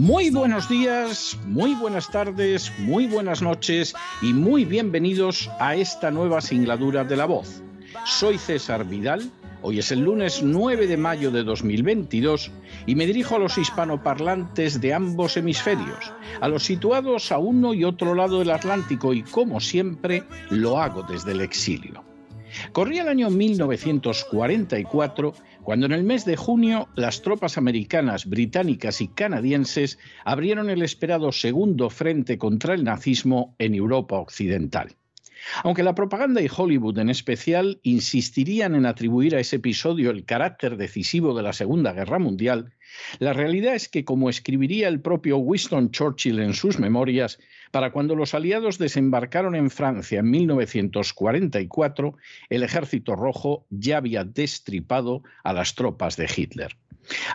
Muy buenos días, muy buenas tardes, muy buenas noches y muy bienvenidos a esta nueva singladura de La Voz. Soy César Vidal, hoy es el lunes 9 de mayo de 2022 y me dirijo a los hispanoparlantes de ambos hemisferios, a los situados a uno y otro lado del Atlántico y como siempre lo hago desde el exilio. Corría el año 1944 cuando en el mes de junio las tropas americanas, británicas y canadienses abrieron el esperado segundo frente contra el nazismo en Europa Occidental. Aunque la propaganda y Hollywood en especial insistirían en atribuir a ese episodio el carácter decisivo de la Segunda Guerra Mundial, la realidad es que, como escribiría el propio Winston Churchill en sus memorias, para cuando los aliados desembarcaron en Francia en 1944, el ejército rojo ya había destripado a las tropas de Hitler.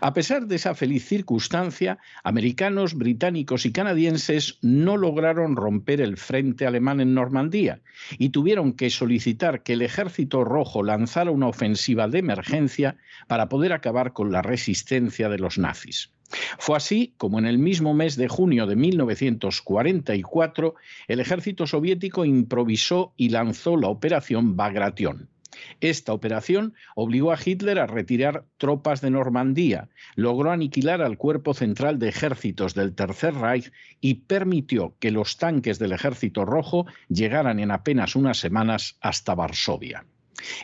A pesar de esa feliz circunstancia, americanos, británicos y canadienses no lograron romper el frente alemán en Normandía y tuvieron que solicitar que el ejército rojo lanzara una ofensiva de emergencia para poder acabar con la resistencia de los nazis. Fue así como en el mismo mes de junio de 1944 el ejército soviético improvisó y lanzó la operación Bagration. Esta operación obligó a Hitler a retirar tropas de Normandía, logró aniquilar al cuerpo central de ejércitos del Tercer Reich y permitió que los tanques del Ejército Rojo llegaran en apenas unas semanas hasta Varsovia.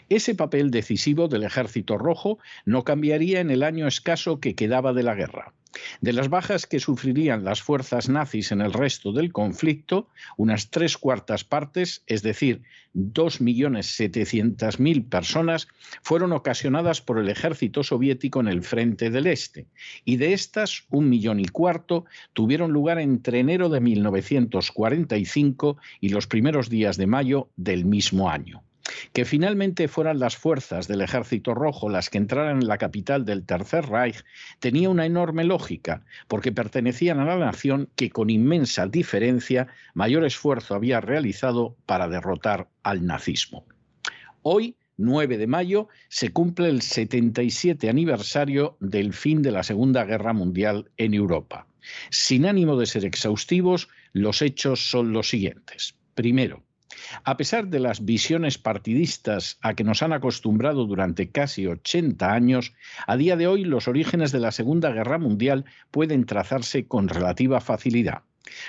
Ese papel decisivo del Ejército Rojo no cambiaría en el año escaso que quedaba de la guerra. De las bajas que sufrirían las fuerzas nazis en el resto del conflicto, unas tres cuartas partes, es decir, 2.700.000 personas, fueron ocasionadas por el ejército soviético en el frente del Este, y de estas, un millón y cuarto tuvieron lugar entre enero de 1945 y los primeros días de mayo del mismo año. Que finalmente fueran las fuerzas del Ejército Rojo las que entraran en la capital del Tercer Reich tenía una enorme lógica, porque pertenecían a la nación que con inmensa diferencia mayor esfuerzo había realizado para derrotar al nazismo. Hoy, 9 de mayo, se cumple el 77 aniversario del fin de la Segunda Guerra Mundial en Europa. Sin ánimo de ser exhaustivos, los hechos son los siguientes. Primero, a pesar de las visiones partidistas a que nos han acostumbrado durante casi 80 años, a día de hoy los orígenes de la Segunda Guerra Mundial pueden trazarse con relativa facilidad.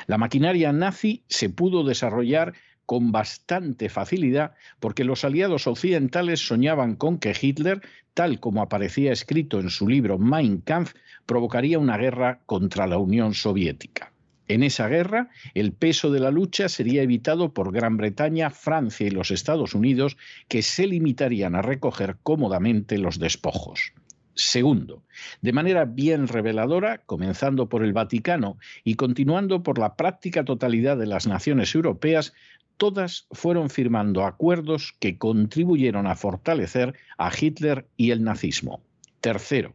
La maquinaria nazi se pudo desarrollar con bastante facilidad porque los aliados occidentales soñaban con que Hitler, tal como aparecía escrito en su libro Mein Kampf, provocaría una guerra contra la Unión Soviética. En esa guerra, el peso de la lucha sería evitado por Gran Bretaña, Francia y los Estados Unidos, que se limitarían a recoger cómodamente los despojos. Segundo, de manera bien reveladora, comenzando por el Vaticano y continuando por la práctica totalidad de las naciones europeas, todas fueron firmando acuerdos que contribuyeron a fortalecer a Hitler y el nazismo. Tercero,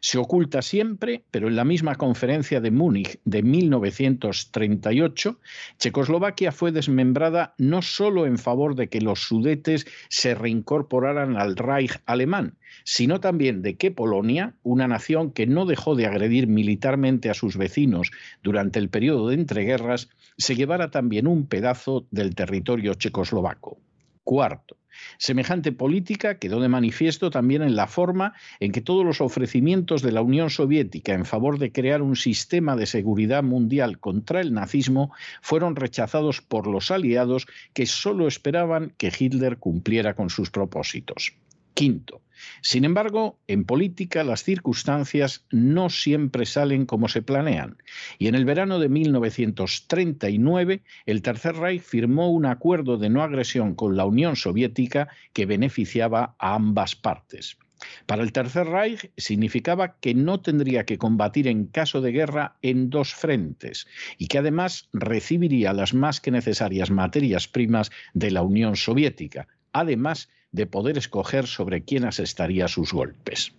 se oculta siempre, pero en la misma conferencia de Múnich de 1938, Checoslovaquia fue desmembrada no solo en favor de que los sudetes se reincorporaran al Reich alemán, sino también de que Polonia, una nación que no dejó de agredir militarmente a sus vecinos durante el periodo de entreguerras, se llevara también un pedazo del territorio checoslovaco. Cuarto, Semejante política quedó de manifiesto también en la forma en que todos los ofrecimientos de la Unión Soviética en favor de crear un sistema de seguridad mundial contra el nazismo fueron rechazados por los aliados que solo esperaban que Hitler cumpliera con sus propósitos. Quinto, sin embargo, en política las circunstancias no siempre salen como se planean, y en el verano de 1939 el Tercer Reich firmó un acuerdo de no agresión con la Unión Soviética que beneficiaba a ambas partes. Para el Tercer Reich significaba que no tendría que combatir en caso de guerra en dos frentes y que además recibiría las más que necesarias materias primas de la Unión Soviética, además de poder escoger sobre quién asestaría sus golpes.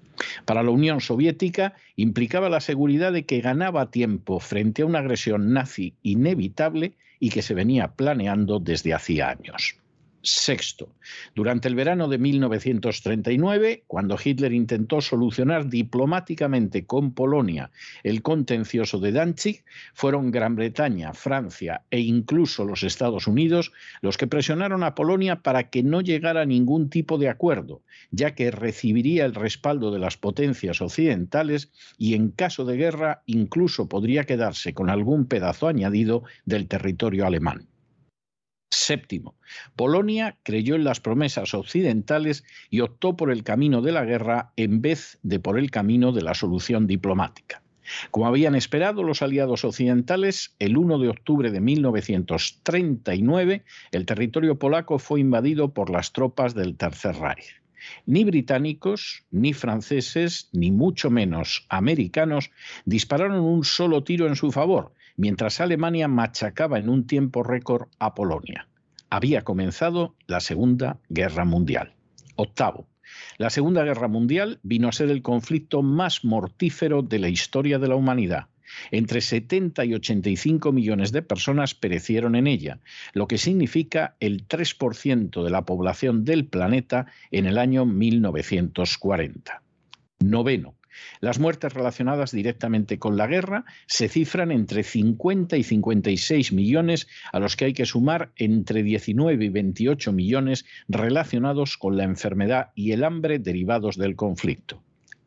Para la Unión Soviética implicaba la seguridad de que ganaba tiempo frente a una agresión nazi inevitable y que se venía planeando desde hacía años. Sexto, durante el verano de 1939, cuando Hitler intentó solucionar diplomáticamente con Polonia el contencioso de Danzig, fueron Gran Bretaña, Francia e incluso los Estados Unidos los que presionaron a Polonia para que no llegara a ningún tipo de acuerdo, ya que recibiría el respaldo de las potencias occidentales y en caso de guerra incluso podría quedarse con algún pedazo añadido del territorio alemán. Séptimo, Polonia creyó en las promesas occidentales y optó por el camino de la guerra en vez de por el camino de la solución diplomática. Como habían esperado los aliados occidentales, el 1 de octubre de 1939 el territorio polaco fue invadido por las tropas del Tercer Reich. Ni británicos, ni franceses, ni mucho menos americanos dispararon un solo tiro en su favor, mientras Alemania machacaba en un tiempo récord a Polonia. Había comenzado la Segunda Guerra Mundial. Octavo. La Segunda Guerra Mundial vino a ser el conflicto más mortífero de la historia de la humanidad. Entre 70 y 85 millones de personas perecieron en ella, lo que significa el 3% de la población del planeta en el año 1940. Noveno. Las muertes relacionadas directamente con la guerra se cifran entre 50 y 56 millones, a los que hay que sumar entre 19 y 28 millones relacionados con la enfermedad y el hambre derivados del conflicto.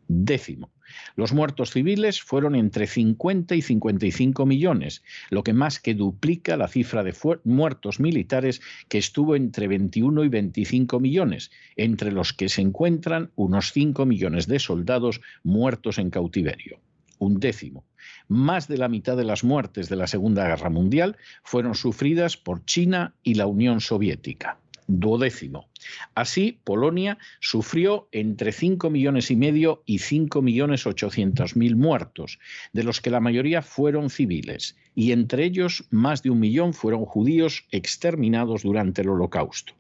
Décimo. Los muertos civiles fueron entre 50 y 55 millones, lo que más que duplica la cifra de muertos militares que estuvo entre 21 y 25 millones, entre los que se encuentran unos 5 millones de soldados muertos en cautiverio. Un décimo. Más de la mitad de las muertes de la Segunda Guerra Mundial fueron sufridas por China y la Unión Soviética duodécimo. Así, Polonia sufrió entre 5 millones y medio y 5 millones 800 mil muertos, de los que la mayoría fueron civiles, y entre ellos más de un millón fueron judíos exterminados durante el Holocausto.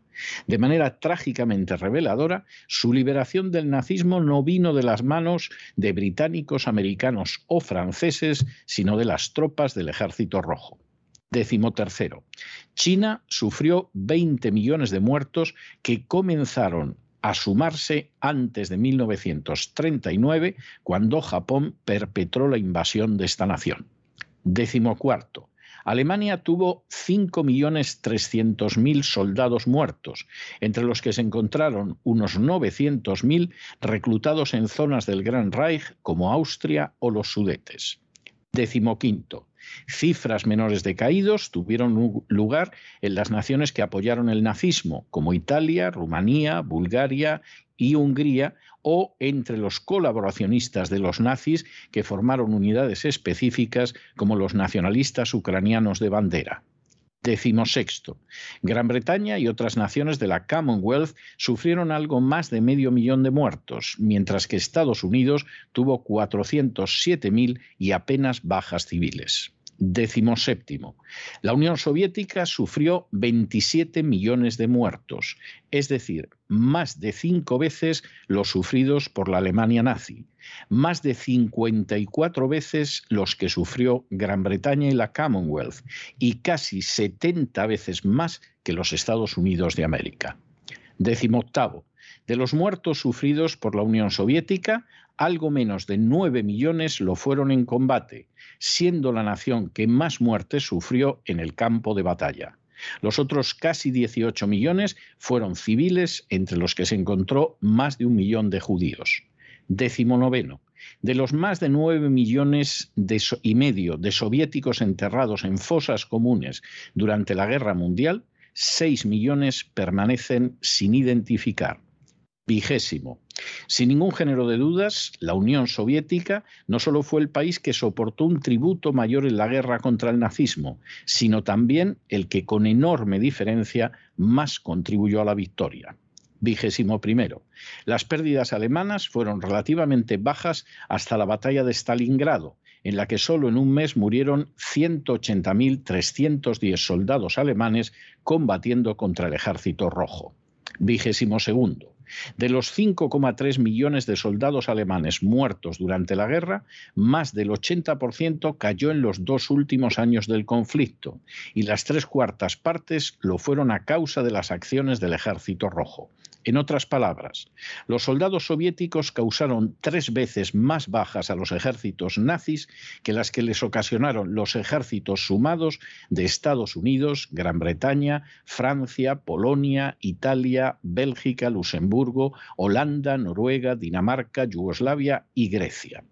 De manera trágicamente reveladora, su liberación del nazismo no vino de las manos de británicos, americanos o franceses, sino de las tropas del Ejército Rojo. Décimo tercero. China sufrió 20 millones de muertos que comenzaron a sumarse antes de 1939, cuando Japón perpetró la invasión de esta nación. Décimo cuarto. Alemania tuvo 5.300.000 soldados muertos, entre los que se encontraron unos 900.000 reclutados en zonas del Gran Reich como Austria o los Sudetes. Décimo quinto. Cifras menores de caídos tuvieron lugar en las naciones que apoyaron el nazismo, como Italia, Rumanía, Bulgaria y Hungría, o entre los colaboracionistas de los nazis que formaron unidades específicas como los nacionalistas ucranianos de bandera. Décimo sexto. Gran Bretaña y otras naciones de la Commonwealth sufrieron algo más de medio millón de muertos, mientras que Estados Unidos tuvo 407.000 y apenas bajas civiles. Décimo séptimo. La Unión Soviética sufrió 27 millones de muertos, es decir, más de cinco veces los sufridos por la Alemania nazi, más de 54 veces los que sufrió Gran Bretaña y la Commonwealth, y casi 70 veces más que los Estados Unidos de América. Décimo octavo. De los muertos sufridos por la Unión Soviética, algo menos de 9 millones lo fueron en combate, siendo la nación que más muertes sufrió en el campo de batalla. Los otros casi 18 millones fueron civiles, entre los que se encontró más de un millón de judíos. Décimo noveno. De los más de 9 millones y medio de soviéticos enterrados en fosas comunes durante la Guerra Mundial, 6 millones permanecen sin identificar. Vigésimo. Sin ningún género de dudas, la Unión Soviética no solo fue el país que soportó un tributo mayor en la guerra contra el nazismo, sino también el que con enorme diferencia más contribuyó a la victoria. Vigésimo primero. Las pérdidas alemanas fueron relativamente bajas hasta la batalla de Stalingrado, en la que solo en un mes murieron 180.310 soldados alemanes combatiendo contra el ejército rojo. Vigésimo segundo. De los 5,3 millones de soldados alemanes muertos durante la guerra, más del 80% cayó en los dos últimos años del conflicto y las tres cuartas partes lo fueron a causa de las acciones del Ejército Rojo. En otras palabras, los soldados soviéticos causaron tres veces más bajas a los ejércitos nazis que las que les ocasionaron los ejércitos sumados de Estados Unidos, Gran Bretaña, Francia, Polonia, Italia, Bélgica, Luxemburgo, Holanda, Noruega, Dinamarca, Yugoslavia y Grecia.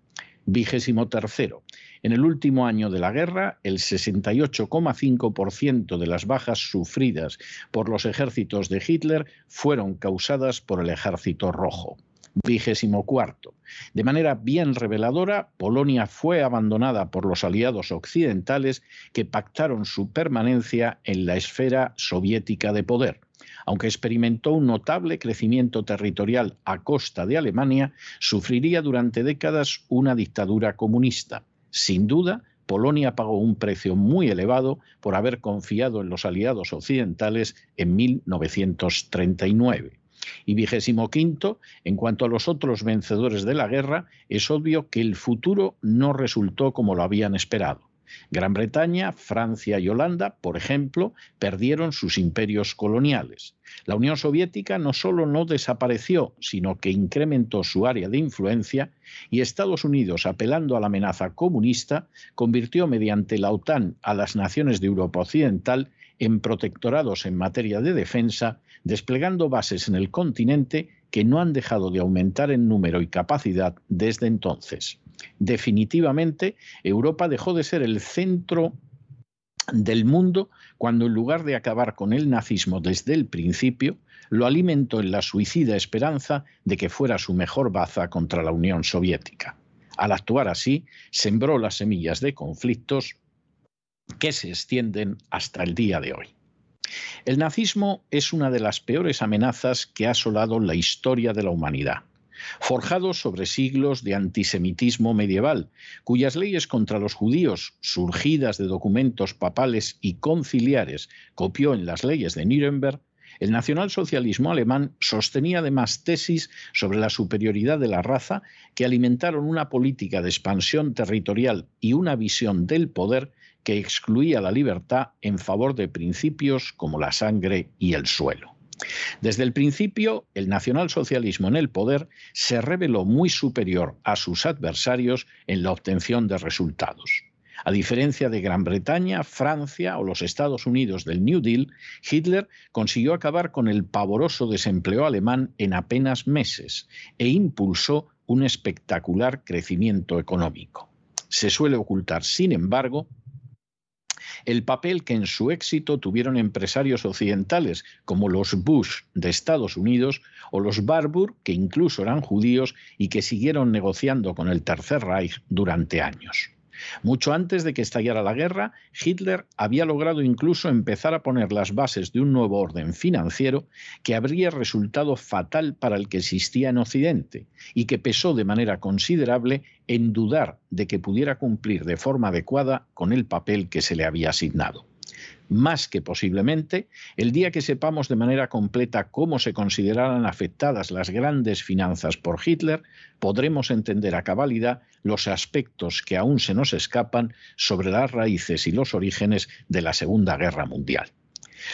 Vigésimo tercero. En el último año de la guerra, el 68,5% de las bajas sufridas por los ejércitos de Hitler fueron causadas por el ejército rojo. Vigésimo cuarto. De manera bien reveladora, Polonia fue abandonada por los aliados occidentales que pactaron su permanencia en la esfera soviética de poder. Aunque experimentó un notable crecimiento territorial a costa de Alemania, sufriría durante décadas una dictadura comunista. Sin duda, Polonia pagó un precio muy elevado por haber confiado en los aliados occidentales en 1939. Y vigésimo quinto, en cuanto a los otros vencedores de la guerra, es obvio que el futuro no resultó como lo habían esperado. Gran Bretaña, Francia y Holanda, por ejemplo, perdieron sus imperios coloniales. La Unión Soviética no solo no desapareció, sino que incrementó su área de influencia y Estados Unidos, apelando a la amenaza comunista, convirtió mediante la OTAN a las naciones de Europa Occidental en protectorados en materia de defensa, desplegando bases en el continente que no han dejado de aumentar en número y capacidad desde entonces. Definitivamente, Europa dejó de ser el centro del mundo cuando en lugar de acabar con el nazismo desde el principio, lo alimentó en la suicida esperanza de que fuera su mejor baza contra la Unión Soviética. Al actuar así, sembró las semillas de conflictos que se extienden hasta el día de hoy. El nazismo es una de las peores amenazas que ha asolado la historia de la humanidad forjado sobre siglos de antisemitismo medieval, cuyas leyes contra los judíos, surgidas de documentos papales y conciliares, copió en las leyes de Nuremberg, el nacionalsocialismo alemán sostenía además tesis sobre la superioridad de la raza que alimentaron una política de expansión territorial y una visión del poder que excluía la libertad en favor de principios como la sangre y el suelo. Desde el principio, el nacionalsocialismo en el poder se reveló muy superior a sus adversarios en la obtención de resultados. A diferencia de Gran Bretaña, Francia o los Estados Unidos del New Deal, Hitler consiguió acabar con el pavoroso desempleo alemán en apenas meses e impulsó un espectacular crecimiento económico. Se suele ocultar, sin embargo, el papel que en su éxito tuvieron empresarios occidentales como los Bush de Estados Unidos o los Barbour, que incluso eran judíos y que siguieron negociando con el Tercer Reich durante años. Mucho antes de que estallara la guerra, Hitler había logrado incluso empezar a poner las bases de un nuevo orden financiero que habría resultado fatal para el que existía en Occidente y que pesó de manera considerable en dudar de que pudiera cumplir de forma adecuada con el papel que se le había asignado más que posiblemente, el día que sepamos de manera completa cómo se consideraran afectadas las grandes finanzas por Hitler, podremos entender a cabalidad los aspectos que aún se nos escapan sobre las raíces y los orígenes de la Segunda Guerra Mundial.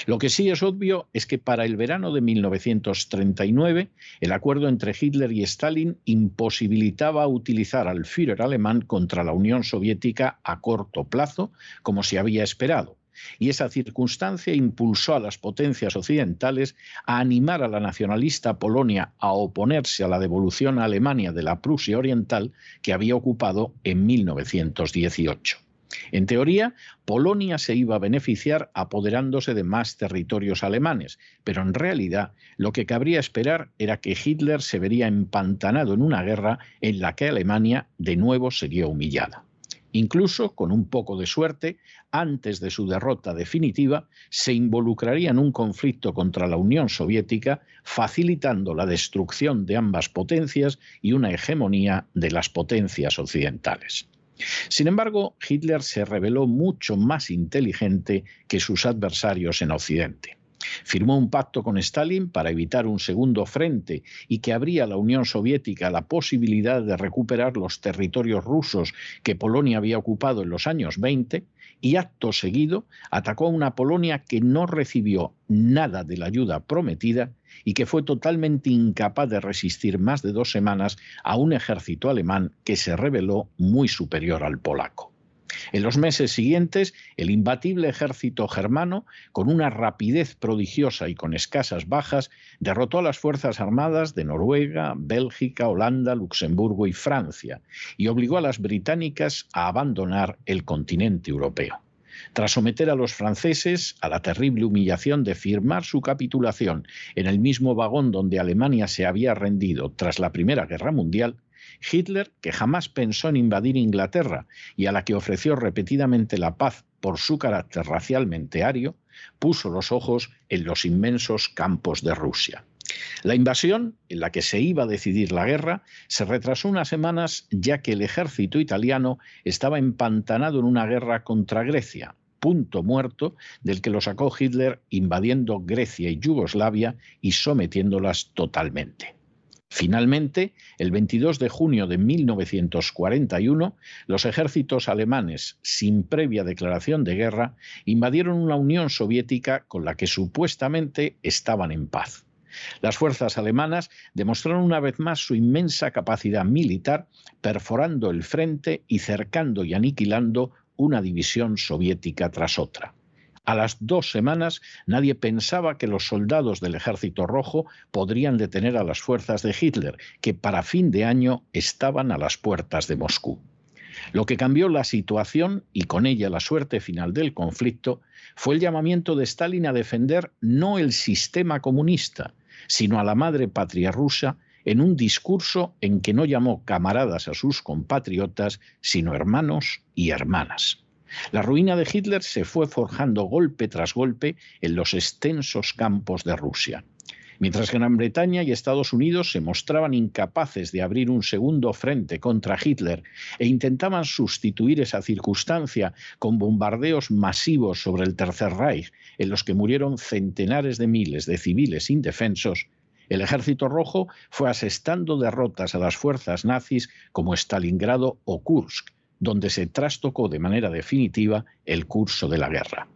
Lo que sí es obvio es que para el verano de 1939 el acuerdo entre Hitler y Stalin imposibilitaba utilizar al Führer alemán contra la Unión Soviética a corto plazo, como se había esperado, y esa circunstancia impulsó a las potencias occidentales a animar a la nacionalista Polonia a oponerse a la devolución a Alemania de la Prusia Oriental que había ocupado en 1918. En teoría, Polonia se iba a beneficiar apoderándose de más territorios alemanes, pero en realidad lo que cabría esperar era que Hitler se vería empantanado en una guerra en la que Alemania de nuevo sería humillada. Incluso, con un poco de suerte, antes de su derrota definitiva, se involucraría en un conflicto contra la Unión Soviética, facilitando la destrucción de ambas potencias y una hegemonía de las potencias occidentales. Sin embargo, Hitler se reveló mucho más inteligente que sus adversarios en Occidente. Firmó un pacto con Stalin para evitar un segundo frente y que abría a la Unión Soviética la posibilidad de recuperar los territorios rusos que Polonia había ocupado en los años 20 y acto seguido atacó a una Polonia que no recibió nada de la ayuda prometida y que fue totalmente incapaz de resistir más de dos semanas a un ejército alemán que se reveló muy superior al polaco. En los meses siguientes, el imbatible ejército germano, con una rapidez prodigiosa y con escasas bajas, derrotó a las Fuerzas Armadas de Noruega, Bélgica, Holanda, Luxemburgo y Francia, y obligó a las británicas a abandonar el continente europeo. Tras someter a los franceses a la terrible humillación de firmar su capitulación en el mismo vagón donde Alemania se había rendido tras la Primera Guerra Mundial, Hitler, que jamás pensó en invadir Inglaterra y a la que ofreció repetidamente la paz por su carácter racialmente ario, puso los ojos en los inmensos campos de Rusia. La invasión, en la que se iba a decidir la guerra, se retrasó unas semanas ya que el ejército italiano estaba empantanado en una guerra contra Grecia, punto muerto del que lo sacó Hitler invadiendo Grecia y Yugoslavia y sometiéndolas totalmente. Finalmente, el 22 de junio de 1941, los ejércitos alemanes, sin previa declaración de guerra, invadieron una Unión Soviética con la que supuestamente estaban en paz. Las fuerzas alemanas demostraron una vez más su inmensa capacidad militar, perforando el frente y cercando y aniquilando una división soviética tras otra. A las dos semanas nadie pensaba que los soldados del Ejército Rojo podrían detener a las fuerzas de Hitler, que para fin de año estaban a las puertas de Moscú. Lo que cambió la situación y con ella la suerte final del conflicto fue el llamamiento de Stalin a defender no el sistema comunista, sino a la madre patria rusa en un discurso en que no llamó camaradas a sus compatriotas, sino hermanos y hermanas. La ruina de Hitler se fue forjando golpe tras golpe en los extensos campos de Rusia. Mientras Gran Bretaña y Estados Unidos se mostraban incapaces de abrir un segundo frente contra Hitler e intentaban sustituir esa circunstancia con bombardeos masivos sobre el Tercer Reich, en los que murieron centenares de miles de civiles indefensos, el Ejército Rojo fue asestando derrotas a las fuerzas nazis como Stalingrado o Kursk, donde se trastocó de manera definitiva el curso de la guerra.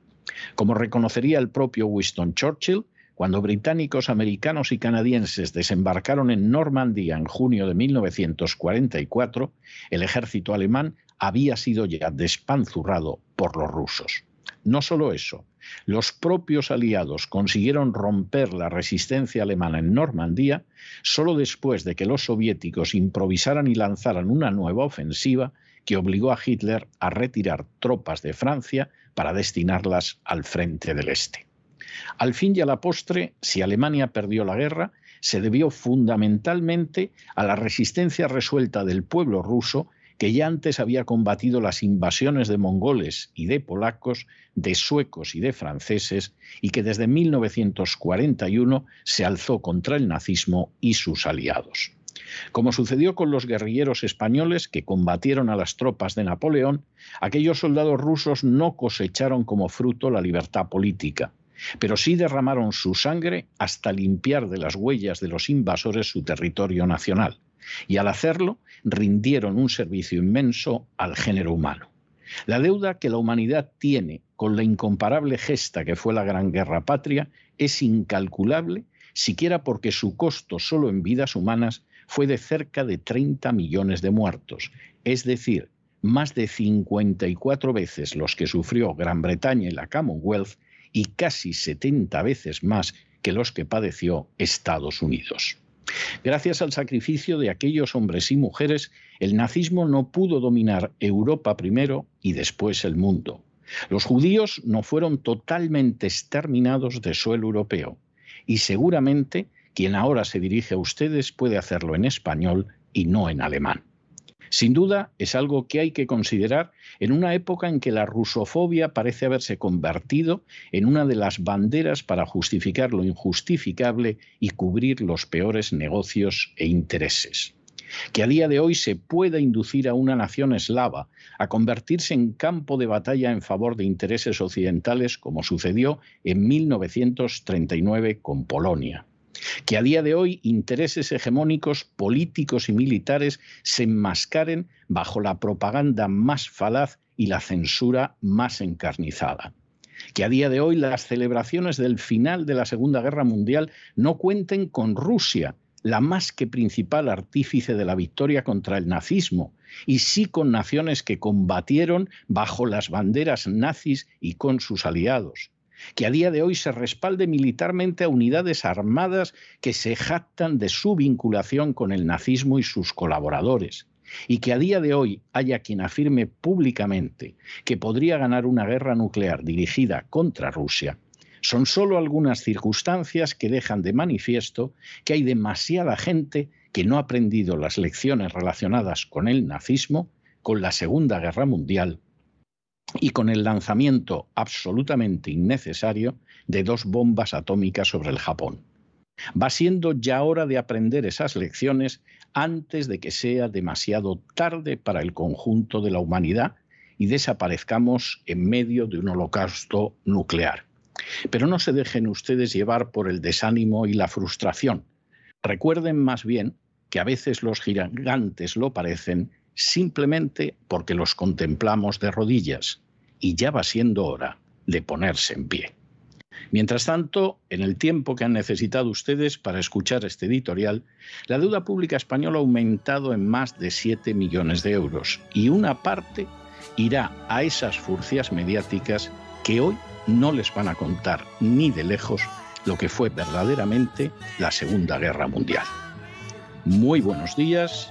Como reconocería el propio Winston Churchill, cuando británicos, americanos y canadienses desembarcaron en Normandía en junio de 1944, el ejército alemán había sido ya despanzurrado por los rusos. No solo eso, los propios aliados consiguieron romper la resistencia alemana en Normandía solo después de que los soviéticos improvisaran y lanzaran una nueva ofensiva que obligó a Hitler a retirar tropas de Francia para destinarlas al frente del Este. Al fin y a la postre, si Alemania perdió la guerra, se debió fundamentalmente a la resistencia resuelta del pueblo ruso que ya antes había combatido las invasiones de mongoles y de polacos, de suecos y de franceses, y que desde 1941 se alzó contra el nazismo y sus aliados. Como sucedió con los guerrilleros españoles que combatieron a las tropas de Napoleón, aquellos soldados rusos no cosecharon como fruto la libertad política, pero sí derramaron su sangre hasta limpiar de las huellas de los invasores su territorio nacional, y al hacerlo rindieron un servicio inmenso al género humano. La deuda que la humanidad tiene con la incomparable gesta que fue la Gran Guerra Patria es incalculable, siquiera porque su costo solo en vidas humanas fue de cerca de 30 millones de muertos, es decir, más de 54 veces los que sufrió Gran Bretaña y la Commonwealth y casi 70 veces más que los que padeció Estados Unidos. Gracias al sacrificio de aquellos hombres y mujeres, el nazismo no pudo dominar Europa primero y después el mundo. Los judíos no fueron totalmente exterminados de suelo europeo y seguramente quien ahora se dirige a ustedes puede hacerlo en español y no en alemán. Sin duda, es algo que hay que considerar en una época en que la rusofobia parece haberse convertido en una de las banderas para justificar lo injustificable y cubrir los peores negocios e intereses. Que a día de hoy se pueda inducir a una nación eslava a convertirse en campo de batalla en favor de intereses occidentales, como sucedió en 1939 con Polonia que a día de hoy intereses hegemónicos políticos y militares se enmascaren bajo la propaganda más falaz y la censura más encarnizada. Que a día de hoy las celebraciones del final de la Segunda Guerra Mundial no cuenten con Rusia, la más que principal artífice de la victoria contra el nazismo, y sí con naciones que combatieron bajo las banderas nazis y con sus aliados que a día de hoy se respalde militarmente a unidades armadas que se jactan de su vinculación con el nazismo y sus colaboradores, y que a día de hoy haya quien afirme públicamente que podría ganar una guerra nuclear dirigida contra Rusia, son solo algunas circunstancias que dejan de manifiesto que hay demasiada gente que no ha aprendido las lecciones relacionadas con el nazismo, con la Segunda Guerra Mundial y con el lanzamiento absolutamente innecesario de dos bombas atómicas sobre el Japón. Va siendo ya hora de aprender esas lecciones antes de que sea demasiado tarde para el conjunto de la humanidad y desaparezcamos en medio de un holocausto nuclear. Pero no se dejen ustedes llevar por el desánimo y la frustración. Recuerden más bien que a veces los gigantes lo parecen simplemente porque los contemplamos de rodillas y ya va siendo hora de ponerse en pie. Mientras tanto, en el tiempo que han necesitado ustedes para escuchar este editorial, la deuda pública española ha aumentado en más de 7 millones de euros y una parte irá a esas furcias mediáticas que hoy no les van a contar ni de lejos lo que fue verdaderamente la Segunda Guerra Mundial. Muy buenos días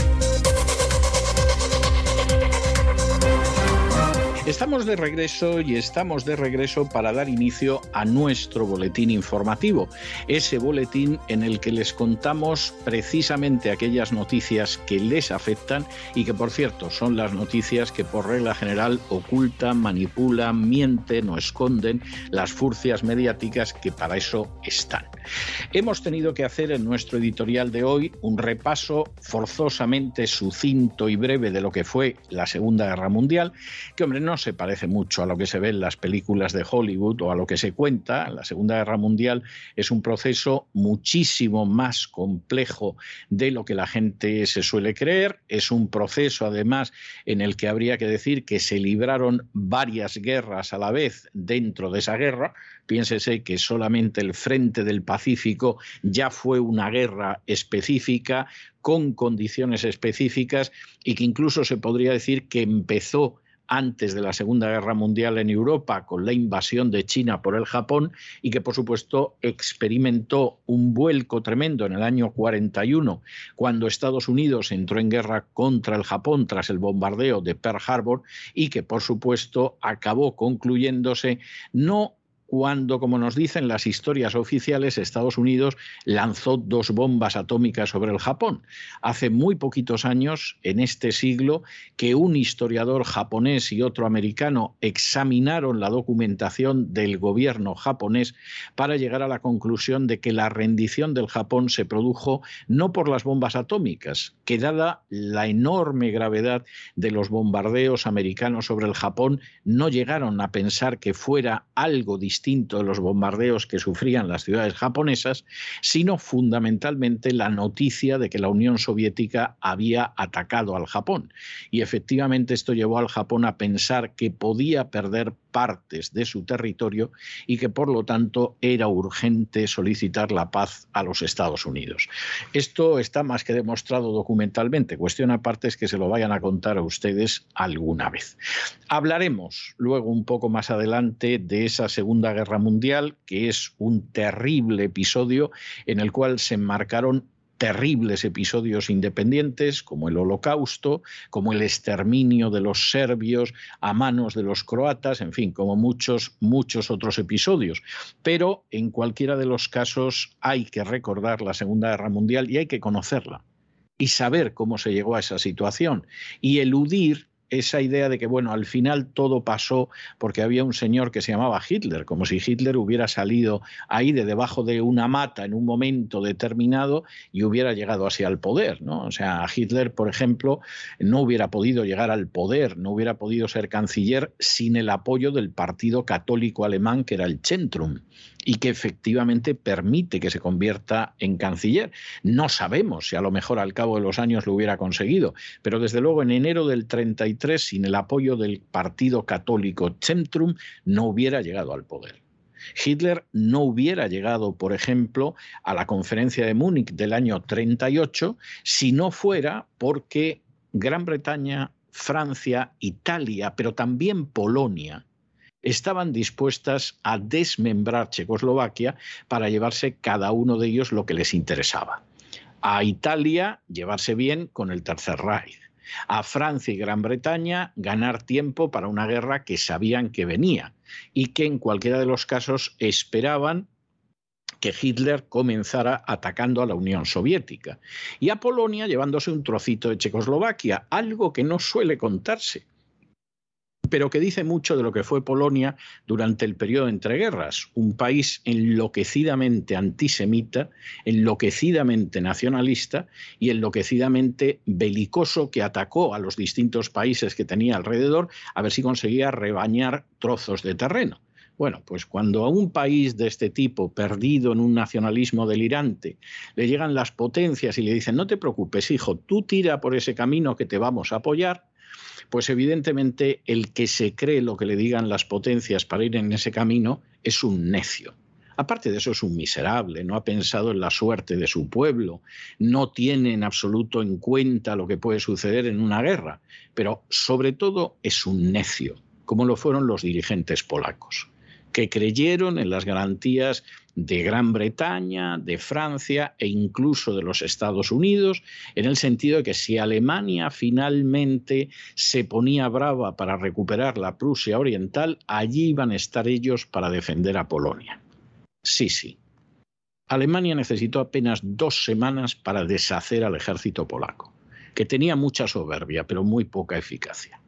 Estamos de regreso y estamos de regreso para dar inicio a nuestro boletín informativo, ese boletín en el que les contamos precisamente aquellas noticias que les afectan y que por cierto son las noticias que por regla general ocultan, manipulan, mienten o esconden las furcias mediáticas que para eso están. Hemos tenido que hacer en nuestro editorial de hoy un repaso forzosamente sucinto y breve de lo que fue la Segunda Guerra Mundial, que hombre, no se parece mucho a lo que se ve en las películas de Hollywood o a lo que se cuenta. La Segunda Guerra Mundial es un proceso muchísimo más complejo de lo que la gente se suele creer. Es un proceso, además, en el que habría que decir que se libraron varias guerras a la vez dentro de esa guerra. Piénsese que solamente el frente del Pacífico ya fue una guerra específica con condiciones específicas y que incluso se podría decir que empezó antes de la Segunda Guerra Mundial en Europa con la invasión de China por el Japón y que por supuesto experimentó un vuelco tremendo en el año 41 cuando Estados Unidos entró en guerra contra el Japón tras el bombardeo de Pearl Harbor y que por supuesto acabó concluyéndose no cuando, como nos dicen las historias oficiales, Estados Unidos lanzó dos bombas atómicas sobre el Japón. Hace muy poquitos años, en este siglo, que un historiador japonés y otro americano examinaron la documentación del gobierno japonés para llegar a la conclusión de que la rendición del Japón se produjo no por las bombas atómicas, que dada la enorme gravedad de los bombardeos americanos sobre el Japón, no llegaron a pensar que fuera algo distinto distinto los bombardeos que sufrían las ciudades japonesas, sino fundamentalmente la noticia de que la Unión Soviética había atacado al Japón. Y efectivamente esto llevó al Japón a pensar que podía perder partes de su territorio y que por lo tanto era urgente solicitar la paz a los Estados Unidos. Esto está más que demostrado documentalmente. Cuestión aparte es que se lo vayan a contar a ustedes alguna vez. Hablaremos luego un poco más adelante de esa Segunda Guerra Mundial, que es un terrible episodio en el cual se enmarcaron terribles episodios independientes como el holocausto, como el exterminio de los serbios a manos de los croatas, en fin, como muchos, muchos otros episodios. Pero en cualquiera de los casos hay que recordar la Segunda Guerra Mundial y hay que conocerla y saber cómo se llegó a esa situación y eludir esa idea de que, bueno, al final todo pasó porque había un señor que se llamaba Hitler, como si Hitler hubiera salido ahí de debajo de una mata en un momento determinado y hubiera llegado así al poder, ¿no? O sea, Hitler, por ejemplo, no hubiera podido llegar al poder, no hubiera podido ser canciller sin el apoyo del Partido Católico Alemán, que era el Centrum y que efectivamente permite que se convierta en canciller. No sabemos si a lo mejor al cabo de los años lo hubiera conseguido, pero desde luego en enero del 33, sin el apoyo del Partido Católico Centrum, no hubiera llegado al poder. Hitler no hubiera llegado, por ejemplo, a la conferencia de Múnich del año 38 si no fuera porque Gran Bretaña, Francia, Italia, pero también Polonia, estaban dispuestas a desmembrar Checoslovaquia para llevarse cada uno de ellos lo que les interesaba. A Italia llevarse bien con el Tercer Reich. A Francia y Gran Bretaña ganar tiempo para una guerra que sabían que venía y que en cualquiera de los casos esperaban que Hitler comenzara atacando a la Unión Soviética. Y a Polonia llevándose un trocito de Checoslovaquia, algo que no suele contarse pero que dice mucho de lo que fue Polonia durante el periodo de entreguerras, un país enloquecidamente antisemita, enloquecidamente nacionalista y enloquecidamente belicoso que atacó a los distintos países que tenía alrededor a ver si conseguía rebañar trozos de terreno. Bueno, pues cuando a un país de este tipo, perdido en un nacionalismo delirante, le llegan las potencias y le dicen, no te preocupes, hijo, tú tira por ese camino que te vamos a apoyar, pues evidentemente el que se cree lo que le digan las potencias para ir en ese camino es un necio. Aparte de eso es un miserable, no ha pensado en la suerte de su pueblo, no tiene en absoluto en cuenta lo que puede suceder en una guerra, pero sobre todo es un necio, como lo fueron los dirigentes polacos que creyeron en las garantías de Gran Bretaña, de Francia e incluso de los Estados Unidos, en el sentido de que si Alemania finalmente se ponía brava para recuperar la Prusia Oriental, allí iban a estar ellos para defender a Polonia. Sí, sí. Alemania necesitó apenas dos semanas para deshacer al ejército polaco, que tenía mucha soberbia, pero muy poca eficacia.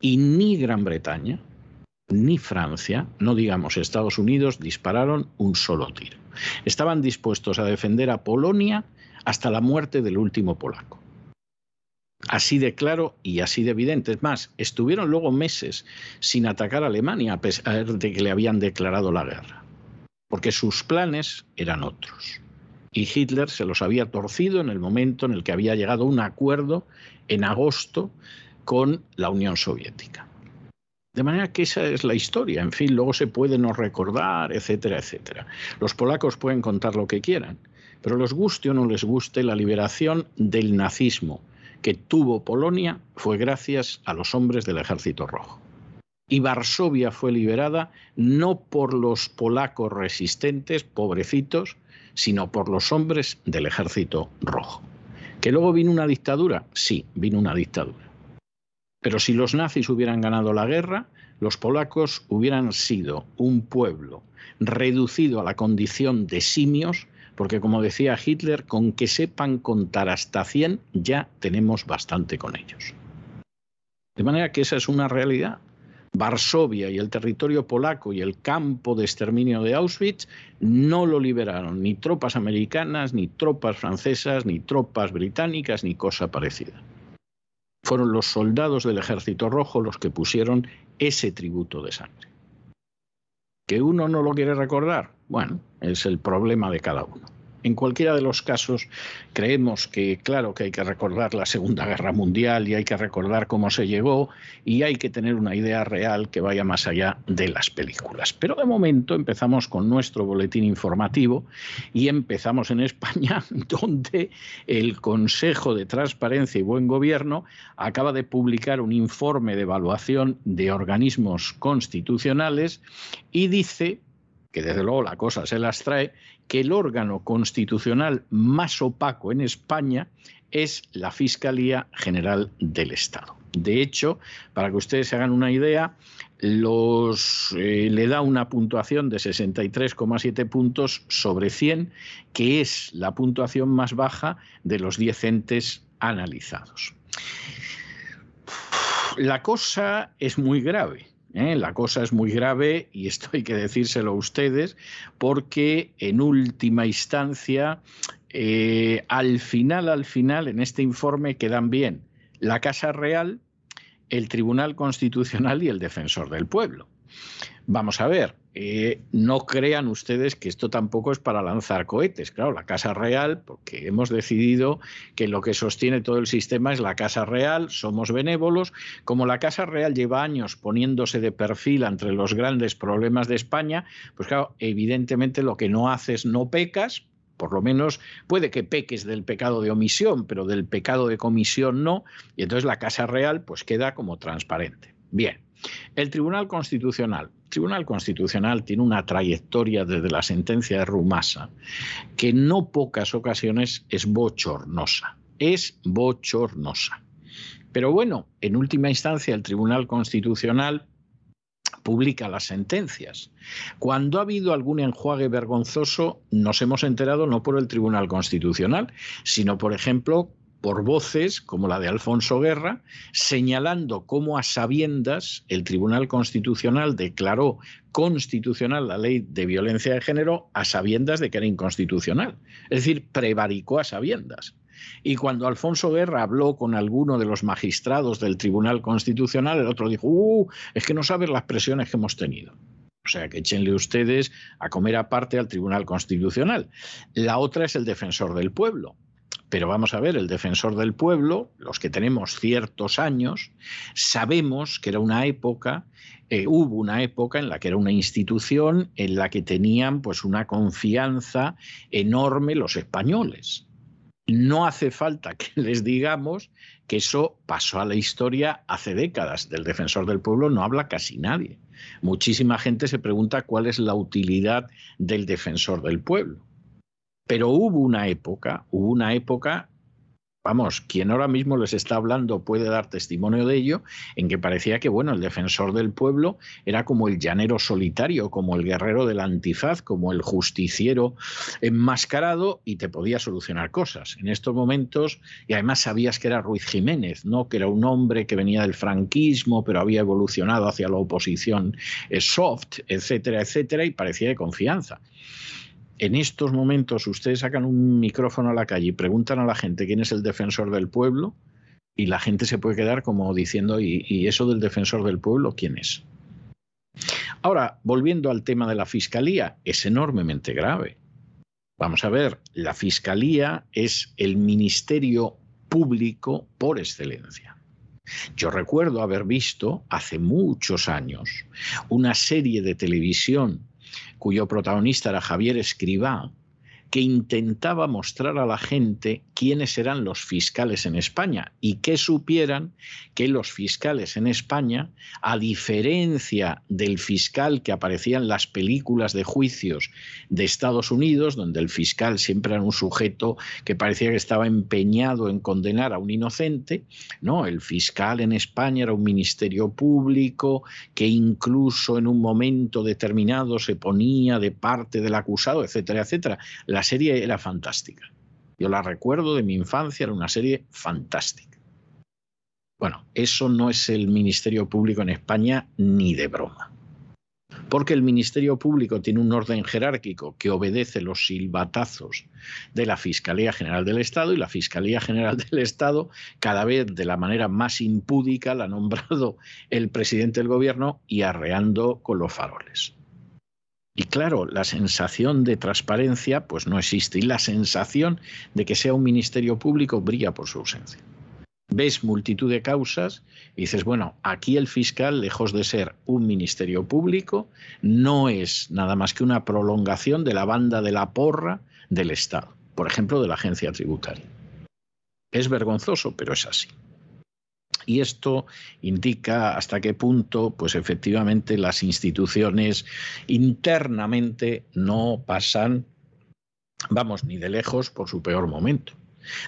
Y ni Gran Bretaña, ni Francia, no digamos Estados Unidos, dispararon un solo tiro. Estaban dispuestos a defender a Polonia hasta la muerte del último polaco. Así de claro y así de evidente. Es más, estuvieron luego meses sin atacar a Alemania a pesar de que le habían declarado la guerra, porque sus planes eran otros. Y Hitler se los había torcido en el momento en el que había llegado un acuerdo en agosto con la Unión Soviética. De manera que esa es la historia. En fin, luego se puede no recordar, etcétera, etcétera. Los polacos pueden contar lo que quieran, pero les guste o no les guste, la liberación del nazismo que tuvo Polonia fue gracias a los hombres del Ejército Rojo. Y Varsovia fue liberada no por los polacos resistentes, pobrecitos, sino por los hombres del Ejército Rojo. ¿Que luego vino una dictadura? Sí, vino una dictadura. Pero si los nazis hubieran ganado la guerra, los polacos hubieran sido un pueblo reducido a la condición de simios, porque como decía Hitler, con que sepan contar hasta 100 ya tenemos bastante con ellos. De manera que esa es una realidad. Varsovia y el territorio polaco y el campo de exterminio de Auschwitz no lo liberaron ni tropas americanas, ni tropas francesas, ni tropas británicas, ni cosa parecida. Fueron los soldados del Ejército Rojo los que pusieron ese tributo de sangre. ¿Que uno no lo quiere recordar? Bueno, es el problema de cada uno. En cualquiera de los casos, creemos que, claro, que hay que recordar la Segunda Guerra Mundial y hay que recordar cómo se llegó y hay que tener una idea real que vaya más allá de las películas. Pero de momento empezamos con nuestro boletín informativo y empezamos en España, donde el Consejo de Transparencia y Buen Gobierno acaba de publicar un informe de evaluación de organismos constitucionales y dice que desde luego la cosa se las trae, que el órgano constitucional más opaco en España es la Fiscalía General del Estado. De hecho, para que ustedes se hagan una idea, eh, le da una puntuación de 63,7 puntos sobre 100, que es la puntuación más baja de los 10 entes analizados. La cosa es muy grave ¿eh? La cosa es muy grave y esto hay que decírselo a ustedes porque en última instancia, eh, al final, al final, en este informe quedan bien la Casa Real, el Tribunal Constitucional y el Defensor del Pueblo. Vamos a ver, eh, no crean ustedes que esto tampoco es para lanzar cohetes. Claro, la Casa Real, porque hemos decidido que lo que sostiene todo el sistema es la Casa Real, somos benévolos. Como la Casa Real lleva años poniéndose de perfil entre los grandes problemas de España, pues claro, evidentemente lo que no haces no pecas, por lo menos puede que peques del pecado de omisión, pero del pecado de comisión no, y entonces la Casa Real pues queda como transparente. Bien, el Tribunal Constitucional. El Tribunal Constitucional tiene una trayectoria desde la sentencia de Rumasa que en no pocas ocasiones es bochornosa. Es bochornosa. Pero bueno, en última instancia el Tribunal Constitucional publica las sentencias. Cuando ha habido algún enjuague vergonzoso, nos hemos enterado no por el Tribunal Constitucional, sino, por ejemplo, por voces como la de Alfonso Guerra, señalando cómo a sabiendas el Tribunal Constitucional declaró constitucional la ley de violencia de género a sabiendas de que era inconstitucional. Es decir, prevaricó a sabiendas. Y cuando Alfonso Guerra habló con alguno de los magistrados del Tribunal Constitucional, el otro dijo, uh, es que no sabes las presiones que hemos tenido. O sea, que échenle ustedes a comer aparte al Tribunal Constitucional. La otra es el defensor del pueblo. Pero vamos a ver, el defensor del pueblo, los que tenemos ciertos años, sabemos que era una época, eh, hubo una época en la que era una institución en la que tenían pues una confianza enorme los españoles. No hace falta que les digamos que eso pasó a la historia hace décadas. Del defensor del pueblo no habla casi nadie. Muchísima gente se pregunta cuál es la utilidad del defensor del pueblo. Pero hubo una época, hubo una época, vamos, quien ahora mismo les está hablando puede dar testimonio de ello, en que parecía que, bueno, el defensor del pueblo era como el llanero solitario, como el guerrero del antifaz, como el justiciero enmascarado y te podía solucionar cosas. En estos momentos, y además sabías que era Ruiz Jiménez, ¿no? Que era un hombre que venía del franquismo, pero había evolucionado hacia la oposición soft, etcétera, etcétera, y parecía de confianza en estos momentos ustedes sacan un micrófono a la calle y preguntan a la gente quién es el defensor del pueblo y la gente se puede quedar como diciendo, ¿y, eso del defensor del pueblo quién es? Ahora, volviendo al tema de la fiscalía, es enormemente grave. Vamos a ver, la fiscalía es el ministerio público por excelencia. Yo recuerdo haber visto hace muchos años una serie de televisión cuyo protagonista era Javier Escribá, que intentaba mostrar a la gente quiénes eran los fiscales en España y que supieran que los fiscales en España, a diferencia del fiscal que aparecía en las películas de juicios de Estados Unidos, donde el fiscal siempre era un sujeto que parecía que estaba empeñado en condenar a un inocente, no, el fiscal en España era un ministerio público que incluso en un momento determinado se ponía de parte del acusado, etcétera, etcétera. Serie era fantástica. Yo la recuerdo de mi infancia, era una serie fantástica. Bueno, eso no es el Ministerio Público en España ni de broma. Porque el Ministerio Público tiene un orden jerárquico que obedece los silbatazos de la Fiscalía General del Estado y la Fiscalía General del Estado cada vez de la manera más impúdica la ha nombrado el presidente del gobierno y arreando con los faroles. Y claro, la sensación de transparencia pues no existe y la sensación de que sea un ministerio público brilla por su ausencia. Ves multitud de causas y dices, bueno, aquí el fiscal, lejos de ser un ministerio público, no es nada más que una prolongación de la banda de la porra del Estado, por ejemplo, de la agencia tributaria. Es vergonzoso, pero es así. Y esto indica hasta qué punto, pues efectivamente, las instituciones internamente no pasan, vamos, ni de lejos por su peor momento.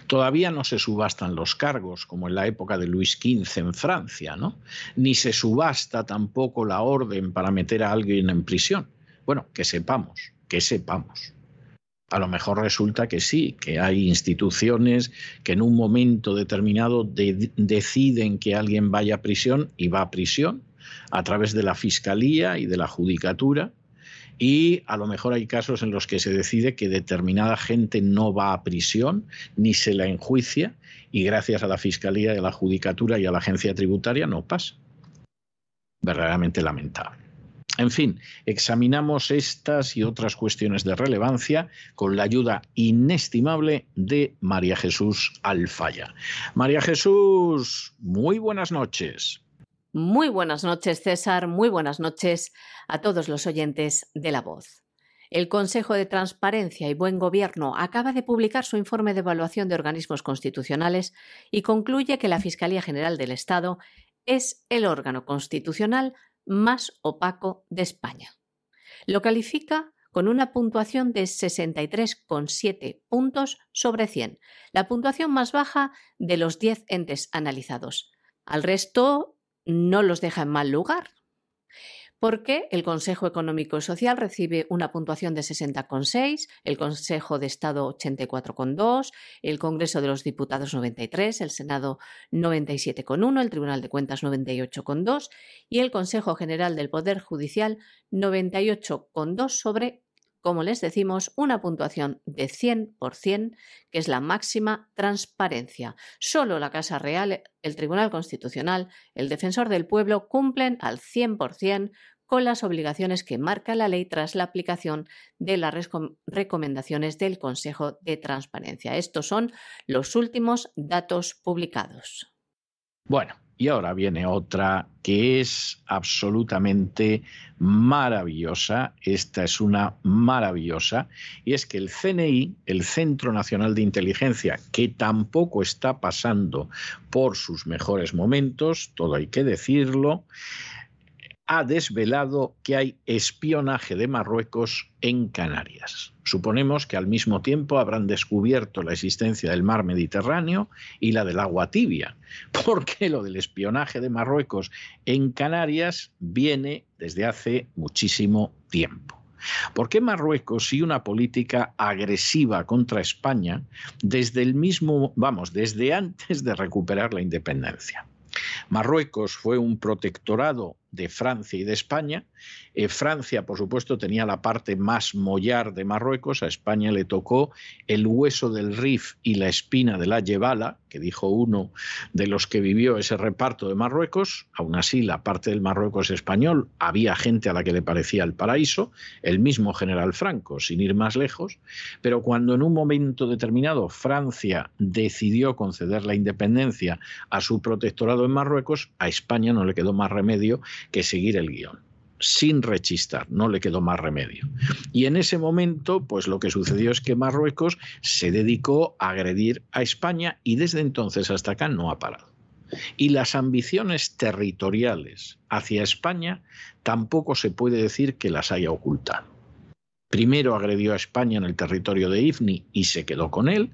Todavía no se subastan los cargos, como en la época de Luis XV en Francia, ¿no? Ni se subasta tampoco la orden para meter a alguien en prisión. Bueno, que sepamos, que sepamos. A lo mejor resulta que sí, que hay instituciones que en un momento determinado deciden que alguien vaya a prisión y va a prisión a través de la fiscalía y de la judicatura. Y a lo mejor hay casos en los que se decide que determinada gente no va a prisión ni se la enjuicia y gracias a la fiscalía a la judicatura y a la agencia tributaria no pasa. Verdaderamente lamentable. En fin, examinamos estas y otras cuestiones de relevancia con la ayuda inestimable de María Jesús Alfaya. María Jesús, muy buenas noches. Muy buenas noches, César. Muy buenas noches a todos los oyentes de La Voz. El Consejo de Transparencia y Buen Gobierno acaba de publicar su informe de evaluación de organismos constitucionales y concluye que la Fiscalía General del Estado es el órgano constitucional más opaco de España. Lo califica con una puntuación de 63,7 puntos sobre 100, la puntuación más baja de los 10 entes analizados. Al resto no los deja en mal lugar porque el Consejo Económico y Social recibe una puntuación de 60,6, el Consejo de Estado 84,2, el Congreso de los Diputados 93, el Senado 97,1, el Tribunal de Cuentas 98,2 y el Consejo General del Poder Judicial 98,2 sobre como les decimos, una puntuación de 100%, que es la máxima transparencia. Solo la Casa Real, el Tribunal Constitucional, el Defensor del Pueblo cumplen al 100% con las obligaciones que marca la ley tras la aplicación de las recomendaciones del Consejo de Transparencia. Estos son los últimos datos publicados. Bueno, y ahora viene otra que es absolutamente maravillosa. Esta es una maravillosa. Y es que el CNI, el Centro Nacional de Inteligencia, que tampoco está pasando por sus mejores momentos, todo hay que decirlo, ha desvelado que hay espionaje de Marruecos en Canarias. Suponemos que al mismo tiempo habrán descubierto la existencia del mar Mediterráneo y la del agua tibia, porque lo del espionaje de Marruecos en Canarias viene desde hace muchísimo tiempo. ¿Por qué Marruecos y una política agresiva contra España desde el mismo, vamos, desde antes de recuperar la independencia? Marruecos fue un protectorado de Francia y de España. Eh, Francia, por supuesto, tenía la parte más mollar de Marruecos. A España le tocó el hueso del Rif y la espina de la Yebala, que dijo uno de los que vivió ese reparto de Marruecos. Aún así, la parte del Marruecos español había gente a la que le parecía el paraíso, el mismo general Franco, sin ir más lejos. Pero cuando en un momento determinado Francia decidió conceder la independencia a su protectorado en Marruecos, a España no le quedó más remedio que seguir el guion. sin rechistar, no le quedó más remedio. Y en ese momento, pues lo que sucedió es que Marruecos se dedicó a agredir a España y desde entonces hasta acá no ha parado. Y las ambiciones territoriales hacia España tampoco se puede decir que las haya ocultado. Primero agredió a España en el territorio de Ifni y se quedó con él,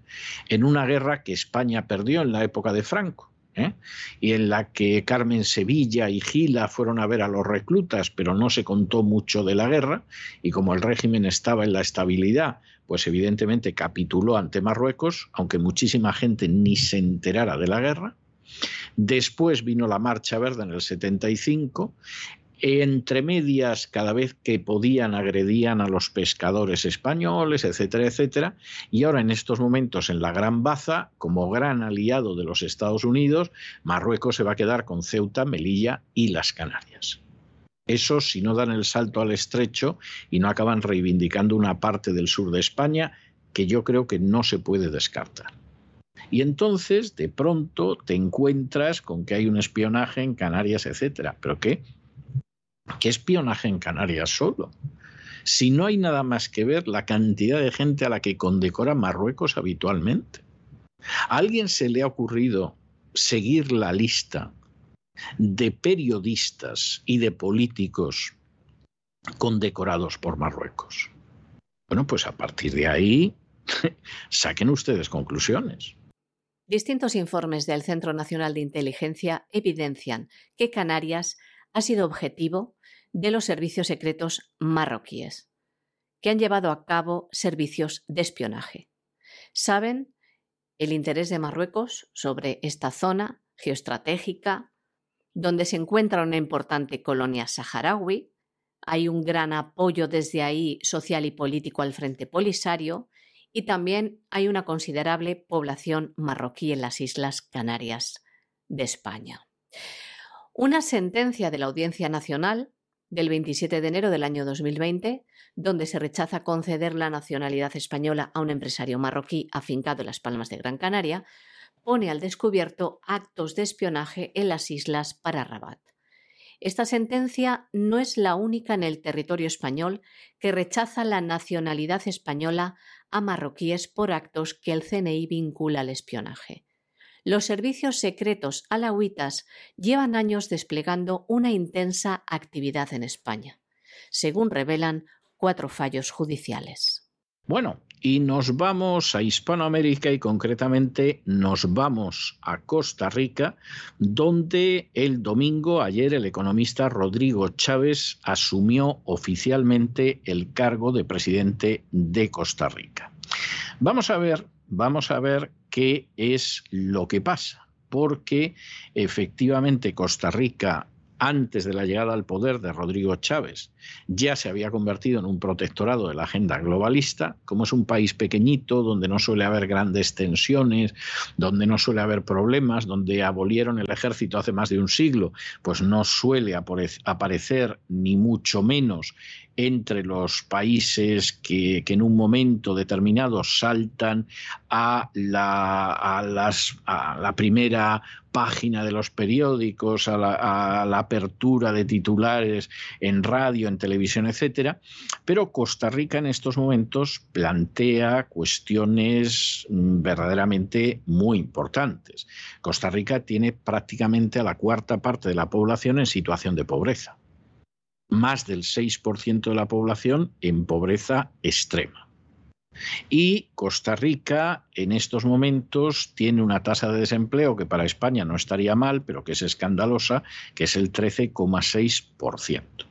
en una guerra que España perdió en la época de Franco. ¿Eh? y en la que Carmen Sevilla y Gila fueron a ver a los reclutas, pero no se contó mucho de la guerra, y como el régimen estaba en la estabilidad, pues evidentemente capituló ante Marruecos, aunque muchísima gente ni se enterara de la guerra. Después vino la Marcha Verde en el 75 entre medias, cada vez que podían, agredían a los pescadores españoles, etcétera, etcétera. Y ahora, en estos momentos, en la Gran Baza, como gran aliado de los Estados Unidos, Marruecos se va a quedar con Ceuta, Melilla y las Canarias. Eso si no dan el salto al estrecho y no acaban reivindicando una parte del sur de España que yo creo que no se puede descartar. Y entonces, de pronto, te encuentras con que hay un espionaje en Canarias, etcétera. ¿Pero qué? ¿Qué espionaje en Canarias solo? Si no hay nada más que ver la cantidad de gente a la que condecora Marruecos habitualmente. ¿A alguien se le ha ocurrido seguir la lista de periodistas y de políticos condecorados por Marruecos? Bueno, pues a partir de ahí saquen ustedes conclusiones. Distintos informes del Centro Nacional de Inteligencia evidencian que Canarias ha sido objetivo de los servicios secretos marroquíes, que han llevado a cabo servicios de espionaje. Saben el interés de Marruecos sobre esta zona geoestratégica, donde se encuentra una importante colonia saharaui, hay un gran apoyo desde ahí social y político al Frente Polisario y también hay una considerable población marroquí en las Islas Canarias de España. Una sentencia de la Audiencia Nacional del 27 de enero del año 2020, donde se rechaza conceder la nacionalidad española a un empresario marroquí afincado en las Palmas de Gran Canaria, pone al descubierto actos de espionaje en las islas para Rabat. Esta sentencia no es la única en el territorio español que rechaza la nacionalidad española a marroquíes por actos que el CNI vincula al espionaje. Los servicios secretos alauitas llevan años desplegando una intensa actividad en España, según revelan cuatro fallos judiciales. Bueno, y nos vamos a Hispanoamérica y concretamente nos vamos a Costa Rica, donde el domingo, ayer, el economista Rodrigo Chávez asumió oficialmente el cargo de presidente de Costa Rica. Vamos a ver, vamos a ver qué es lo que pasa, porque efectivamente Costa Rica antes de la llegada al poder de Rodrigo Chávez, ya se había convertido en un protectorado de la agenda globalista, como es un país pequeñito, donde no suele haber grandes tensiones, donde no suele haber problemas, donde abolieron el ejército hace más de un siglo, pues no suele aparecer ni mucho menos entre los países que, en un momento determinado saltan a la, primera página de los periódicos, a la, apertura de titulares en radio, en televisión, etcétera. Pero Costa Rica en estos momentos plantea cuestiones mm, verdaderamente muy importantes. Costa Rica tiene prácticamente a la cuarta parte de la población en situación de pobreza más del 6% de la población en pobreza extrema. Y Costa Rica en estos momentos tiene una tasa de desempleo que para España no estaría mal, pero que es escandalosa, que es el 13,6%.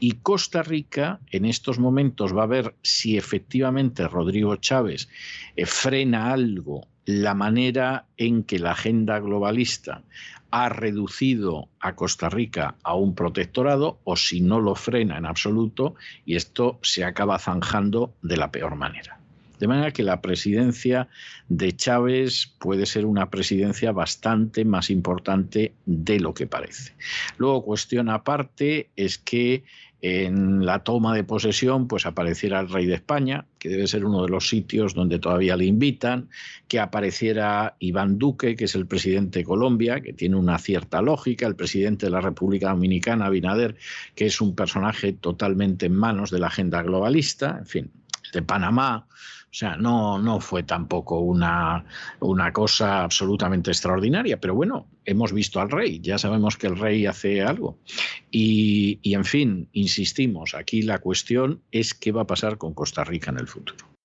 Y Costa Rica en estos momentos va a ver si efectivamente Rodrigo Chávez eh, frena algo la manera en que la agenda globalista ha reducido a Costa Rica a un protectorado o si no lo frena en absoluto y esto se acaba zanjando de la peor manera. De manera que la presidencia de Chávez puede ser una presidencia bastante más importante de lo que parece. Luego, cuestión aparte es que en la toma de posesión pues apareciera el rey de España, que debe ser uno de los sitios donde todavía le invitan, que apareciera Iván Duque, que es el presidente de Colombia, que tiene una cierta lógica, el presidente de la República Dominicana, Abinader, que es un personaje totalmente en manos de la agenda globalista, en fin, de Panamá, o sea, no, no fue tampoco una, una cosa absolutamente extraordinaria, pero bueno, hemos visto al rey, ya sabemos que el rey hace algo. Y, y en fin, insistimos, aquí la cuestión es qué va a pasar con Costa Rica en el futuro.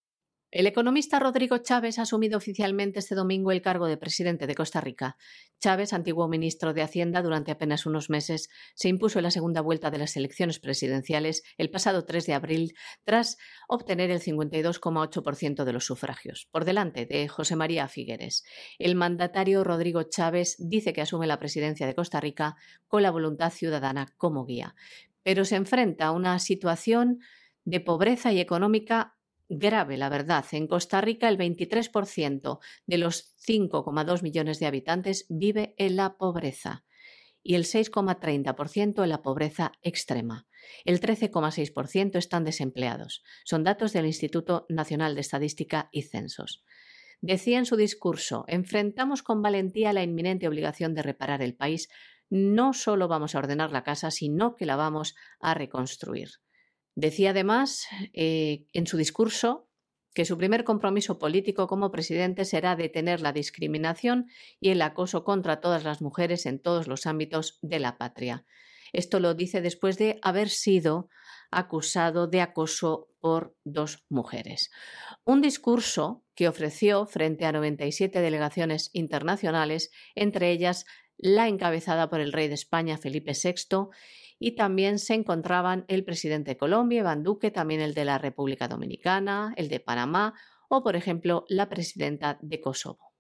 El economista Rodrigo Chávez ha asumido oficialmente este domingo el cargo de presidente de Costa Rica. Chávez, antiguo ministro de Hacienda durante apenas unos meses, se impuso en la segunda vuelta de las elecciones presidenciales el pasado 3 de abril tras obtener el 52,8% de los sufragios, por delante de José María Figueres. El mandatario Rodrigo Chávez dice que asume la presidencia de Costa Rica con la voluntad ciudadana como guía, pero se enfrenta a una situación de pobreza y económica grave, la verdad. En Costa Rica el 23% de los 5,2 millones de habitantes vive en la pobreza y el 6,30% en la pobreza extrema. El 13,6% están desempleados. Son datos del Instituto Nacional de Estadística y Censos. Decía en su discurso, enfrentamos con valentía la inminente obligación de reparar el país. No solo vamos a ordenar la casa, sino que la vamos a reconstruir. Decía además eh, en su discurso que su primer compromiso político como presidente será detener la discriminación y el acoso contra todas las mujeres en todos los ámbitos de la patria. Esto lo dice después de haber sido acusado de acoso por dos mujeres. Un discurso que ofreció frente a 97 delegaciones internacionales, entre ellas la encabezada por el rey de España Felipe VI y también se encontraban el presidente de Colombia, Iván Duque, también el de la República Dominicana, el de Panamá o, por ejemplo, la presidenta de Kosovo.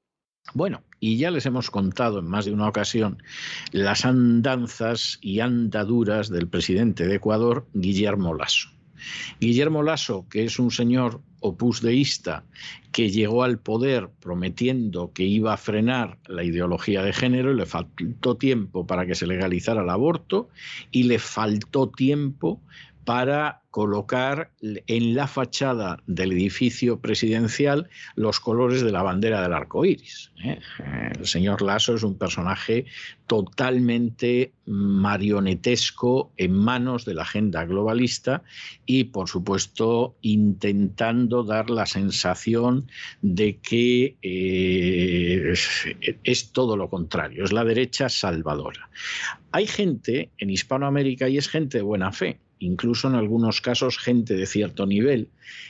Bueno, y ya les hemos contado en más de una ocasión las andanzas y andaduras del presidente de Ecuador, Guillermo Lasso. Guillermo Lasso, que es un señor opusdeísta que llegó al poder prometiendo que iba a frenar la ideología de género y le faltó tiempo para que se legalizara el aborto y le faltó tiempo para colocar en la fachada del edificio presidencial los colores de la bandera del arco iris. ¿eh? El señor Lasso es un personaje totalmente marionetesco en manos de la agenda globalista y, por supuesto, intentando dar la sensación de que eh, es todo lo contrario, es la derecha salvadora. Hay gente en Hispanoamérica y es gente de buena fe incluso en algunos casos gente de cierto nivel,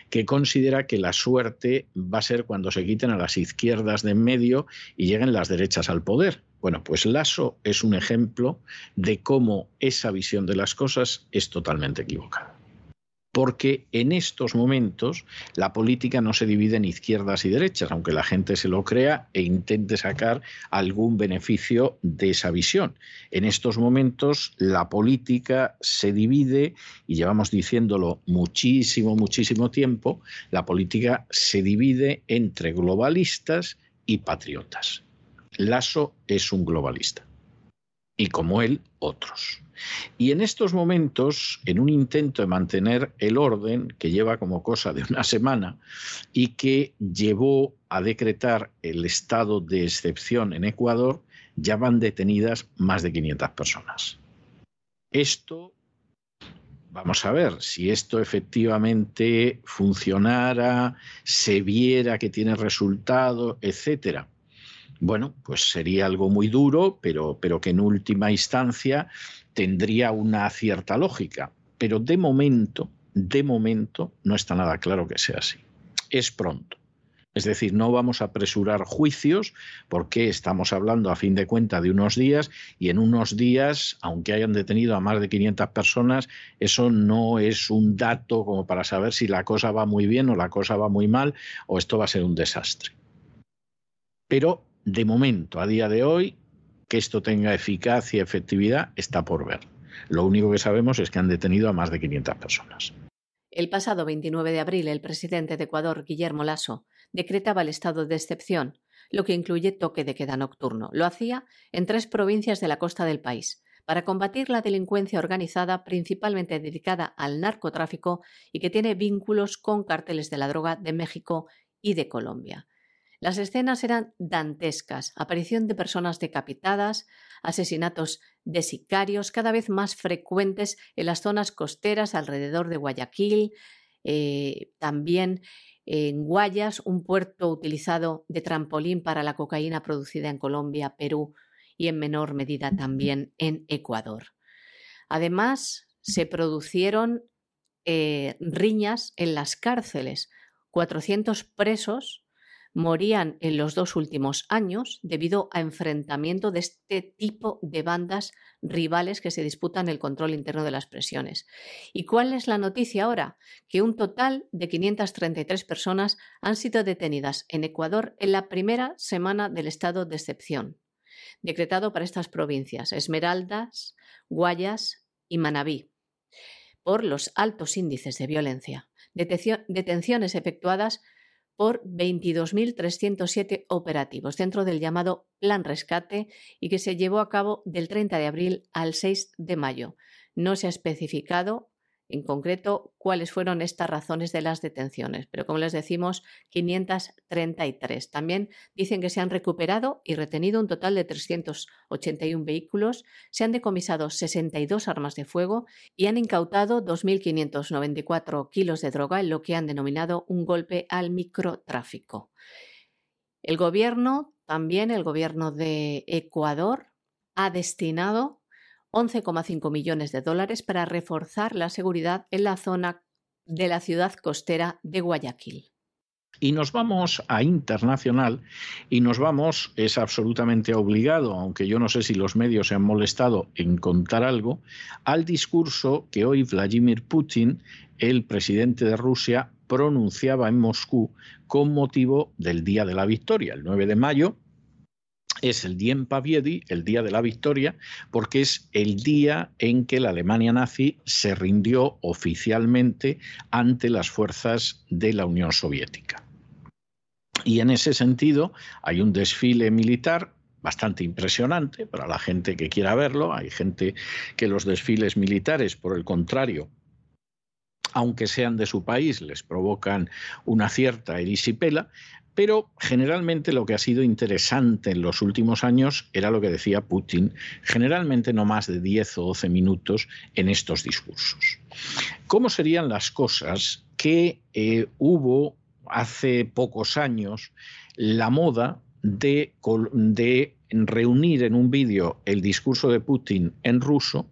que considera que la suerte va a ser cuando se quiten a las izquierdas de en medio y lleguen las derechas al poder. Bueno, pues Lasso es un ejemplo de cómo esa visión de las cosas es totalmente equivocada porque en estos momentos la política no se divide en izquierdas y derechas, aunque la gente se lo crea e intente sacar algún beneficio de esa visión. En estos momentos la política se divide, y llevamos diciéndolo muchísimo, muchísimo tiempo, la política se divide entre globalistas y patriotas. Lasso es un globalista y como él otros. Y en estos momentos, en un intento de mantener el orden, que lleva como cosa de una semana, y que llevó a decretar el estado de excepción en Ecuador, ya van detenidas más de 500 personas. Esto, vamos a ver, si esto efectivamente funcionara, se viera que tiene resultado, etcétera bueno, pues sería algo muy duro, pero, pero que en última instancia tendría una cierta lógica. Pero de momento, de momento, no está nada claro que sea así. Es pronto. Es decir, no vamos a apresurar juicios porque estamos hablando a fin de cuentas de unos días y en unos días, aunque hayan detenido a más de 500 personas, eso no es un dato como para saber si la cosa va muy bien o la cosa va muy mal o esto va a ser un desastre. Pero de momento, a día de hoy, que esto tenga eficacia y efectividad está por ver. Lo único que sabemos es que han detenido a más de 500 personas. El pasado 29 de abril, el presidente de Ecuador, Guillermo Lasso, decretaba el estado de excepción, lo que incluye toque de queda nocturno. Lo hacía en tres provincias de la costa del país, para combatir la delincuencia organizada principalmente dedicada al narcotráfico y que tiene vínculos con cárteles de la droga de México y de Colombia. Las escenas eran dantescas, aparición de personas decapitadas, asesinatos de sicarios cada vez más frecuentes en las zonas costeras alrededor de Guayaquil, eh, también en Guayas, un puerto utilizado de trampolín para la cocaína producida en Colombia, Perú y en menor medida también en Ecuador. Además, se produjeron eh, riñas en las cárceles. 400 presos morían en los dos últimos años debido a enfrentamiento de este tipo de bandas rivales que se disputan el control interno de las presiones. ¿Y cuál es la noticia ahora? Que un total de 533 personas han sido detenidas en Ecuador en la primera semana del estado de excepción, decretado para estas provincias, Esmeraldas, Guayas y Manabí, por los altos índices de violencia. Detenciones efectuadas por 22.307 operativos dentro del llamado Plan Rescate y que se llevó a cabo del 30 de abril al 6 de mayo. No se ha especificado en concreto cuáles fueron estas razones de las detenciones, pero como les decimos, 533. También dicen que se han recuperado y retenido un total de 381 vehículos, se han decomisado 62 armas de fuego y han incautado 2.594 kilos de droga en lo que han denominado un golpe al microtráfico. El gobierno, también el gobierno de Ecuador, ha destinado 11,5 millones de dólares para reforzar la seguridad en la zona de la ciudad costera de Guayaquil. Y nos vamos a internacional y nos vamos, es absolutamente obligado, aunque yo no sé si los medios se han molestado en contar algo, al discurso que hoy Vladimir Putin, el presidente de Rusia, pronunciaba en Moscú con motivo del Día de la Victoria, el 9 de mayo, es el Dien Paviedi, el día de la victoria, porque es el día en que la Alemania nazi se rindió oficialmente ante las fuerzas de la Unión Soviética. Y en ese sentido hay un desfile militar bastante impresionante para la gente que quiera verlo. Hay gente que los desfiles militares, por el contrario, aunque sean de su país, les provocan una cierta erisipela, pero generalmente lo que ha sido interesante en los últimos años era lo que decía Putin, generalmente no más de 10 o 12 minutos en estos discursos. ¿Cómo serían las cosas que eh, hubo hace pocos años la moda de, de reunir en un vídeo el discurso de Putin en ruso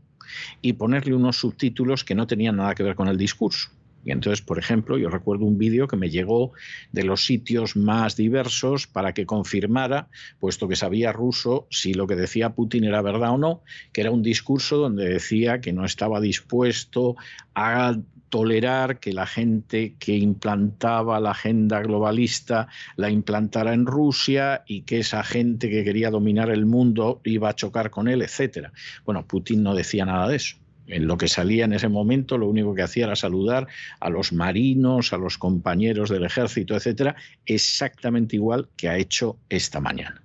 y ponerle unos subtítulos que no tenían nada que ver con el discurso? Y entonces, por ejemplo, yo recuerdo un vídeo que me llegó de los sitios más diversos para que confirmara, puesto que sabía ruso, si lo que decía Putin era verdad o no, que era un discurso donde decía que no estaba dispuesto a tolerar que la gente que implantaba la agenda globalista la implantara en Rusia y que esa gente que quería dominar el mundo iba a chocar con él, etcétera. Bueno, Putin no decía nada de eso en lo que salía en ese momento, lo único que hacía era saludar a los marinos, a los compañeros del ejército, etcétera, exactamente igual que ha hecho esta mañana.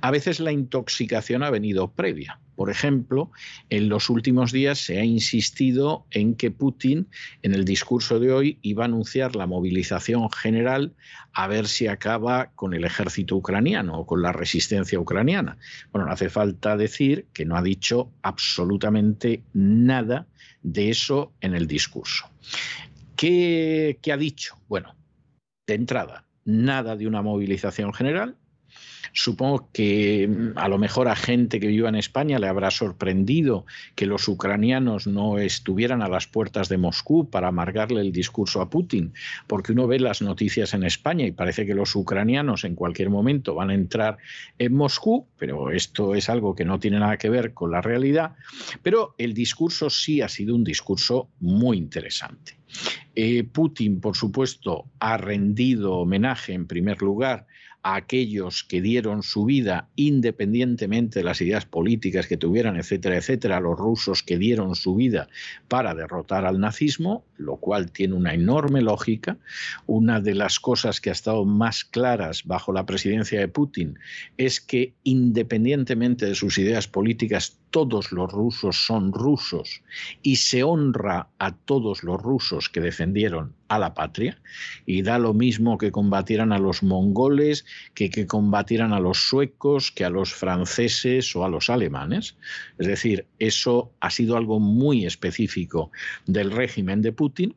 A veces la intoxicación ha venido previa. Por ejemplo, en los últimos días se ha insistido en que Putin, en el discurso de hoy, iba a anunciar la movilización general a ver si acaba con el ejército ucraniano o con la resistencia ucraniana. Bueno, no hace falta decir que no ha dicho absolutamente nada de eso en el discurso. ¿Qué, qué ha dicho? Bueno, de entrada, nada de una movilización general, Supongo que mm, a lo mejor a gente que viva en España le habrá sorprendido que los ucranianos no estuvieran a las puertas de Moscú para amargarle el discurso a Putin, porque uno ve las noticias en España y parece que los ucranianos en cualquier momento van a entrar en Moscú, pero esto es algo que no tiene nada que ver con la realidad. Pero el discurso sí ha sido un discurso muy interesante. Eh, Putin, por supuesto, ha rendido homenaje en primer lugar a aquellos que dieron su vida independientemente de las ideas políticas que tuvieran, etcétera, etcétera, a los rusos que dieron su vida para derrotar al nazismo, lo cual tiene una enorme lógica. Una de las cosas que ha estado más claras bajo la presidencia de Putin es que independientemente de sus ideas políticas, todos los rusos son rusos y se honra a todos los rusos que defendieron a la patria y da lo mismo que combatieran a los mongoles, que que combatieran a los suecos, que a los franceses o a los alemanes. Es decir, eso ha sido algo muy específico del régimen de Putin.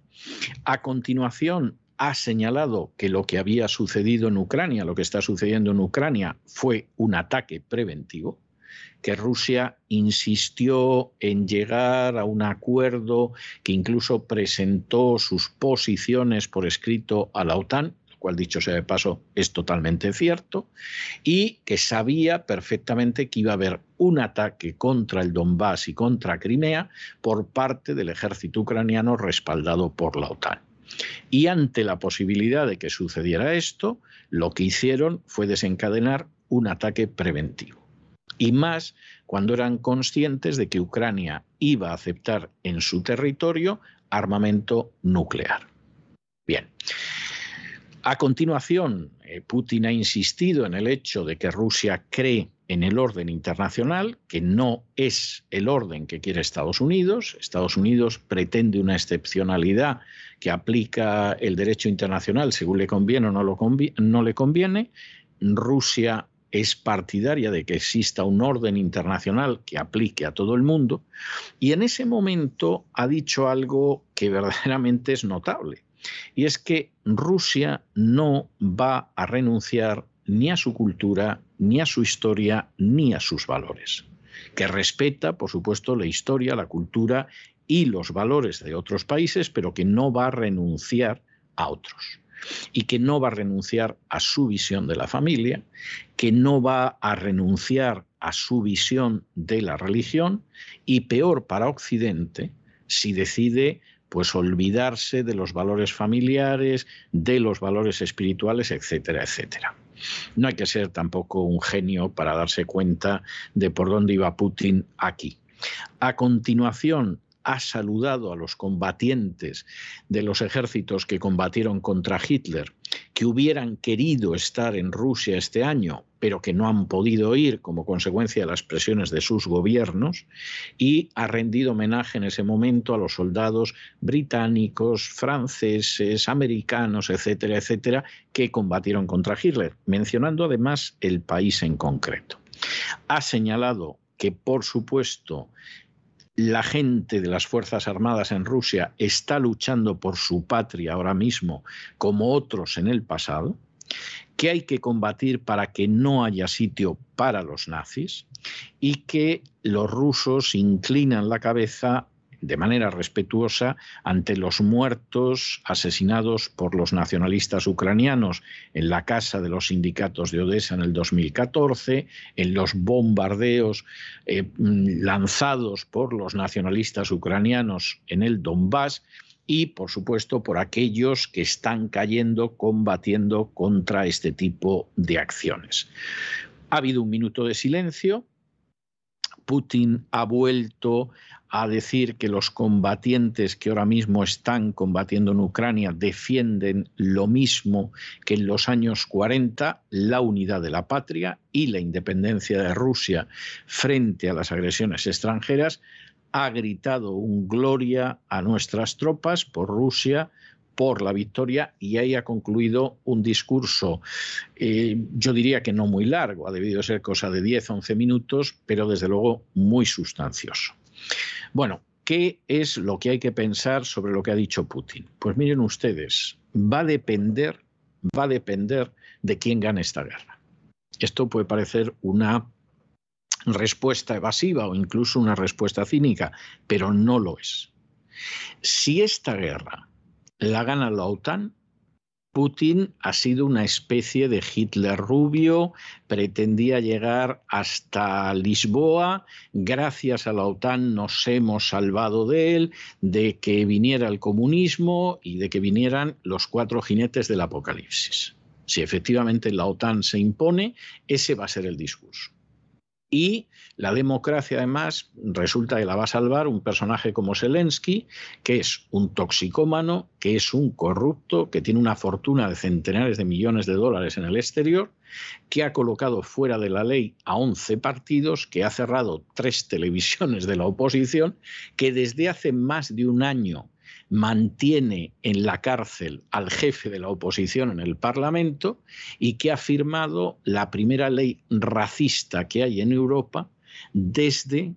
A continuación, ha señalado que lo que había sucedido en Ucrania, lo que está sucediendo en Ucrania, fue un ataque preventivo que Rusia insistió en llegar a un acuerdo, que incluso presentó sus posiciones por escrito a la OTAN, lo cual dicho sea de paso es totalmente cierto, y que sabía perfectamente que iba a haber un ataque contra el Donbass y contra Crimea por parte del ejército ucraniano respaldado por la OTAN. Y ante la posibilidad de que sucediera esto, lo que hicieron fue desencadenar un ataque preventivo y más cuando eran conscientes de que Ucrania iba a aceptar en su territorio armamento nuclear. Bien. A continuación, eh, Putin ha insistido en el hecho de que Rusia cree en el orden internacional, que no es el orden que quiere Estados Unidos. Estados Unidos pretende una excepcionalidad que aplica el derecho internacional según le conviene o no, no le conviene. Rusia es partidaria de que exista un orden internacional que aplique a todo el mundo y en ese momento ha dicho algo que verdaderamente es notable y es que Rusia no va a renunciar ni a su cultura, ni a su historia, ni a sus valores, que respeta, por supuesto, la historia, la cultura y los valores de otros países, pero que no va a renunciar a otros y que no va a renunciar a su visión de la familia, que no va a renunciar a su visión de la religión y peor para Occidente si decide pues olvidarse de los valores familiares, de los valores espirituales, etcétera, etcétera. No hay que ser tampoco un genio para darse cuenta de por dónde iba Putin aquí. A continuación, ha saludado a los combatientes de los ejércitos que combatieron contra Hitler, que hubieran querido estar en Rusia este año, pero que no han podido ir como consecuencia de las presiones de sus gobiernos, y ha rendido homenaje en ese momento a los soldados británicos, franceses, americanos, etcétera, etcétera, que combatieron contra Hitler, mencionando además el país en concreto. Ha señalado que, por supuesto, la gente de las Fuerzas Armadas en Rusia está luchando por su patria ahora mismo como otros en el pasado, que hay que combatir para que no haya sitio para los nazis y que los rusos inclinan la cabeza de manera respetuosa ante los muertos asesinados por los nacionalistas ucranianos en la casa de los sindicatos de Odessa en el 2014, en los bombardeos eh, lanzados por los nacionalistas ucranianos en el Donbass y, por supuesto, por aquellos que están cayendo combatiendo contra este tipo de acciones. Ha habido un minuto de silencio. Putin ha vuelto a decir que los combatientes que ahora mismo están combatiendo en Ucrania defienden lo mismo que en los años 40, la unidad de la patria y la independencia de Rusia frente a las agresiones extranjeras, ha gritado un gloria a nuestras tropas por Rusia, por la victoria y ahí ha concluido un discurso, eh, yo diría que no muy largo, ha debido ser cosa de 10-11 minutos, pero desde luego muy sustancioso. Bueno, ¿qué es lo que hay que pensar sobre lo que ha dicho Putin? Pues miren ustedes, va a depender, va a depender de quién gane esta guerra. Esto puede parecer una respuesta evasiva o incluso una respuesta cínica, pero no lo es. Si esta guerra la gana la OTAN, Putin ha sido una especie de Hitler rubio, pretendía llegar hasta Lisboa, gracias a la OTAN nos hemos salvado de él, de que viniera el comunismo y de que vinieran los cuatro jinetes del apocalipsis. Si efectivamente la OTAN se impone, ese va a ser el discurso. Y la democracia, además, resulta que la va a salvar un personaje como Zelensky, que es un toxicómano, que es un corrupto, que tiene una fortuna de centenares de millones de dólares en el exterior, que ha colocado fuera de la ley a 11 partidos, que ha cerrado tres televisiones de la oposición, que desde hace más de un año mantiene en la cárcel al jefe de la oposición en el Parlamento y que ha firmado la primera ley racista que hay en Europa desde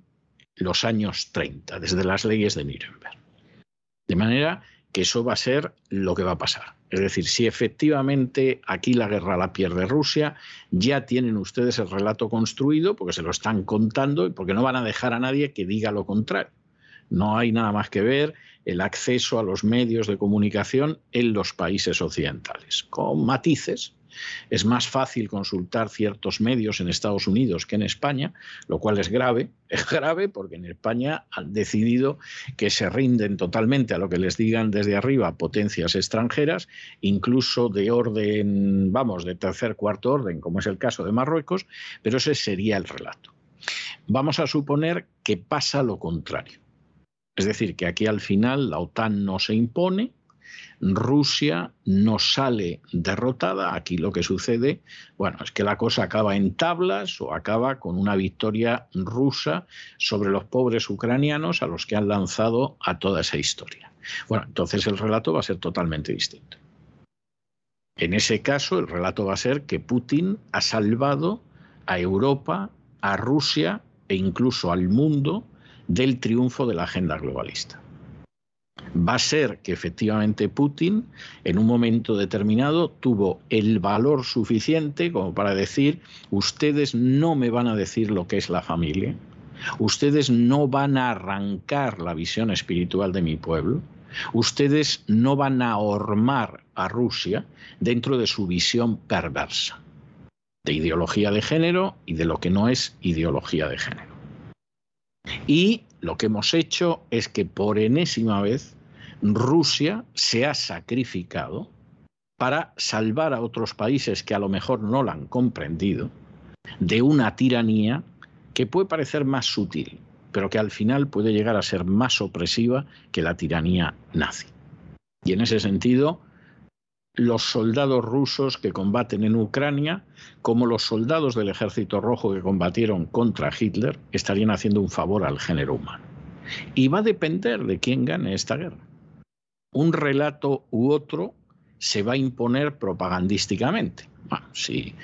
los años 30, desde las leyes de Nuremberg. De manera que eso va a ser lo que va a pasar. Es decir, si efectivamente aquí la guerra la pierde Rusia, ya tienen ustedes el relato construido porque se lo están contando y porque no van a dejar a nadie que diga lo contrario. No hay nada más que ver el acceso a los medios de comunicación en los países occidentales, con matices. Es más fácil consultar ciertos medios en Estados Unidos que en España, lo cual es grave. Es grave porque en España han decidido que se rinden totalmente a lo que les digan desde arriba potencias extranjeras, incluso de orden, vamos, de tercer, cuarto orden, como es el caso de Marruecos, pero ese sería el relato. Vamos a suponer que pasa lo contrario es decir, que aquí al final la OTAN no se impone, Rusia no sale derrotada. Aquí lo que sucede, bueno, es que la cosa acaba en tablas o acaba con una victoria rusa sobre los pobres ucranianos a los que han lanzado a toda esa historia. Bueno, entonces el relato va a ser totalmente distinto. En ese caso, el relato va a ser que Putin ha salvado a Europa, a Rusia e incluso al mundo del triunfo de la agenda globalista. Va a ser que efectivamente Putin en un momento determinado tuvo el valor suficiente como para decir, ustedes no me van a decir lo que es la familia, ustedes no van a arrancar la visión espiritual de mi pueblo, ustedes no van a hormar a Rusia dentro de su visión perversa de ideología de género y de lo que no es ideología de género. Y lo que hemos hecho es que por enésima vez Rusia se ha sacrificado para salvar a otros países que a lo mejor no la han comprendido de una tiranía que puede parecer más sutil, pero que al final puede llegar a ser más opresiva que la tiranía nazi. Y en ese sentido, los soldados rusos que combaten en Ucrania, como los soldados del Ejército Rojo que combatieron contra Hitler, estarían haciendo un favor al género humano. Y va a depender de quién gane esta guerra. Un relato u otro se va a imponer propagandísticamente. Bueno, si,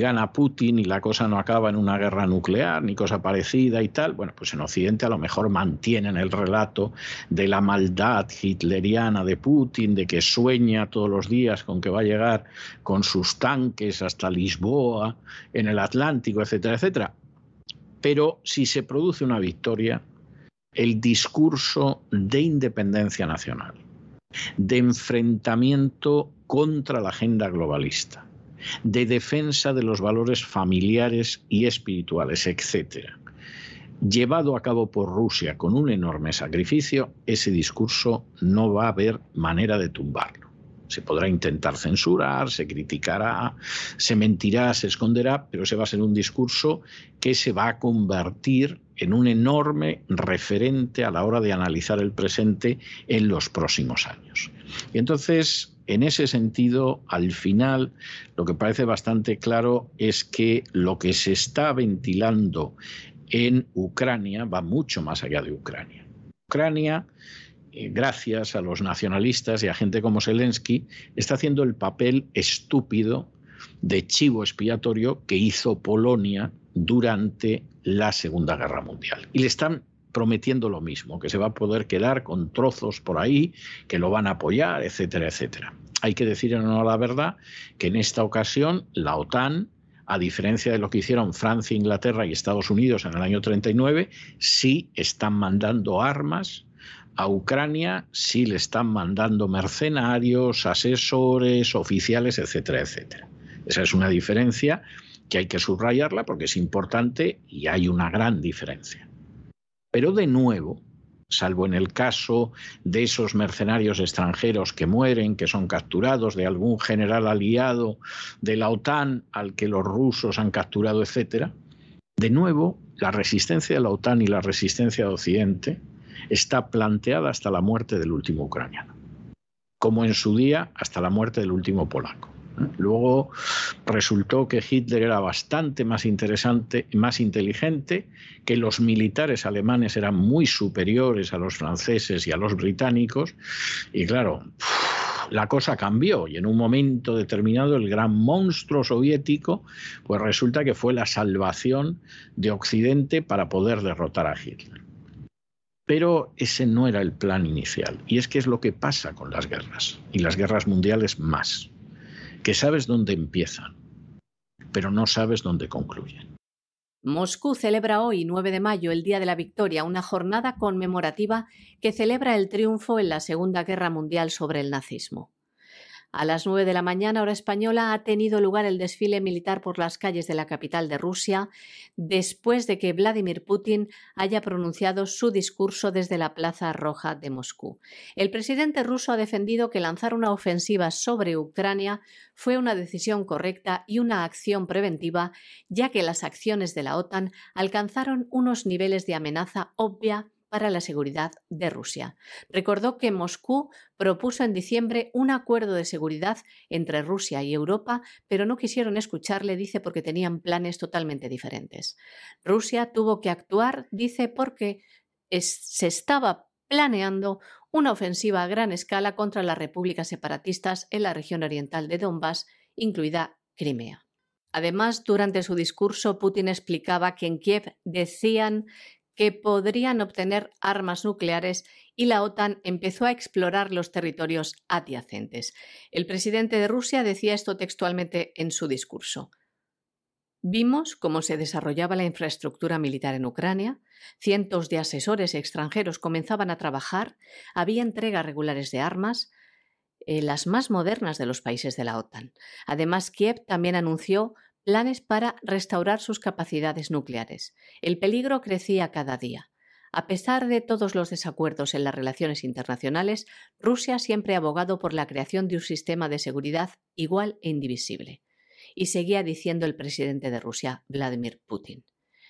gana Putin y la cosa no acaba en una guerra nuclear ni cosa parecida y tal, bueno, pues en Occidente a lo mejor mantienen el relato de la maldad hitleriana de Putin, de que sueña todos los días con que va a llegar con sus tanques hasta Lisboa, en el Atlántico, etcétera, etcétera. Pero si se produce una victoria, el discurso de independencia nacional, de enfrentamiento contra la agenda globalista, de defensa de los valores familiares y espirituales, etc. Llevado a cabo por Rusia con un enorme sacrificio, ese discurso no va a haber manera de tumbarlo. Se podrá intentar censurar, se criticará, se mentirá, se esconderá, pero ese va a ser un discurso que se va a convertir en un enorme referente a la hora de analizar el presente en los próximos años. Y entonces en ese sentido, al final, lo que parece bastante claro es que lo que se está ventilando en Ucrania va mucho más allá de Ucrania. Ucrania, eh, gracias a los nacionalistas y a gente como Zelensky, está haciendo el papel estúpido de chivo expiatorio que hizo Polonia durante la Segunda Guerra Mundial. Y le están prometiendo lo mismo, que se va a poder quedar con trozos por ahí, que lo van a apoyar, etcétera, etcétera. Hay que decir en honor a la verdad que en esta ocasión la OTAN, a diferencia de lo que hicieron Francia, Inglaterra y Estados Unidos en el año 39, sí están mandando armas a Ucrania, sí le están mandando mercenarios, asesores, oficiales, etcétera, etcétera. Esa es una diferencia que hay que subrayarla porque es importante y hay una gran diferencia. Pero de nuevo, salvo en el caso de esos mercenarios extranjeros que mueren, que son capturados, de algún general aliado de la OTAN al que los rusos han capturado, etcétera, De nuevo, la resistencia de la OTAN y la resistencia de Occidente está planteada hasta la muerte del último ucraniano, como en su día hasta la muerte del último polaco. Luego resultó que Hitler era bastante más interesante, más inteligente, que los militares alemanes eran muy superiores a los franceses y a los británicos, y claro, la cosa cambió y en un momento determinado el gran monstruo soviético, pues resulta que fue la salvación de Occidente para poder derrotar a Hitler. Pero ese no era el plan inicial. Y es que es lo que pasa con las guerras, y las guerras mundiales más, que sabes dónde empiezan, pero no sabes dónde concluyen. Moscú celebra hoy, 9 de mayo, el Día de la Victoria, una jornada conmemorativa que celebra el triunfo en la Segunda Guerra Mundial sobre el nazismo. A las nueve de la mañana, hora española, ha tenido lugar el desfile militar por las calles de la capital de Rusia, después de que Vladimir Putin haya pronunciado su discurso desde la Plaza Roja de Moscú. El presidente ruso ha defendido que lanzar una ofensiva sobre Ucrania fue una decisión correcta y una acción preventiva, ya que las acciones de la OTAN alcanzaron unos niveles de amenaza obvia para la seguridad de Rusia. Recordó que Moscú propuso en diciembre un acuerdo de seguridad entre Rusia y Europa, pero no quisieron escucharle, dice, porque tenían planes totalmente diferentes. Rusia tuvo que actuar, dice, porque se estaba planeando una ofensiva a gran escala contra las repúblicas separatistas en la región oriental de Donbass, incluida Crimea. Además, durante su discurso, Putin explicaba que en Kiev decían que podrían obtener armas nucleares y la OTAN empezó a explorar los territorios adyacentes. El presidente de Rusia decía esto textualmente en su discurso. Vimos cómo se desarrollaba la infraestructura militar en Ucrania, cientos de asesores extranjeros comenzaban a trabajar, había entregas regulares de armas, eh, las más modernas de los países de la OTAN. Además, Kiev también anunció planes para restaurar sus capacidades nucleares. El peligro crecía cada día. A pesar de todos los desacuerdos en las relaciones internacionales, Rusia siempre ha abogado por la creación de un sistema de seguridad igual e indivisible. Y seguía diciendo el presidente de Rusia, Vladimir Putin.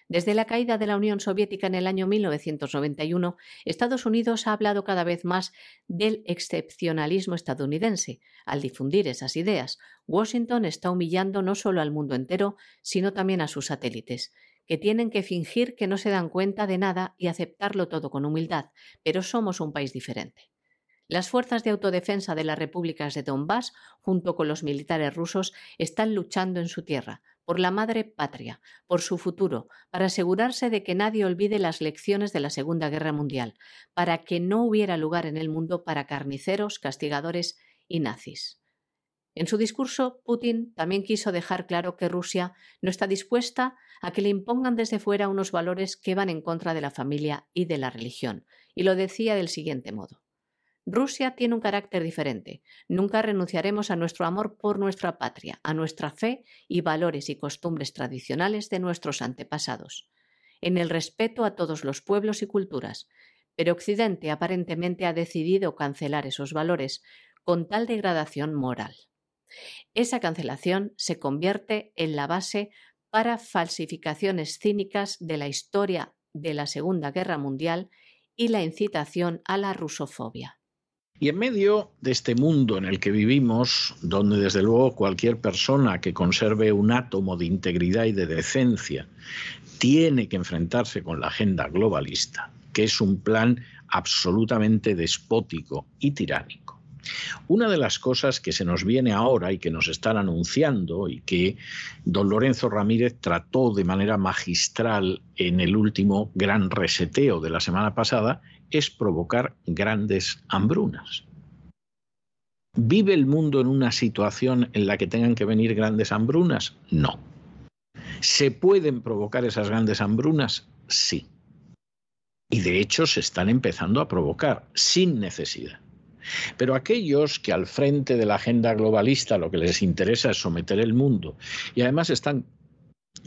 Desde la caída de la Unión Soviética en el año 1991, Estados Unidos ha hablado cada vez más del excepcionalismo estadounidense. Al difundir esas ideas, Washington está humillando no solo al mundo entero, sino también a sus satélites, que tienen que fingir que no se dan cuenta de nada y aceptarlo todo con humildad, pero somos un país diferente. Las fuerzas de autodefensa de las repúblicas de Donbass, junto con los militares rusos, están luchando en su tierra, por la madre patria, por su futuro, para asegurarse de que nadie olvide las lecciones de la Segunda Guerra Mundial, para que no hubiera lugar en el mundo para carniceros, castigadores y nazis. En su discurso, Putin también quiso dejar claro que Rusia no está dispuesta a que le impongan desde fuera unos valores que van en contra de la familia y de la religión, y lo decía del siguiente modo. Rusia tiene un carácter diferente. Nunca renunciaremos a nuestro amor por nuestra patria, a nuestra fe y valores y costumbres tradicionales de nuestros antepasados, en el respeto a todos los pueblos y culturas. Pero Occidente aparentemente ha decidido cancelar esos valores con tal degradación moral. Esa cancelación se convierte en la base para falsificaciones cínicas de la historia de la Segunda Guerra Mundial y la incitación a la rusofobia. Y en medio de este mundo en el que vivimos, donde desde luego cualquier persona que conserve un átomo de integridad y de decencia tiene que enfrentarse con la agenda globalista, que es un plan absolutamente despótico y tiránico. Una de las cosas que se nos viene ahora y que nos están anunciando y que don Lorenzo Ramírez trató de manera magistral en el último gran reseteo de la semana pasada es provocar grandes hambrunas. ¿Vive el mundo en una situación en la que tengan que venir grandes hambrunas? No. ¿Se pueden provocar esas grandes hambrunas? Sí. Y de hecho se están empezando a provocar sin necesidad. Pero aquellos que al frente de la agenda globalista lo que les interesa es someter el mundo y además están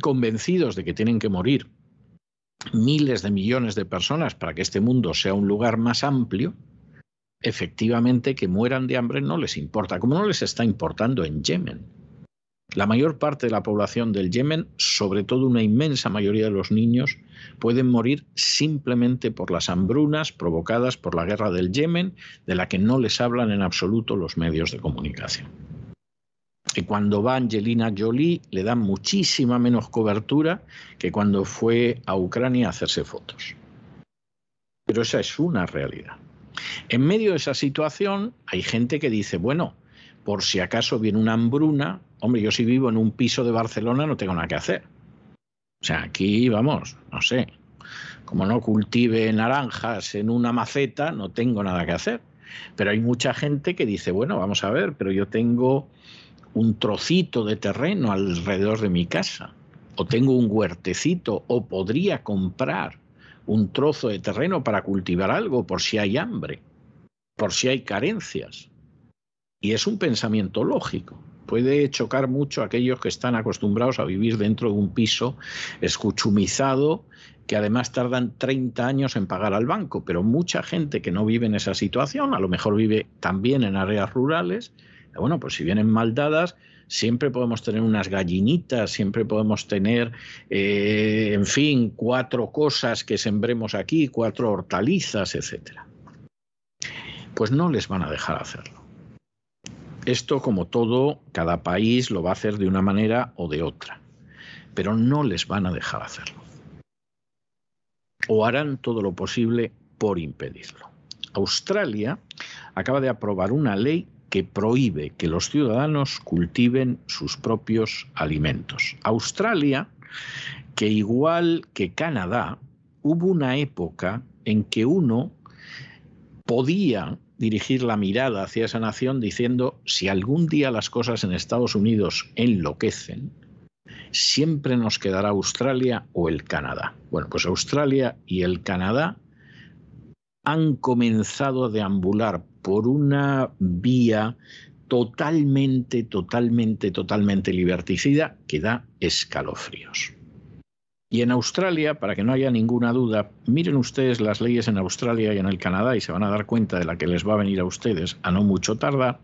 convencidos de que tienen que morir miles de millones de personas para que este mundo sea un lugar más amplio, efectivamente que mueran de hambre no les importa, como no les está importando en Yemen. La mayor parte de la población del Yemen, sobre todo una inmensa mayoría de los niños, pueden morir simplemente por las hambrunas provocadas por la guerra del Yemen, de la que no les hablan en absoluto los medios de comunicación. Y cuando va Angelina Jolie le dan muchísima menos cobertura que cuando fue a Ucrania a hacerse fotos. Pero esa es una realidad. En medio de esa situación hay gente que dice, bueno, por si acaso viene una hambruna, hombre, yo si vivo en un piso de Barcelona no tengo nada que hacer. O sea, aquí vamos, no sé, como no cultive naranjas en una maceta, no tengo nada que hacer. Pero hay mucha gente que dice, bueno, vamos a ver, pero yo tengo un trocito de terreno alrededor de mi casa, o tengo un huertecito, o podría comprar un trozo de terreno para cultivar algo por si hay hambre, por si hay carencias. Y es un pensamiento lógico. Puede chocar mucho a aquellos que están acostumbrados a vivir dentro de un piso escuchumizado, que además tardan 30 años en pagar al banco, pero mucha gente que no vive en esa situación, a lo mejor vive también en áreas rurales, bueno, pues si vienen mal dadas, siempre podemos tener unas gallinitas, siempre podemos tener, eh, en fin, cuatro cosas que sembremos aquí, cuatro hortalizas, etcétera. Pues no les van a dejar hacerlo. Esto, como todo, cada país lo va a hacer de una manera o de otra, pero no les van a dejar hacerlo. O harán todo lo posible por impedirlo. Australia acaba de aprobar una ley que prohíbe que los ciudadanos cultiven sus propios alimentos. Australia, que igual que Canadá, hubo una época en que uno podía dirigir la mirada hacia esa nación diciendo, si algún día las cosas en Estados Unidos enloquecen, siempre nos quedará Australia o el Canadá. Bueno, pues Australia y el Canadá han comenzado a deambular por una vía totalmente, totalmente, totalmente liberticida que da escalofríos. Y en Australia, para que no haya ninguna duda, miren ustedes las leyes en Australia y en el Canadá y se van a dar cuenta de la que les va a venir a ustedes a no mucho tardar,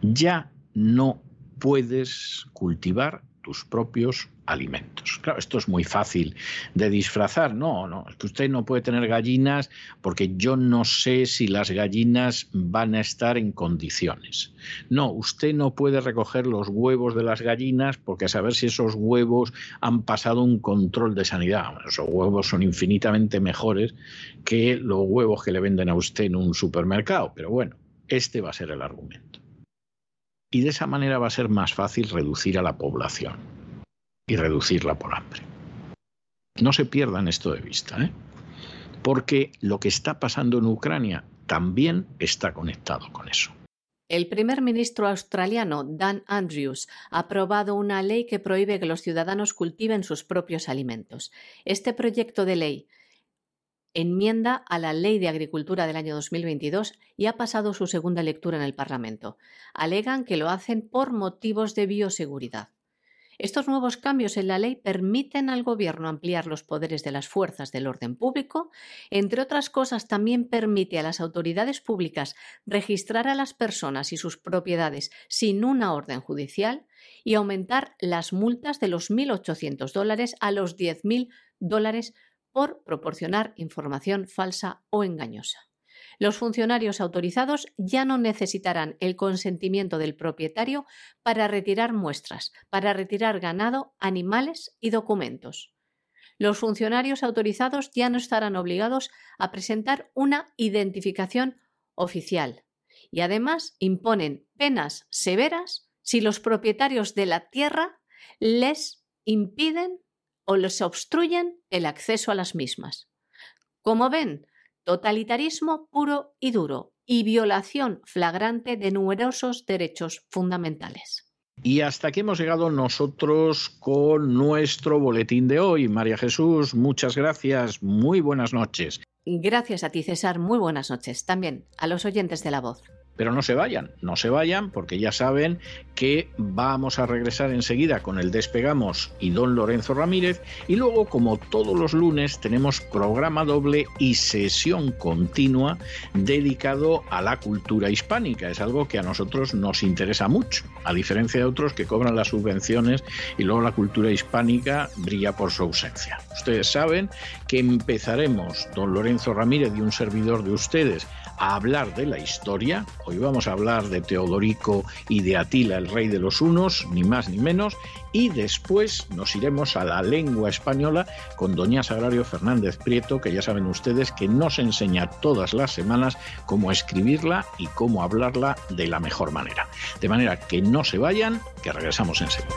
ya no puedes cultivar tus propios alimentos. Claro, esto es muy fácil de disfrazar. No, no, es que usted no puede tener gallinas porque yo no sé si las gallinas van a estar en condiciones. No, usted no puede recoger los huevos de las gallinas porque a saber si esos huevos han pasado un control de sanidad. esos huevos son infinitamente mejores que los huevos que le venden a usted en un supermercado. Pero bueno, este va a ser el argumento. Y de esa manera va a ser más fácil reducir a la población y reducirla por hambre. No se pierdan esto de vista, ¿eh? porque lo que está pasando en Ucrania también está conectado con eso. El primer ministro australiano, Dan Andrews, ha aprobado una ley que prohíbe que los ciudadanos cultiven sus propios alimentos. Este proyecto de ley enmienda a la Ley de Agricultura del año 2022 y ha pasado su segunda lectura en el Parlamento. Alegan que lo hacen por motivos de bioseguridad. Estos nuevos cambios en la ley permiten al Gobierno ampliar los poderes de las fuerzas del orden público. Entre otras cosas, también permite a las autoridades públicas registrar a las personas y sus propiedades sin una orden judicial y aumentar las multas de los 1.800 dólares a los 10.000 dólares por proporcionar información falsa o engañosa. Los funcionarios autorizados ya no necesitarán el consentimiento del propietario para retirar muestras, para retirar ganado, animales y documentos. Los funcionarios autorizados ya no estarán obligados a presentar una identificación oficial y además imponen penas severas si los propietarios de la tierra les impiden o les obstruyen el acceso a las mismas. Como ven, totalitarismo puro y duro y violación flagrante de numerosos derechos fundamentales. Y hasta aquí hemos llegado nosotros con nuestro boletín de hoy. María Jesús, muchas gracias. Muy buenas noches. Gracias a ti, César. Muy buenas noches. También a los oyentes de la voz. Pero no se vayan, no se vayan porque ya saben que vamos a regresar enseguida con el Despegamos y don Lorenzo Ramírez y luego como todos los lunes tenemos programa doble y sesión continua dedicado a la cultura hispánica. Es algo que a nosotros nos interesa mucho, a diferencia de otros que cobran las subvenciones y luego la cultura hispánica brilla por su ausencia. Ustedes saben que empezaremos, don Lorenzo Ramírez y un servidor de ustedes, a hablar de la historia. Hoy vamos a hablar de Teodorico y de Atila, el rey de los unos, ni más ni menos. Y después nos iremos a la lengua española con doña Sagrario Fernández Prieto, que ya saben ustedes que nos enseña todas las semanas cómo escribirla y cómo hablarla de la mejor manera. De manera que no se vayan, que regresamos enseguida.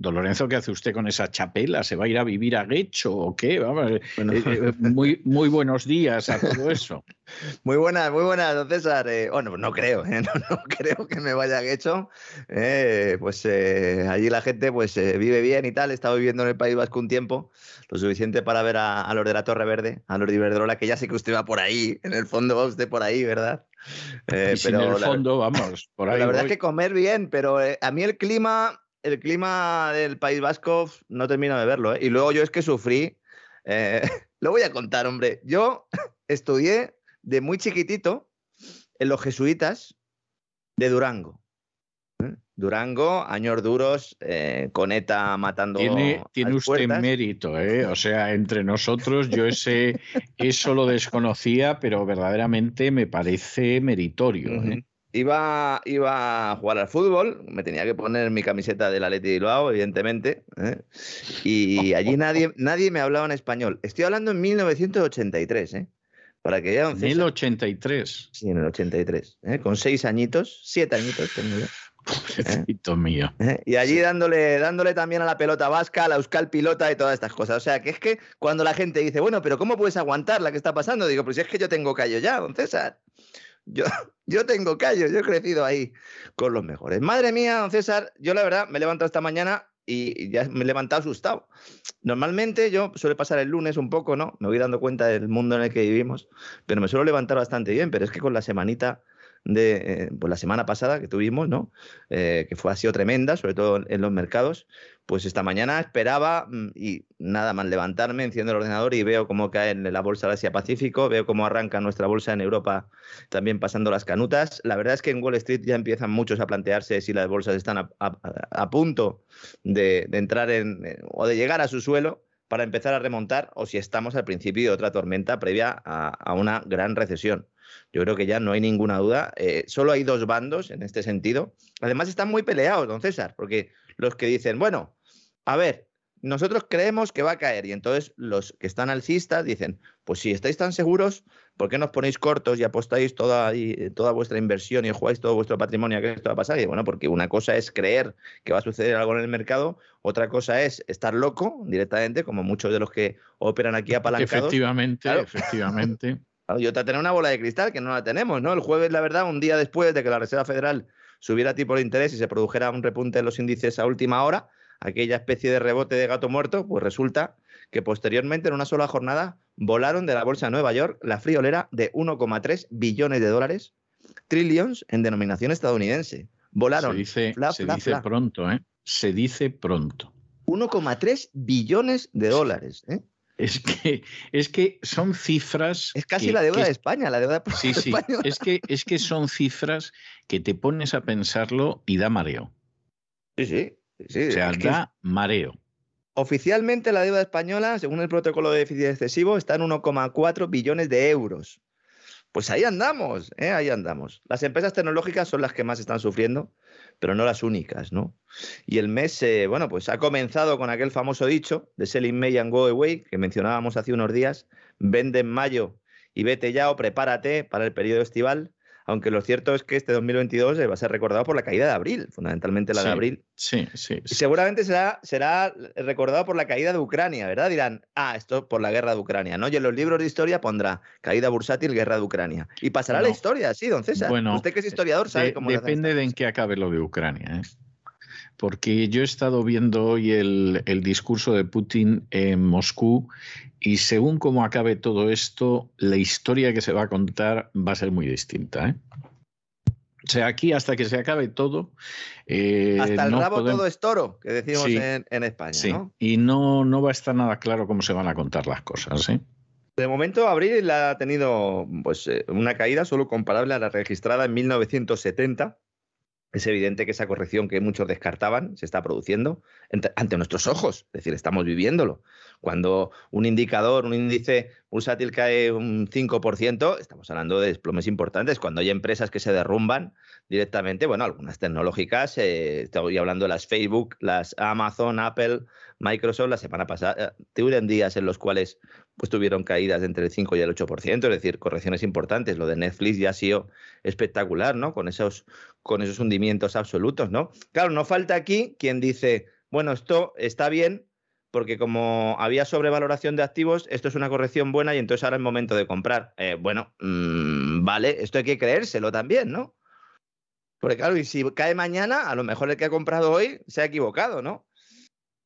Don Lorenzo, ¿qué hace usted con esa chapela? ¿Se va a ir a vivir a Guecho o qué? Vamos, eh, eh, muy, muy buenos días a todo eso. Muy buenas, muy buenas, don César. Eh, bueno, no creo, no, creo que me vaya a Guecho. pues allí la gente pues vive bien y tal. He estado viviendo en el País Vasco un tiempo, lo suficiente para ver a, los de la Torre Verde, a los de Iberdrola, que ya sé que usted va por ahí, en el fondo va usted por ahí, ¿verdad? pero en el fondo, vamos, por ahí. La verdad es que comer bien, pero a mí el clima el clima del País Vasco no termino de verlo. ¿eh? Y luego yo es que sufrí. Eh, lo voy a contar, hombre. Yo estudié de muy chiquitito en los jesuitas de Durango. ¿eh? Durango, años duros, con ETA matando. Tiene, tiene usted mérito, ¿eh? O sea, entre nosotros, yo ese, eso lo desconocía, pero verdaderamente me parece meritorio. ¿eh? Iba, iba a jugar al fútbol, me tenía que poner mi camiseta del Atleti de Bilbao, evidentemente, ¿eh? y allí nadie, nadie me hablaba en español. Estoy hablando en 1983, ¿eh? Para que ya... ¿En el 83? Sí, en el 83, ¿eh? con seis añitos, siete añitos tengo Pobrecito mío. ¿Eh? Y allí dándole, dándole también a la pelota vasca, a la Euskal Pilota y todas estas cosas. O sea, que es que cuando la gente dice, bueno, pero ¿cómo puedes aguantar la que está pasando? Digo, pues si es que yo tengo callo ya, don César. Yo, yo tengo callo, yo he crecido ahí con los mejores. Madre mía, don César, yo la verdad me he levantado esta mañana y ya me he levantado asustado. Normalmente yo suele pasar el lunes un poco, ¿no? Me voy dando cuenta del mundo en el que vivimos, pero me suelo levantar bastante bien, pero es que con la semanita de eh, pues la semana pasada que tuvimos, ¿no? Eh, que fue así tremenda, sobre todo en los mercados, pues esta mañana esperaba mm, y nada más levantarme, enciendo el ordenador y veo cómo cae en la bolsa de Asia Pacífico, veo cómo arranca nuestra bolsa en Europa también pasando las canutas. La verdad es que en Wall Street ya empiezan muchos a plantearse si las bolsas están a, punto de, entrar en o de llegar a su suelo para empezar a remontar o si estamos al principio de otra tormenta previa a una gran recesión. Yo creo que ya no hay ninguna duda. Eh, solo hay dos bandos en este sentido. Además están muy peleados, don César, porque los que dicen, bueno, a ver, nosotros creemos que va a caer y entonces los que están alcistas dicen, pues si estáis tan seguros, ¿por qué no os ponéis cortos y apostáis toda, toda vuestra inversión y jugáis todo vuestro patrimonio a que esto va a pasar? Y bueno, porque una cosa es creer que va a suceder algo en el mercado, otra cosa es estar loco directamente, como muchos de los que operan aquí apalancados. Efectivamente, efectivamente. Y otra tener una bola de cristal, que no la tenemos, ¿no? El jueves, la verdad, un día después de que la Reserva Federal subiera tipo de interés y se produjera un repunte en los índices a última hora, aquella especie de rebote de gato muerto, pues resulta que posteriormente en una sola jornada volaron de la bolsa de Nueva York la friolera de 1,3 billones de dólares, trillions en denominación estadounidense. Volaron. Se dice, se dice pronto, ¿eh? Se dice pronto. 1,3 billones de dólares. ¿eh? Es que, es que son cifras. Es casi que- la deuda que- de España, la deuda Sí, sí. española. Es que, es que son cifras que te pones a pensarlo y da mareo. Sí, sí. sí, O sea, da mareo. Oficialmente la deuda española, según el protocolo de déficit excesivo, está en 1,4 billones de euros. Pues ahí andamos, ¿eh? ahí andamos. Las empresas tecnológicas son las que más están sufriendo, pero no las únicas, ¿no? Y el mes, eh, bueno, pues ha comenzado con aquel famoso dicho de Selling May and Go Away que mencionábamos hace unos días, vende en mayo y vete ya o prepárate para el periodo estival, aunque lo cierto es que este 2022 va a ser recordado por la caída de abril, fundamentalmente la de abril, Sí, sí. y sí. seguramente será, será recordado por la caída de Ucrania, ¿verdad? Dirán, ah, esto por la guerra de Ucrania, ¿no? Y en los libros de historia pondrá caída bursátil, guerra de Ucrania. Y pasará la historia, sí, don César. Bueno, Usted que es historiador sabe De- cómo depende de en qué acabe lo de Ucrania. ¿eh? Porque yo he estado viendo hoy el, el discurso de Putin en Moscú y según cómo acabe todo esto, la historia que se va a contar va a ser muy distinta. ¿eh? O sea, aquí hasta que se acabe todo... eh, Hasta el no rabo podemos- todo es toro, que decimos Sí. en, en España, Sí, ¿no? y no, no va a estar nada claro cómo se van a contar las cosas. ¿eh? De momento, abril ha tenido pues, eh, una caída solo comparable a la registrada en 1970. Es evidente que esa corrección que muchos descartaban se está produciendo ante, nuestros ojos, es decir, estamos viviéndolo. Cuando un indicador, un índice bursátil cae un 5%, estamos hablando de desplomes importantes. Cuando hay empresas que se derrumban directamente, bueno, algunas tecnológicas, eh, estoy hablando de las Facebook, las Amazon, Apple, Microsoft, la semana pasada, eh, tuvieron días en los cuales pues tuvieron caídas de entre el 5 y el 8%, es decir, correcciones importantes. Lo de Netflix ya ha sido espectacular, ¿no? Con esos, con esos hundimientos absolutos, ¿no? Claro, no falta aquí quien dice, bueno, esto está bien porque como había sobrevaloración de activos, esto es una corrección buena y entonces ahora es momento de comprar. Eh, bueno, mm, vale, esto hay que creérselo también, ¿no? Porque claro, y si cae mañana, a lo mejor el que ha comprado hoy se ha equivocado, ¿no?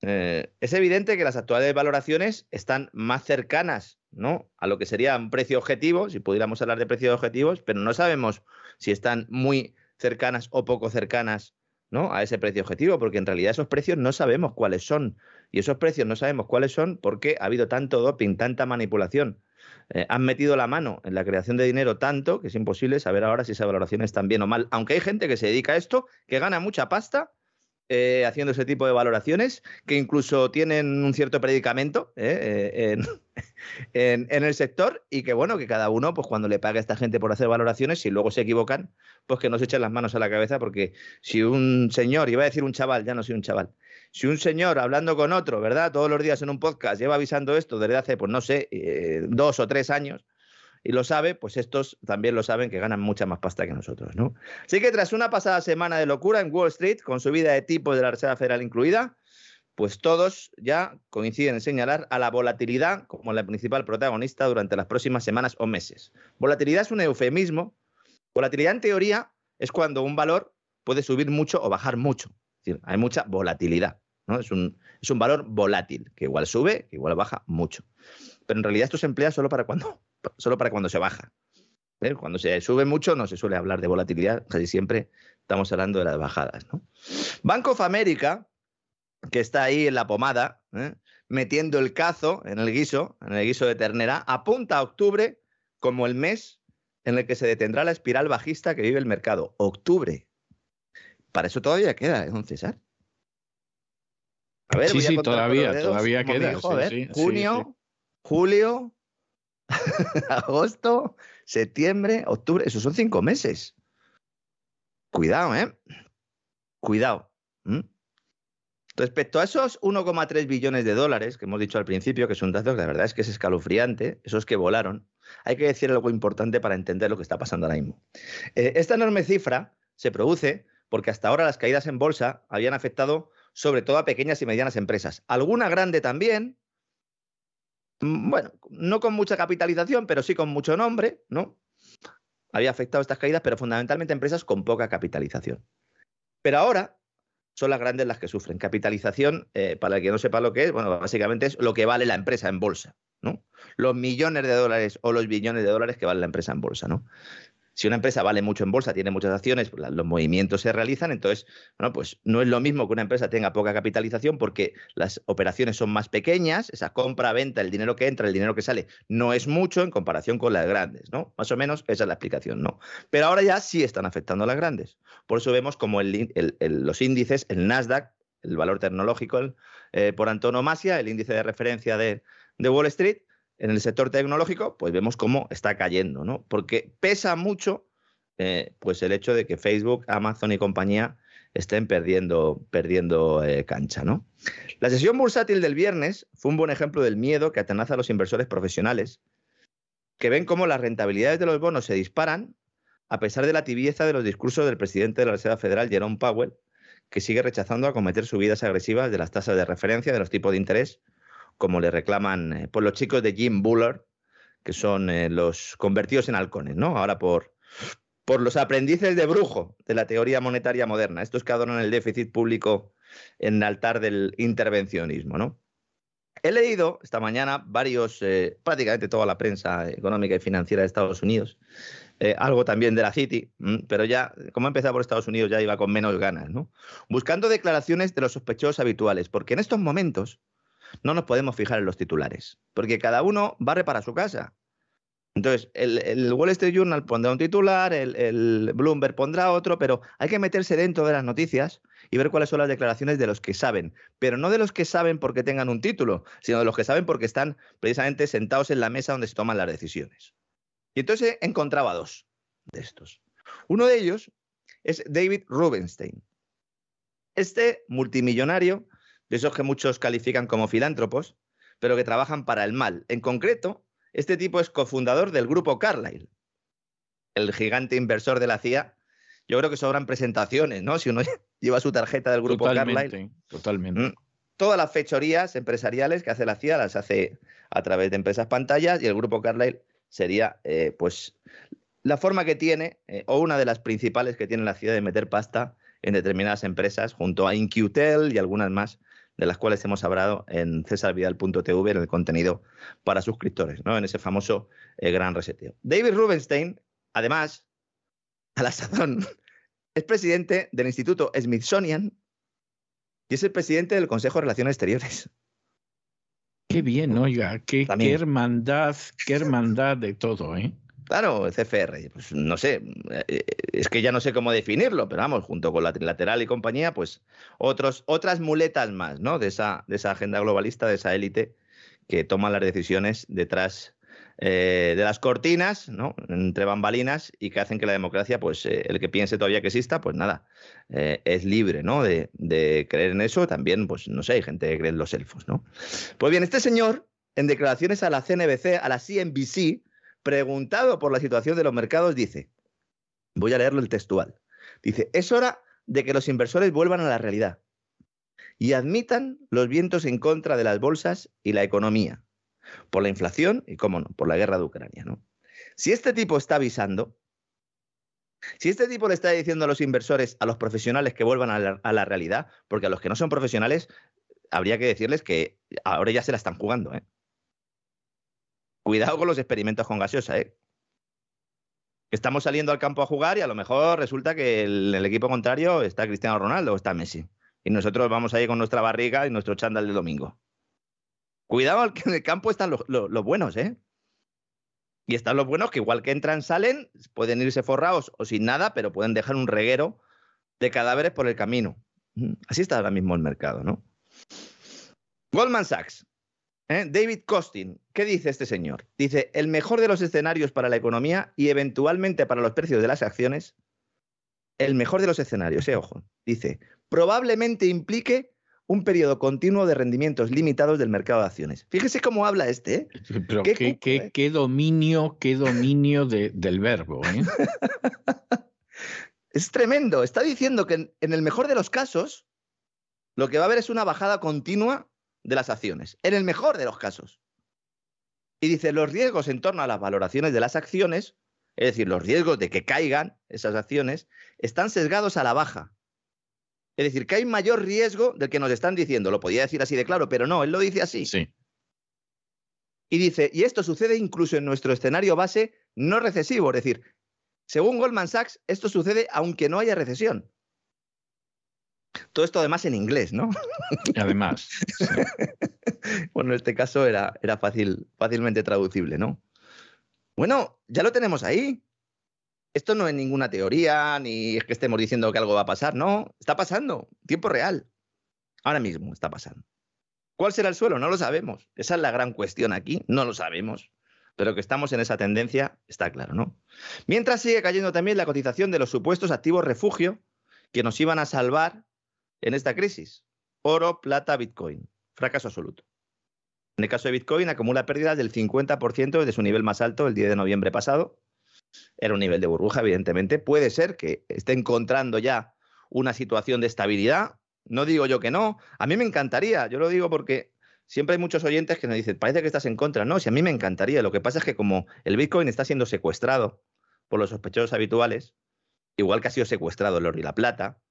Eh, es evidente que las actuales valoraciones están más cercanas ¿no? a lo que sería un precio objetivo, si pudiéramos hablar de precios objetivos, pero no sabemos si están muy cercanas o poco cercanas ¿no? a ese precio objetivo, porque en realidad esos precios no sabemos cuáles son. Y esos precios no sabemos cuáles son porque ha habido tanto doping, tanta manipulación. Eh, han metido la mano en la creación de dinero tanto que es imposible saber ahora si esa valoración está bien o mal. Aunque hay gente que se dedica a esto, que gana mucha pasta eh, haciendo ese tipo de valoraciones, que incluso tienen un cierto predicamento eh, en, en, en, el sector y que bueno, que cada uno, pues cuando le pague a esta gente por hacer valoraciones, si luego se equivocan, pues que no se echen las manos a la cabeza, porque si un señor, iba a decir un chaval, ya no soy un chaval, si un señor hablando con otro, ¿verdad? Todos los días en un podcast lleva avisando esto desde hace, pues no sé, eh, dos o tres años, y lo sabe, pues estos también lo saben que ganan mucha más pasta que nosotros, ¿no? Así que tras una pasada semana de locura en Wall Street, con subida de tipos de la Reserva Federal incluida, pues todos ya coinciden en señalar a la volatilidad como la principal protagonista durante las próximas semanas o meses. Volatilidad es un eufemismo. Volatilidad en teoría es cuando un valor puede subir mucho o bajar mucho. Es decir, hay mucha volatilidad. ¿No? Es, un, es un valor volátil, que igual sube, que igual baja mucho. Pero en realidad esto se emplea solo para cuando, solo para cuando se baja. ¿Eh? Cuando se sube mucho no se suele hablar de volatilidad, casi siempre estamos hablando de las bajadas. ¿no? Bank of America, que está ahí en la pomada, ¿eh? metiendo el cazo en el guiso, en el guiso de ternera, apunta a octubre como el mes en el que se detendrá la espiral bajista que vive el mercado. Octubre. Para eso todavía queda, ¿eh, don César? A ver, sí, sí, todavía, todavía queda. Dijo, sí, a ver, sí, junio, julio, agosto, septiembre, octubre, esos son cinco meses. Cuidado, ¿eh? Cuidado. ¿Mm? Respecto a esos 1,3 billones de dólares que hemos dicho al principio, que es un dato que la verdad es que es escalofriante, esos que volaron, hay que decir algo importante para entender lo que está pasando ahora mismo. Eh, esta enorme cifra se produce porque hasta ahora las caídas en bolsa habían afectado sobre todo a pequeñas y medianas empresas. Alguna grande también, bueno, no con mucha capitalización, pero sí con mucho nombre, ¿no? Había afectado estas caídas, pero fundamentalmente empresas con poca capitalización. Pero ahora son las grandes las que sufren. Capitalización, eh, para el que no sepa lo que es, bueno, básicamente es lo que vale la empresa en bolsa, ¿no? Los millones de dólares o los billones de dólares que vale la empresa en bolsa, ¿no? Si una empresa vale mucho en bolsa, tiene muchas acciones, los movimientos se realizan, entonces, bueno, pues no es lo mismo que una empresa tenga poca capitalización porque las operaciones son más pequeñas, esa compra, venta, el dinero que entra, el dinero que sale, no es mucho en comparación con las grandes, ¿no? Más o menos esa es la explicación, ¿no? Pero ahora ya sí están afectando a las grandes. Por eso vemos como los índices, el Nasdaq, el valor tecnológico eh, por antonomasia, el índice de referencia de Wall Street, en el sector tecnológico, pues vemos cómo está cayendo, ¿no? Porque pesa mucho eh, pues el hecho de que Facebook, Amazon y compañía estén perdiendo, perdiendo eh, cancha, ¿no? La sesión bursátil del viernes fue un buen ejemplo del miedo que atenaza a los inversores profesionales, que ven cómo las rentabilidades de los bonos se disparan a pesar de la tibieza de los discursos del presidente de la Reserva Federal, Jerome Powell, que sigue rechazando acometer subidas agresivas de las tasas de referencia de los tipos de interés como le reclaman eh, por los chicos de Jim Buller, que son eh, los convertidos en halcones, ¿no? Ahora por, por los aprendices de brujo de la teoría monetaria moderna, estos que adoran el déficit público en el altar del intervencionismo, ¿no? He leído esta mañana varios, eh, prácticamente toda la prensa económica y financiera de Estados Unidos, algo también de la City, pero ya, como he empezado por Estados Unidos, ya iba con menos ganas, ¿no? Buscando declaraciones de los sospechosos habituales, porque en estos momentos no nos podemos fijar en los titulares, porque cada uno barre para su casa. Entonces, el, Wall Street Journal pondrá un titular, el, Bloomberg pondrá otro, pero hay que meterse dentro de las noticias y ver cuáles son las declaraciones de los que saben, pero no de los que saben porque tengan un título, sino de los que saben porque están precisamente sentados en la mesa donde se toman las decisiones. Y entonces encontraba dos de estos. Uno de ellos es David Rubenstein. Este multimillonario de esos que muchos califican como filántropos, pero que trabajan para el mal. En concreto, este tipo es cofundador del grupo Carlyle, el gigante inversor de la CIA. Yo creo que sobran presentaciones, ¿no? Si uno lleva su tarjeta del grupo Carlyle. Totalmente. Mm, todas las fechorías empresariales que hace la CIA las hace a través de empresas pantallas y el grupo Carlyle sería, eh, pues, la forma que tiene, eh, o una de las principales que tiene la CIA de meter pasta en determinadas empresas, junto a InQtel y algunas más de las cuales hemos hablado en cesarvidal.tv en el contenido para suscriptores, ¿no? en ese famoso eh, gran reseteo. David Rubenstein, además, a la sazón, es presidente del Instituto Smithsonian y es el presidente del Consejo de Relaciones Exteriores. Qué bien, oiga, qué, qué hermandad, qué hermandad de todo, ¿eh? Claro, CFR, pues no sé, eh, es que ya no sé cómo definirlo, pero vamos, junto con la trilateral y compañía, pues otros, otras muletas más, ¿no? De esa, de esa agenda globalista, de esa élite que toma las decisiones detrás eh, de las cortinas, ¿no? Entre bambalinas y que hacen que la democracia, pues eh, el que piense todavía que exista, pues nada, es libre, ¿no? De, de, creer en eso. También, pues no sé, hay gente que cree en los elfos, ¿no? Pues bien, este señor, en declaraciones a la CNBC, a la CNBC, preguntado por la situación de los mercados, dice, voy a leerlo el textual, dice, es hora de que los inversores vuelvan a la realidad y admitan los vientos en contra de las bolsas y la economía, por la inflación y, cómo no, por la guerra de Ucrania. Si este tipo está avisando, si este tipo le está diciendo a los inversores, a los profesionales que vuelvan a la, a la realidad, porque a los que no son profesionales habría que decirles que ahora ya se la están jugando, ¿eh? Cuidado con los experimentos con gaseosa, ¿eh? Estamos saliendo al campo a jugar y a lo mejor resulta que el, el equipo contrario está Cristiano Ronaldo o está Messi. Y nosotros vamos ahí con nuestra barriga y nuestro chándal de domingo. Cuidado, que en el campo están los, los, buenos, ¿eh? Y están los buenos que igual que entran, salen, pueden irse forrados o sin nada, pero pueden dejar un reguero de cadáveres por el camino. Así está ahora mismo el mercado, ¿no? Goldman Sachs ¿Eh? David Costin, ¿qué dice este señor? Dice, el mejor de los escenarios para la economía y eventualmente para los precios de las acciones, el mejor de los escenarios, eh, ojo, dice, probablemente implique un periodo continuo de rendimientos limitados del mercado de acciones. Fíjese cómo habla este. ¿eh? Pero qué, qué, qué, dominio, qué dominio de, del verbo. ¿eh? es tremendo. Está diciendo que en, en el mejor de los casos, lo que va a haber es una bajada continua de las acciones, en el mejor de los casos. Y dice, los riesgos en torno a las valoraciones de las acciones, es decir, los riesgos de que caigan esas acciones, están sesgados a la baja. Es decir, que hay mayor riesgo del que nos están diciendo. Lo podía decir así de claro, pero no, él lo dice así. Sí. Y dice, y esto sucede incluso en nuestro escenario base no recesivo, es decir, Según Goldman Sachs, esto sucede aunque no haya recesión. Todo esto además en inglés, ¿no? Además. sí. bueno, en este caso era, era fácil, fácilmente traducible, ¿no? Bueno, ya lo tenemos ahí. Esto no es ninguna teoría, ni es que estemos diciendo que algo va a pasar, no. Está pasando, tiempo real. Ahora mismo está pasando. ¿Cuál será el suelo? No lo sabemos. Esa es la gran cuestión aquí, no lo sabemos. Pero que estamos en esa tendencia está claro, ¿no? Mientras sigue cayendo también la cotización de los supuestos activos refugio que nos iban a salvar en esta crisis. Oro, plata, Bitcoin. Fracaso absoluto. En el caso de Bitcoin, acumula pérdidas del 50% desde su nivel más alto el 10 de noviembre pasado. Era un nivel de burbuja, evidentemente. Puede ser que esté encontrando ya una situación de estabilidad. No digo yo que no. A mí me encantaría. Yo lo digo porque siempre hay muchos oyentes que nos dicen, parece que estás en contra. No, si a mí me encantaría. Lo que pasa es que como el Bitcoin está siendo secuestrado por los sospechosos habituales, igual que ha sido secuestrado el oro y la plata,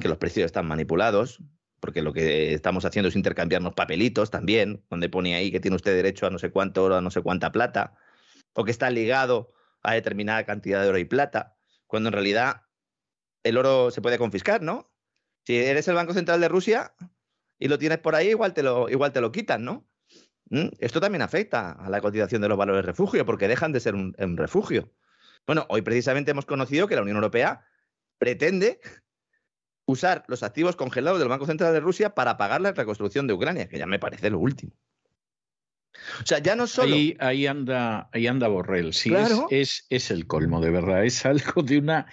que los precios están manipulados, porque lo que estamos haciendo es intercambiarnos papelitos también, donde pone ahí que tiene usted derecho a no sé cuánto oro, a no sé cuánta plata, o que está ligado a determinada cantidad de oro y plata, cuando en realidad el oro se puede confiscar, ¿no? Si eres el Banco Central de Rusia y lo tienes por ahí, igual te lo, igual te lo quitan, ¿no? ¿Mm? Esto también afecta a la cotización de los valores refugio, porque dejan de ser un refugio. Bueno, hoy precisamente hemos conocido que la Unión Europea pretende usar los activos congelados del Banco Central de Rusia para pagar la reconstrucción de Ucrania, que ya me parece lo último. O sea, ya no solo. Ahí, ahí anda, ahí anda Borrell. Sí, Claro. es, es, es el colmo, de verdad. Es algo de una,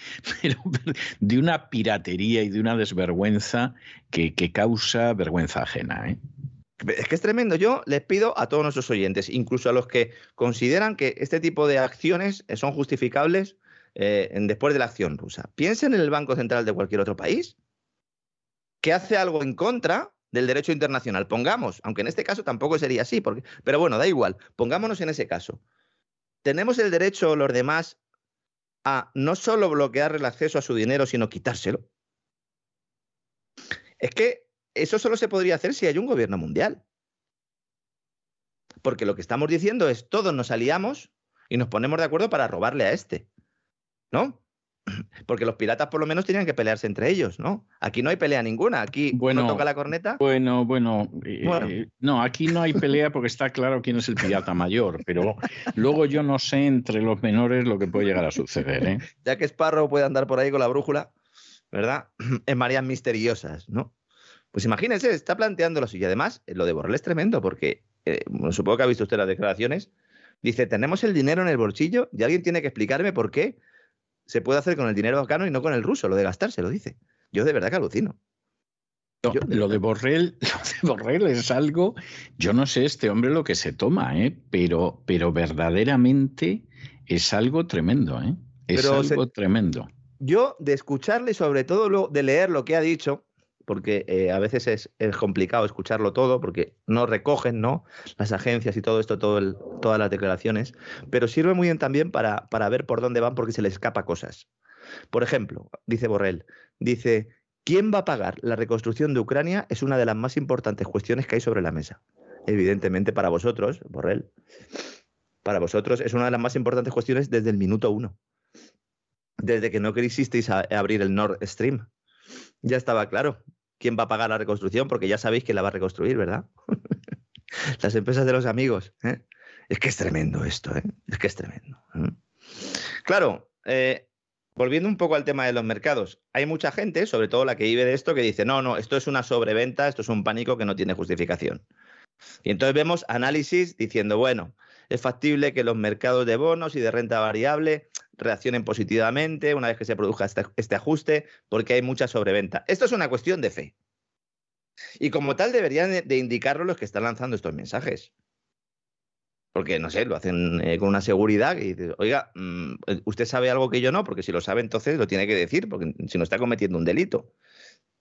de una piratería y de una desvergüenza que, que causa vergüenza ajena. ¿eh? Es que es tremendo. Yo les pido a todos nuestros oyentes, incluso a los que consideran que este tipo de acciones eh, son justificables eh, después de la acción rusa. Piensen en el Banco Central de cualquier otro país que hace algo en contra del derecho internacional. Pongamos, aunque en este caso tampoco sería así, pero bueno, da igual. Pongámonos en ese caso. Tenemos el derecho los demás a no solo bloquear el acceso a su dinero, sino quitárselo. Es que eso solo se podría hacer si hay un gobierno mundial. Porque lo que estamos diciendo es todos nos aliamos y nos ponemos de acuerdo para robarle a este. ¿No? Porque los piratas por lo menos tenían que pelearse entre ellos, ¿no? Aquí no hay pelea ninguna. Aquí Bueno, uno toca la corneta. Bueno, bueno, eh, Bueno. eh, no, aquí no hay pelea porque está claro quién es el pirata mayor, pero luego yo no sé entre los menores lo que puede llegar a suceder. ¿eh? Ya que Sparrow puede andar por ahí con la brújula, ¿verdad? En mareas misteriosas, ¿no? Pues imagínense, está planteando lo suyo. Además, eh, lo de Borrell es tremendo porque, bueno, supongo que ha visto usted las declaraciones. Dice, tenemos el dinero en el bolsillo y alguien tiene que explicarme por qué se puede hacer con el dinero afgano y no con el ruso, lo de gastárselo, dice. Yo de verdad que alucino. No, Yo- lo de Borrell, lo de Borrell es algo, yo no sé este hombre lo que se toma, ¿eh? pero, pero verdaderamente es algo tremendo, ¿eh? Es Pero se- algo tremendo. Yo, de escucharle y sobre todo lo- de leer lo que ha dicho, porque eh, a veces es, complicado escucharlo todo, porque no recogen ¿no? las agencias y todo esto, todas las declaraciones, pero sirve muy bien también para, para ver por dónde van porque se les escapa cosas. Por ejemplo, dice Borrell, dice, ¿quién va a pagar la reconstrucción de Ucrania? Es una de las más importantes cuestiones que hay sobre la mesa. Evidentemente para vosotros, Borrell, para vosotros es una de las más importantes cuestiones desde el minuto uno desde que no quisisteis abrir el Nord Stream. Ya estaba claro quién va a pagar la reconstrucción, porque ya sabéis quién la va a reconstruir, ¿verdad? Las empresas de los amigos. ¿eh? Es que es tremendo esto, ¿eh? Es que es tremendo. ¿eh? Claro, eh, volviendo un poco al tema de los mercados, hay mucha gente, sobre todo la que vive de esto, que dice, no, no, esto es una sobreventa, esto es un pánico que no tiene justificación. Y entonces vemos análisis diciendo, bueno, es factible que los mercados de bonos y de renta variable reaccionen positivamente una vez que se produzca este, ajuste, porque hay mucha sobreventa. Esto es una cuestión de fe. Y como tal deberían de, indicarlo los que están lanzando estos mensajes. Porque, no sé, lo hacen eh, con una seguridad y dices, oiga, mm, usted sabe algo que yo no, porque si lo sabe entonces lo tiene que decir, porque si no está cometiendo un delito.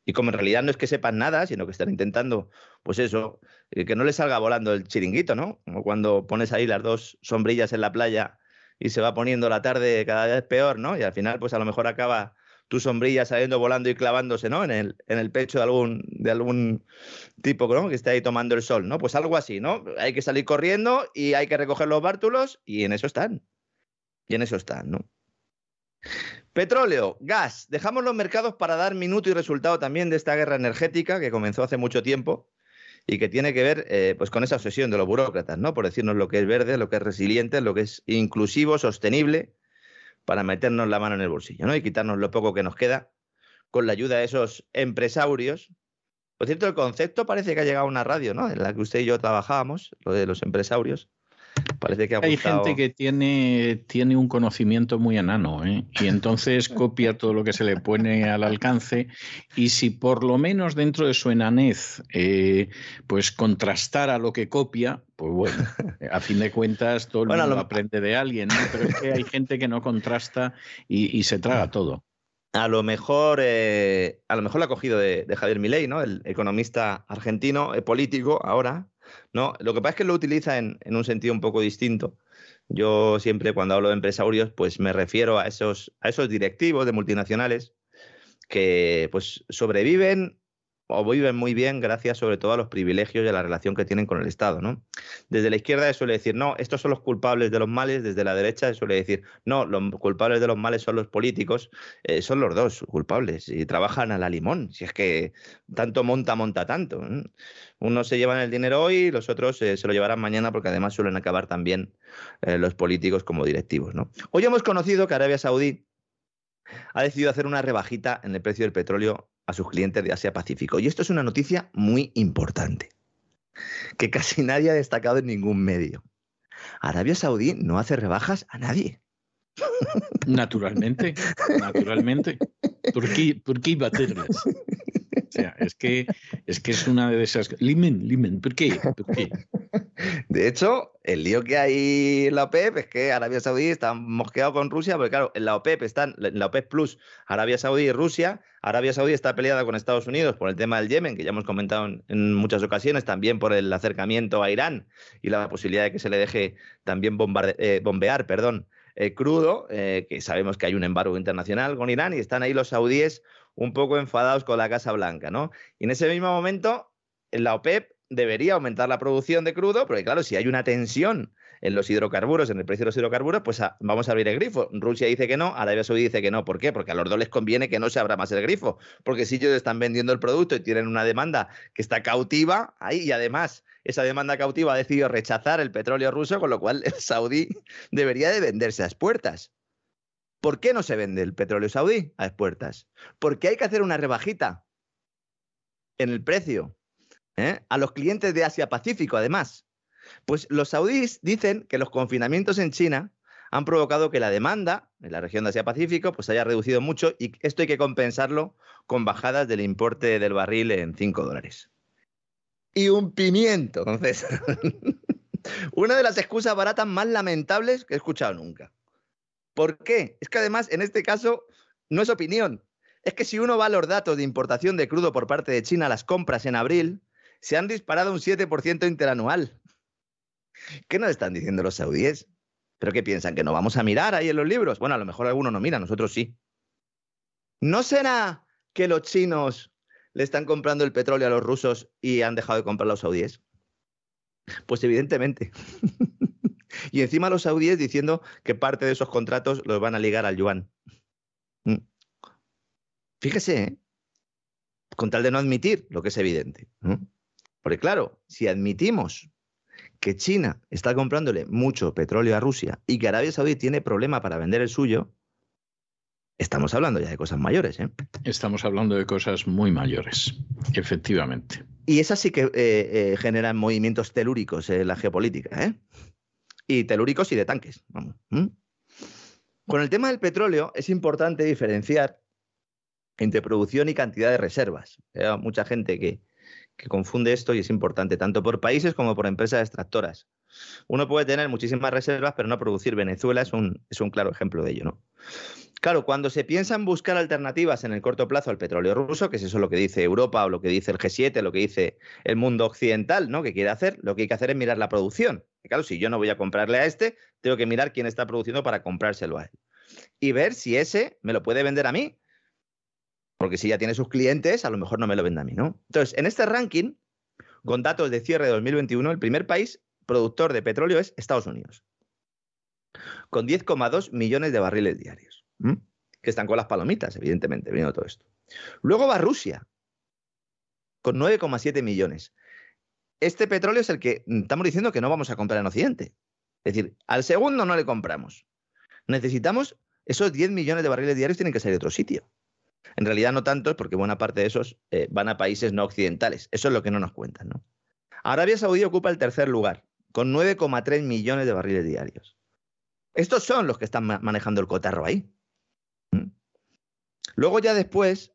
Y como en realidad no es que sepan nada, sino que están intentando, pues eso, eh, que no le salga volando el chiringuito, ¿no? Como cuando pones ahí las dos sombrillas en la playa y se va poniendo la tarde cada vez peor, ¿no? Y al final, pues a lo mejor acaba tu sombrilla saliendo volando y clavándose, ¿no? En el, en el pecho de algún, de algún tipo, ¿no? Que esté ahí tomando el sol, ¿no? Pues algo así, ¿no? Hay que salir corriendo y hay que recoger los bártulos y en eso están. Y en eso están, ¿no? Petróleo, gas. Dejamos los mercados para dar minuto y resultado también de esta guerra energética que comenzó hace mucho tiempo y que tiene que ver eh, pues con esa obsesión de los burócratas, ¿no? Por decirnos lo que es verde, lo que es resiliente, lo que es inclusivo, sostenible, para meternos la mano en el bolsillo, ¿no? Y quitarnos lo poco que nos queda con la ayuda de esos empresarios. Por cierto, el concepto parece que ha llegado a una radio, ¿no? En la que usted y yo trabajábamos, lo de los empresarios. Parece que Hay gente que tiene, tiene un conocimiento muy enano ¿eh? y entonces copia todo lo que se le pone al alcance y si por lo menos dentro de su enanez eh, pues contrastara lo que copia, pues bueno, a fin de cuentas todo el mundo lo... aprende de alguien, pero es que hay gente que no contrasta y, se traga todo. A lo mejor, eh, a lo mejor lo ha cogido de, Javier Milei, ¿no? El economista argentino, político ahora, ¿no? Lo que pasa es que lo utiliza en, un sentido un poco distinto. Yo siempre cuando hablo de empresarios, pues me refiero a esos, a esos directivos de multinacionales que pues sobreviven o viven muy bien gracias sobre todo a los privilegios y a la relación que tienen con el Estado. ¿no? Desde la izquierda se suele decir, no, estos son los culpables de los males, desde la derecha se suele decir, no, los culpables de los males son los políticos, eh, son los dos culpables y trabajan a la limón, si es que tanto monta, monta tanto. Unos se llevan el dinero hoy, los otros eh, se lo llevarán mañana porque además suelen acabar también eh, los políticos como directivos. ¿no? Hoy hemos conocido que Arabia Saudí ha decidido hacer una rebajita en el precio del petróleo a sus clientes de Asia Pacífico. Y esto es una noticia muy importante, que casi nadie ha destacado en ningún medio. Arabia Saudí no hace rebajas a nadie. Naturalmente, naturalmente. ¿Por qué, por qué iba a? Sea, es que, es que es una de esas. Limen, Limen, ¿por qué? ¿por qué? De hecho, el lío que hay en la OPEP es que Arabia Saudí está mosqueado con Rusia, porque claro, en la OPEP están, en la OPEP Plus, Arabia Saudí y Rusia. Arabia Saudí está peleada con Estados Unidos por el tema del Yemen, que ya hemos comentado en, muchas ocasiones, también por el acercamiento a Irán y la posibilidad de que se le deje también eh, bombear, perdón, eh, crudo, eh, que sabemos que hay un embargo internacional con Irán y están ahí los saudíes un poco enfadados con la Casa Blanca, ¿no? Y en ese mismo momento, en la OPEP debería aumentar la producción de crudo, porque claro, si hay una tensión en los hidrocarburos, en el precio de los hidrocarburos, pues vamos a abrir el grifo. Rusia dice que no, Arabia Saudí dice que no. ¿Por qué? Porque a los dos les conviene que no se abra más el grifo, porque si ellos están vendiendo el producto y tienen una demanda que está cautiva ahí y además esa demanda cautiva ha decidido rechazar el petróleo ruso, con lo cual el saudí debería de venderse a expuertas. ¿Por qué no se vende el petróleo saudí a expuertas? Porque hay que hacer una rebajita en el precio ¿eh? a los clientes de Asia Pacífico, además. Pues los saudíes dicen que los confinamientos en China han provocado que la demanda en la región de Asia Pacífico pues haya reducido mucho y esto hay que compensarlo con bajadas del importe del barril en 5 dólares. Y un pimiento, entonces. Una de las excusas baratas más lamentables que he escuchado nunca. ¿Por qué? Es que además en este caso no es opinión. Es que si uno va a los datos de importación de crudo por parte de China, las compras en abril, se han disparado un 7% interanual. ¿Qué nos están diciendo los saudíes? ¿Pero qué piensan? ¿Que no vamos a mirar ahí en los libros? Bueno, a lo mejor algunos no miran, nosotros sí. ¿No será que los chinos le están comprando el petróleo a los rusos y han dejado de comprar a los saudíes? Pues evidentemente. y encima los saudíes diciendo que parte de esos contratos los van a ligar al yuan. Mm. Fíjese, ¿eh? con tal de no admitir lo que es evidente. Porque claro, si admitimos que China está comprándole mucho petróleo a Rusia y que Arabia Saudí tiene problema para vender el suyo, estamos hablando ya de cosas mayores. ¿eh? Estamos hablando de cosas muy mayores, efectivamente. Y esas sí que eh, eh, generan movimientos telúricos en la geopolítica. ¿eh? Y telúricos y de tanques. Con el tema del petróleo es importante diferenciar entre producción y cantidad de reservas. Hay mucha gente que confunde esto y es importante, tanto por países como por empresas extractoras. Uno puede tener muchísimas reservas, pero no producir. Venezuela es un, es un claro ejemplo de ello, ¿no? Claro, cuando se piensa en buscar alternativas en el corto plazo al petróleo ruso, que es eso lo que dice Europa o lo que dice el G7, lo que dice el mundo occidental, ¿no? Que quiere hacer, lo que hay que hacer es mirar la producción. claro, si yo no voy a comprarle a este, tengo que mirar quién está produciendo para comprárselo a él. Y ver si ese me lo puede vender a mí porque si ya tiene sus clientes, a lo mejor no me lo vende a mí, ¿no? Entonces, en este ranking, con datos de cierre de 2021, el primer país productor de petróleo es Estados Unidos, con 10,2 millones de barriles diarios. que están con las palomitas, evidentemente, viendo todo esto. Luego va Rusia, con 9,7 millones. Este petróleo es el que estamos diciendo que no vamos a comprar en Occidente. Es decir, al segundo no le compramos. Necesitamos esos 10 millones de barriles diarios tienen que salir de otro sitio. En realidad no tantos, porque buena parte de esos eh, van a países no occidentales. Eso es lo que no nos cuentan. ¿no? Arabia Saudí ocupa el tercer lugar, con 9,3 millones de barriles diarios. Estos son los que están manejando el cotarro ahí. ¿Mm? Luego ya después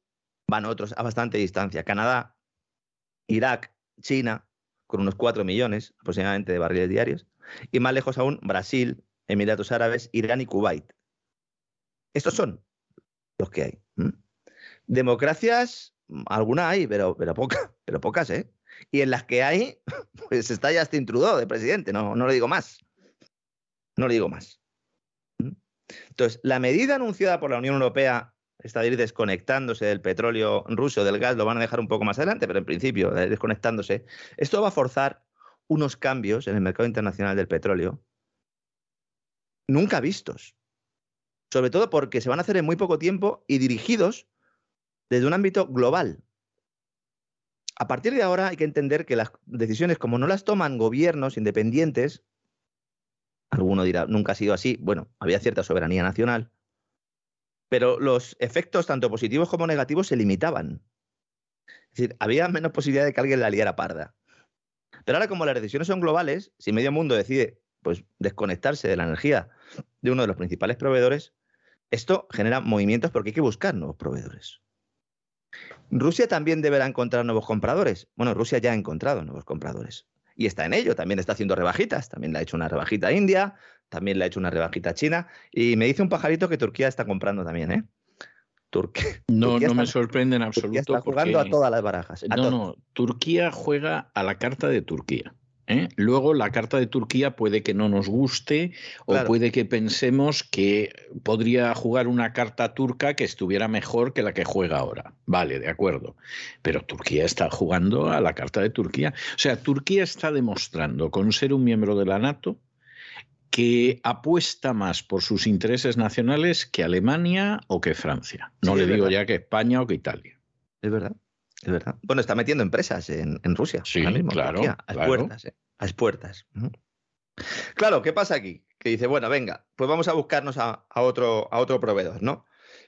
van otros a bastante distancia. Canadá, Irak, China, con unos 4 millones aproximadamente de barriles diarios. Y más lejos aún, Brasil, Emiratos Árabes, Irán y Kuwait. Estos son los que hay. Democracias, alguna hay, pero, pero, pero pocas, ¿eh? Y en las que hay, pues está ya este Trudeau de presidente, no, no le digo más. No le digo más. Entonces, la medida anunciada por la Unión Europea, esta de ir desconectándose del petróleo ruso, del gas, lo van a dejar un poco más adelante, pero en principio, desconectándose, esto va a forzar unos cambios en el mercado internacional del petróleo nunca vistos sobre todo porque se van a hacer en muy poco tiempo y dirigidos desde un ámbito global. A partir de ahora hay que entender que las decisiones, como no las toman gobiernos independientes, alguno dirá, nunca ha sido así, bueno, había cierta soberanía nacional, pero los efectos, tanto positivos como negativos, se limitaban. Es decir, había menos posibilidad de que alguien la liara parda. Pero ahora, como las decisiones son globales, si medio mundo decide pues, desconectarse de la energía de uno de los principales proveedores, esto genera movimientos porque hay que buscar nuevos proveedores. Rusia también deberá encontrar nuevos compradores. Bueno, Rusia ya ha encontrado nuevos compradores. Y está en ello, también está haciendo rebajitas. También le ha hecho una rebajita a India, también le ha hecho una rebajita a China. Y me dice un pajarito que Turquía está comprando también, ¿eh? Turquía, no, no me sorprende en absoluto. Turquía está jugando a todas las barajas. no, no, Turquía juega a la carta de Turquía. ¿Eh? Luego la carta de Turquía puede que no nos guste o puede que pensemos que podría jugar una carta turca que estuviera mejor que la que juega ahora. Vale, de acuerdo. Pero Turquía está jugando a la carta de Turquía. O sea, Turquía está demostrando con ser un miembro de la NATO que apuesta más por sus intereses nacionales que Alemania o que Francia. No le digo ya que España o que Italia. Es verdad. Es verdad. Bueno, está metiendo empresas en, Rusia. Sí, claro. a puertas, ¿eh? a puertas. Claro, ¿qué pasa aquí? Que dice, bueno, venga, pues vamos a buscarnos a, otro, a otro proveedor, ¿no?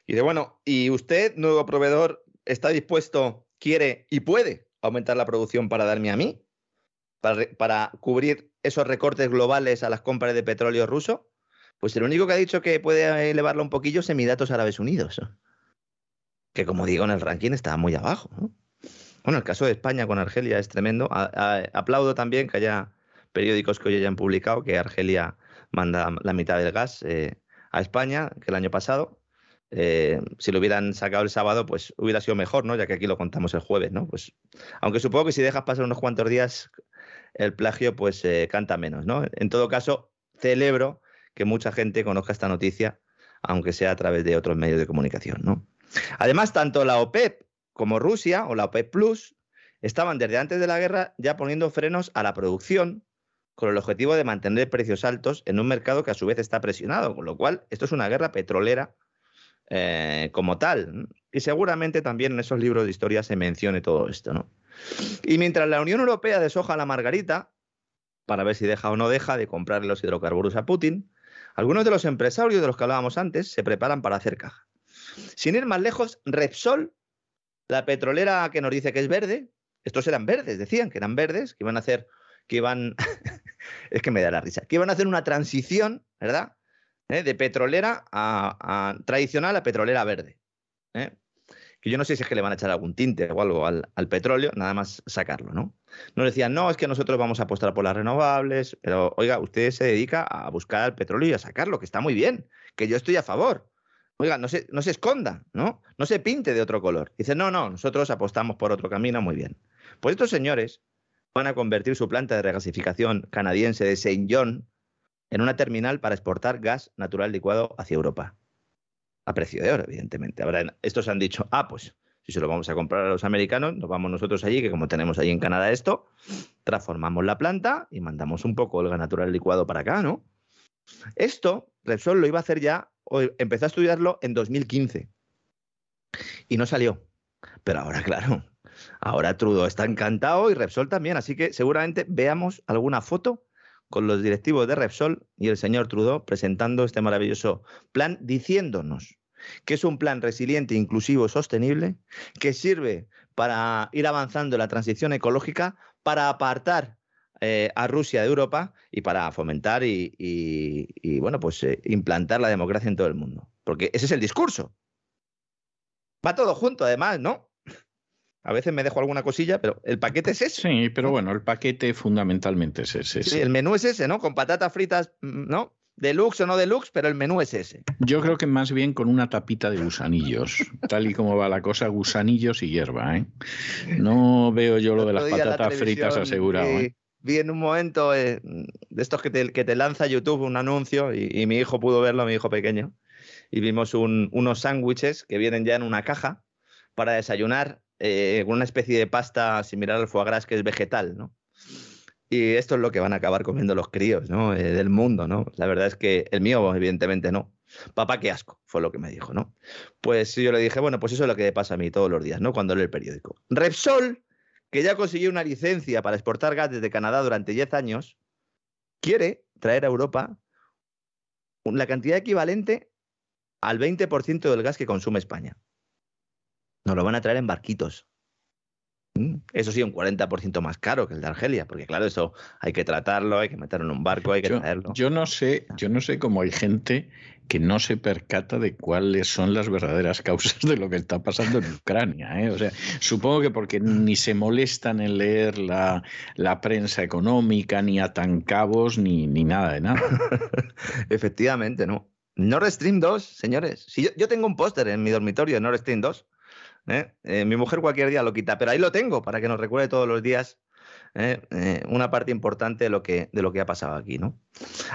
Y dice, bueno, ¿y usted, nuevo proveedor, está dispuesto, quiere y puede aumentar la producción para darme a mí? Para, para cubrir esos recortes globales a las compras de petróleo ruso? Pues el único que ha dicho que puede elevarlo un poquillo es Emiratos Árabes Unidos. Que como digo, en el ranking está muy abajo. ¿no? Bueno, el caso de España con Argelia es tremendo. aplaudo también que haya periódicos que hoy hayan publicado que Argelia manda la mitad del gas eh, a España que el año pasado. Eh, si lo hubieran sacado el sábado, pues hubiera sido mejor, ¿no? Ya que aquí lo contamos el jueves, ¿no? Pues, aunque supongo que si dejas pasar unos cuantos días, el plagio, pues eh, canta menos, ¿no? En todo caso, celebro que mucha gente conozca esta noticia, aunque sea a través de otros medios de comunicación, ¿no? Además, tanto la OPEP como Rusia o la OPEP Plus estaban desde antes de la guerra ya poniendo frenos a la producción con el objetivo de mantener precios altos en un mercado que a su vez está presionado, con lo cual esto es una guerra petrolera eh, como tal. Y seguramente también en esos libros de historia se mencione todo esto. ¿no? Y mientras la Unión Europea deshoja la margarita, para ver si deja o no deja de comprar los hidrocarburos a Putin, algunos de los empresarios de los que hablábamos antes se preparan para hacer caja. Sin ir más lejos, Repsol la petrolera que nos dice que es verde, estos eran verdes, decían que eran verdes, que iban a hacer, que iban, es que me da la risa, que iban a hacer una transición, ¿verdad? ¿Eh? De petrolera a, tradicional a petrolera verde. ¿eh? Que yo no sé si es que le van a echar algún tinte o algo al, petróleo, nada más sacarlo, ¿no? Nos decían, no, es que nosotros vamos a apostar por las renovables, pero oiga, usted se dedica a buscar el petróleo y a sacarlo, que está muy bien, que yo estoy a favor. Oiga, no se, no se esconda, ¿no? No se pinte de otro color. Dice, no, no, nosotros apostamos por otro camino, muy bien. Pues estos señores van a convertir su planta de regasificación canadiense de Saint John en una terminal para exportar gas natural licuado hacia Europa. A precio de oro, evidentemente. Ahora, estos han dicho, ah, pues si se lo vamos a comprar a los americanos, nos vamos nosotros allí, que como tenemos allí en Canadá esto, transformamos la planta y mandamos un poco el gas natural licuado para acá, ¿no? Esto, Repsol lo iba a hacer ya o empezó a estudiarlo en 2015 y no salió. Pero ahora, claro, ahora Trudeau está encantado y Repsol también, así que seguramente veamos alguna foto con los directivos de Repsol y el señor Trudeau presentando este maravilloso plan, diciéndonos que es un plan resiliente, inclusivo, sostenible, que sirve para ir avanzando en la transición ecológica, para apartar eh, a Rusia de Europa y para fomentar y, bueno, pues eh, implantar la democracia en todo el mundo. Porque ese es el discurso. Va todo junto, además, ¿no? A veces me dejo alguna cosilla, pero el paquete es ese. Sí, pero bueno, el paquete fundamentalmente es ese. Sí, el menú es ese, ¿no? Con patatas fritas, ¿no? Deluxe o no deluxe, pero el menú es ese. Yo creo que más bien con una tapita de gusanillos, tal y como va la cosa, gusanillos y hierba, ¿eh? No veo yo lo de las patatas fritas asegurado. ¿eh? Vi en un momento eh, de estos que te, que te, lanza YouTube un anuncio y, mi hijo pudo verlo, mi hijo pequeño, y vimos unos sándwiches que vienen ya en una caja para desayunar eh, una especie de pasta similar al foie gras que es vegetal, ¿no? Y esto es lo que van a acabar comiendo los críos, ¿no? Eh, del mundo, ¿no? La verdad es que el mío, evidentemente, no. Papá, qué asco, fue lo que me dijo, ¿no? Pues yo le dije, bueno, pues eso es lo que pasa a mí todos los días, ¿no? Cuando leo el periódico. Repsol, que ya consiguió una licencia para exportar gas desde Canadá durante 10 años, quiere traer a Europa la cantidad equivalente al 20% del gas que consume España. Nos lo van a traer en barquitos. Mm, eso sí, un 40% más caro que el de Argelia, porque claro, eso hay que tratarlo, hay que meterlo en un barco, hay que traerlo. Yo no sé, yo no sé cómo hay gente que no se percata de cuáles son las verdaderas causas de lo que está pasando en Ucrania. ¿eh? O sea, supongo que porque ni se molestan en leer la, prensa económica, ni atan cabos, ni, ni nada de nada. Efectivamente, no. Nord Stream 2, señores. Si yo, yo tengo un póster en mi dormitorio de Nord Stream 2 ¿eh? Eh, mi mujer cualquier día lo quita, pero ahí lo tengo para que nos recuerde todos los días ¿eh? una parte importante de lo, que, de lo que ha pasado aquí. ¿no?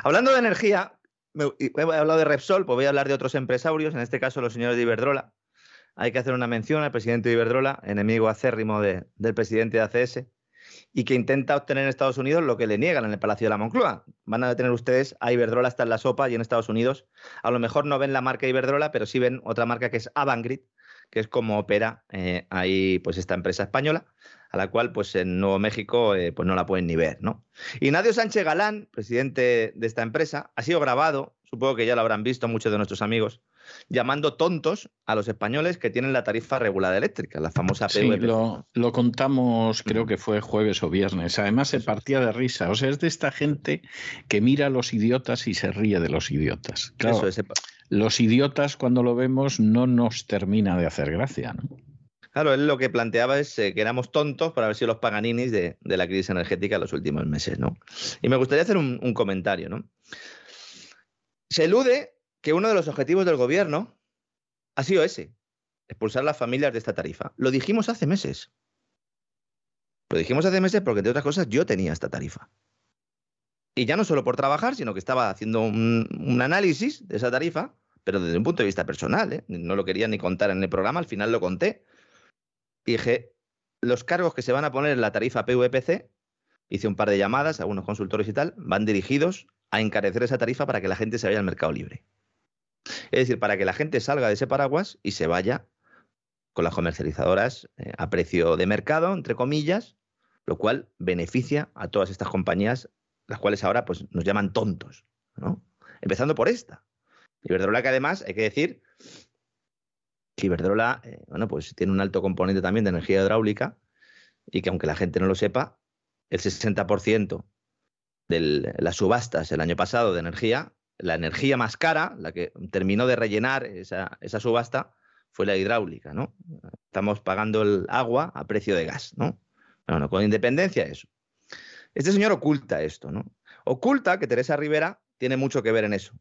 Hablando de energía, he hablado de Repsol, pues voy a hablar de otros empresarios, en este caso los señores de Iberdrola. Hay que hacer una mención al presidente de Iberdrola, enemigo acérrimo del presidente de ACS, y que intenta obtener en Estados Unidos lo que le niegan en el Palacio de la Moncloa. Van a tener ustedes a Iberdrola hasta en la sopa y en Estados Unidos. A lo mejor no ven la marca Iberdrola, pero sí ven otra marca que es Avangrid, que es como opera eh, ahí pues esta empresa española, a la cual pues en Nuevo México eh, pues no la pueden ni ver, ¿no? Ignacio Sánchez Galán, presidente de esta empresa, ha sido grabado, supongo que ya lo habrán visto muchos de nuestros amigos, llamando tontos a los españoles que tienen la tarifa regulada eléctrica, la famosa Sí, lo, lo, contamos, creo que fue jueves o viernes. Además, se partía de risa. O sea, es de esta gente que mira a los idiotas y se ríe de los idiotas. Claro, Eso es los idiotas cuando lo vemos no nos termina de hacer gracia, ¿no? Claro, él lo que planteaba es eh, que éramos tontos para haber sido los paganinis de, la crisis energética en los últimos meses, ¿no? Y me gustaría hacer un, un comentario, ¿no? Se elude que uno de los objetivos del gobierno ha sido ese, expulsar a las familias de esta tarifa. Lo dijimos hace meses. Lo dijimos hace meses porque, entre otras cosas, yo tenía esta tarifa. Y ya no solo por trabajar, sino que estaba haciendo un, análisis de esa tarifa, pero desde un punto de vista personal. ¿eh? No lo quería ni contar en el programa, al final lo conté. Dije, los cargos que se van a poner en la tarifa PVPC, hice un par de llamadas a algunos consultores y tal, van dirigidos a encarecer esa tarifa para que la gente se vaya al mercado libre. Es decir, para que la gente salga de ese paraguas y se vaya con las comercializadoras eh, a precio de mercado, entre comillas, lo cual beneficia a todas estas compañías las cuales ahora pues, nos llaman tontos, ¿no? Empezando por esta. Iberdrola que además, hay que decir, que Iberdrola, eh, bueno, pues tiene un alto componente también de energía hidráulica y que aunque la gente no lo sepa, el 60% de las subastas el año pasado de energía, la energía más cara, la que terminó de rellenar esa, esa subasta, fue la hidráulica, ¿no? Estamos pagando el agua a precio de gas, ¿no? Bueno, con independencia eso. Este señor oculta esto, ¿no? Oculta que Teresa Rivera tiene mucho que ver en eso.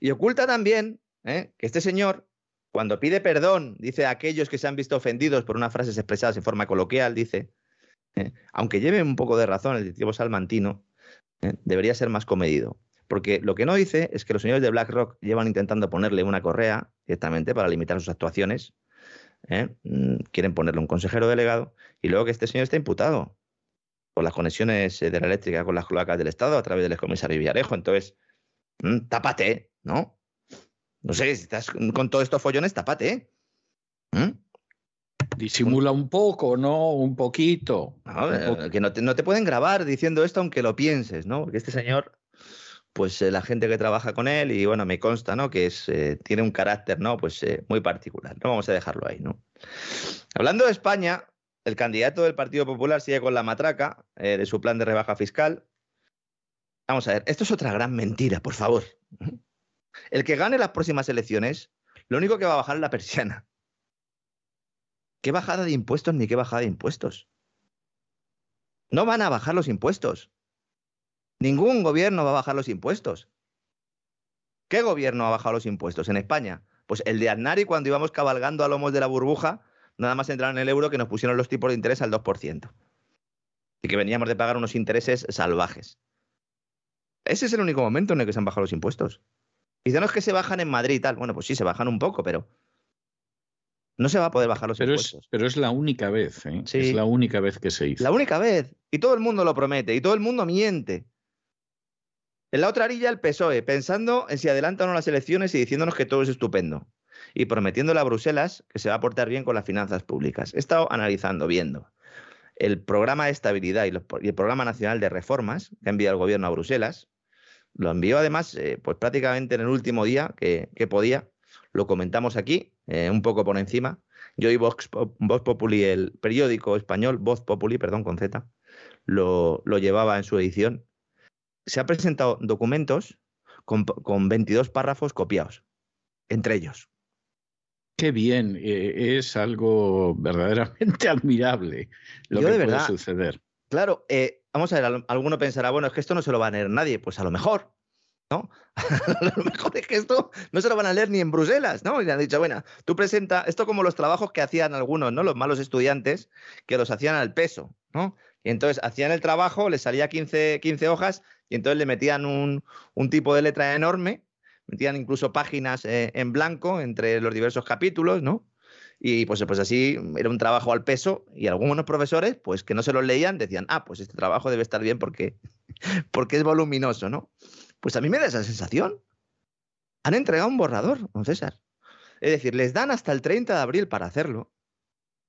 Y oculta también ¿eh? que este señor, cuando pide perdón, dice a aquellos que se han visto ofendidos por unas frases expresadas en forma coloquial, dice, ¿eh? aunque lleve un poco de razón el directivo salmantino, ¿eh? debería ser más comedido. Porque lo que no dice es que los señores de BlackRock llevan intentando ponerle una correa directamente para limitar sus actuaciones. Mm, quieren ponerle un consejero delegado y luego que este señor está imputado por las conexiones eh, de la eléctrica con las cloacas del Estado a través del excomisario Villarejo. Entonces, mm, tápate, ¿no? No sé, si estás con todos estos follones, tapate, ¿eh? ¿Mm? Disimula un poco, ¿no? Un poquito. No, que no te, no te, pueden grabar diciendo esto aunque lo pienses, ¿no? Porque este señor, pues eh, la gente que trabaja con él, y bueno, me consta, ¿no? Que es, eh, tiene un carácter, ¿no? Pues eh, muy particular. No vamos a dejarlo ahí, ¿no? Hablando de España, el candidato del Partido Popular sigue con la matraca de su plan de rebaja fiscal. Vamos a ver, esto es otra gran mentira, por favor. El que gane las próximas elecciones, lo único que va a bajar es la persiana. ¿Qué bajada de impuestos ni qué bajada de impuestos? No van a bajar los impuestos. Ningún gobierno va a bajar los impuestos. ¿Qué gobierno ha bajado los impuestos en España? Pues el de Aznari cuando íbamos cabalgando a lomos de la burbuja, nada más entrar en el euro que nos pusieron los tipos de interés al 2%. Y que veníamos de pagar unos intereses salvajes. Ese es el único momento en el que se han bajado los impuestos. Y Dicen que se bajan en Madrid y tal. Bueno, pues sí, se bajan un poco, pero no se va a poder bajar los pero impuestos. Es, pero es la única vez, ¿eh? Sí. Es la única vez que se hizo. La única vez. Y todo el mundo lo promete, y todo el mundo miente. En la otra orilla el PSOE, pensando en si adelantan o no las elecciones y diciéndonos que todo es estupendo. Y prometiéndole a Bruselas que se va a portar bien con las finanzas públicas. He estado analizando, viendo el programa de estabilidad y, el programa nacional de reformas que ha enviado el gobierno a Bruselas. Lo envió además, eh, pues prácticamente en el último día que, que podía. Lo comentamos aquí, eh, un poco por encima. Yo y Vox, Vox, Populi, el periódico español, Voz Populi, perdón, con Z, lo, lo llevaba en su edición se han presentado documentos con, con 22 párrafos copiados, entre ellos. Qué bien, eh, es algo verdaderamente admirable lo Yo que de puede verdad, suceder. Claro, eh, vamos a ver, alguno pensará, bueno, es que esto no se lo va a leer nadie, pues a lo mejor, ¿no? a lo mejor es que esto no se lo van a leer ni en Bruselas, ¿no? Y le han dicho, bueno, tú presenta esto como los trabajos que hacían algunos, ¿no? Los malos estudiantes que los hacían al peso, ¿no? Y entonces hacían el trabajo, les salía 15, 15 hojas y entonces le metían un, un tipo de letra enorme, metían incluso páginas eh, en blanco entre los diversos capítulos, ¿no? Y pues, pues así era un trabajo al peso y algunos profesores, pues que no se los leían, decían, ah, pues este trabajo debe estar bien porque, porque es voluminoso, ¿no? Pues a mí me da esa sensación. Han entregado un borrador, don César. Es decir, les dan hasta el 30 de abril para hacerlo,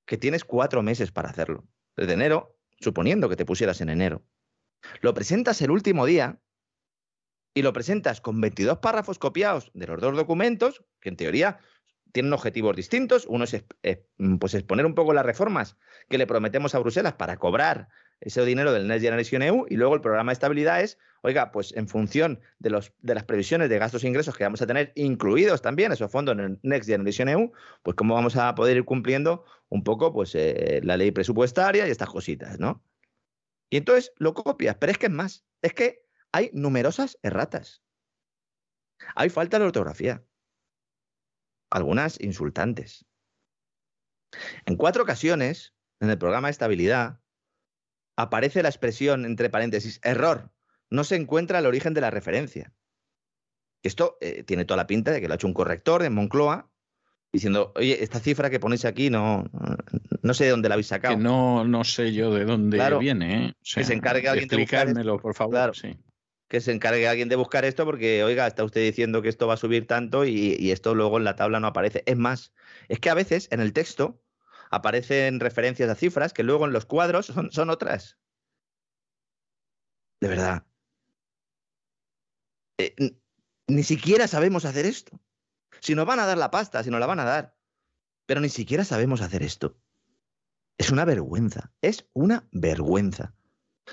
que tienes cuatro meses para hacerlo. Desde enero, suponiendo que te pusieras en enero. Lo presentas el último día y lo presentas con 22 párrafos copiados de los dos documentos, que en teoría tienen objetivos distintos. Uno es pues exponer un poco las reformas que le prometemos a Bruselas para cobrar ese dinero del Next Generation EU y luego el programa de estabilidad es, oiga, pues en función de, los, de las previsiones de gastos e ingresos que vamos a tener incluidos también esos fondos en el Next Generation EU, pues cómo vamos a poder ir cumpliendo un poco pues eh, la ley presupuestaria y estas cositas, ¿no? Y entonces lo copias, pero es que es más, es que hay numerosas erratas. Hay falta de ortografía. Algunas insultantes. En cuatro ocasiones, en el programa de estabilidad, aparece la expresión entre paréntesis, error, no se encuentra el origen de la referencia. Esto eh, tiene toda la pinta de que lo ha hecho un corrector en Moncloa, diciendo, oye, esta cifra que ponéis aquí no, no sé de dónde la habéis sacado. Que no, no sé yo de dónde Claro, viene. ¿eh? O sea, que se encargue alguien de buscar por favor. Claro. sí. Que se encargue alguien de buscar esto porque, oiga, está usted diciendo que esto va a subir tanto y, esto luego en la tabla no aparece. Es más, es que a veces en el texto aparecen referencias a cifras que luego en los cuadros son, son otras. De verdad. Eh, ni siquiera sabemos hacer esto. Si nos van a dar la pasta, si nos la van a dar. Pero ni siquiera sabemos hacer esto. Es una vergüenza. Es una vergüenza.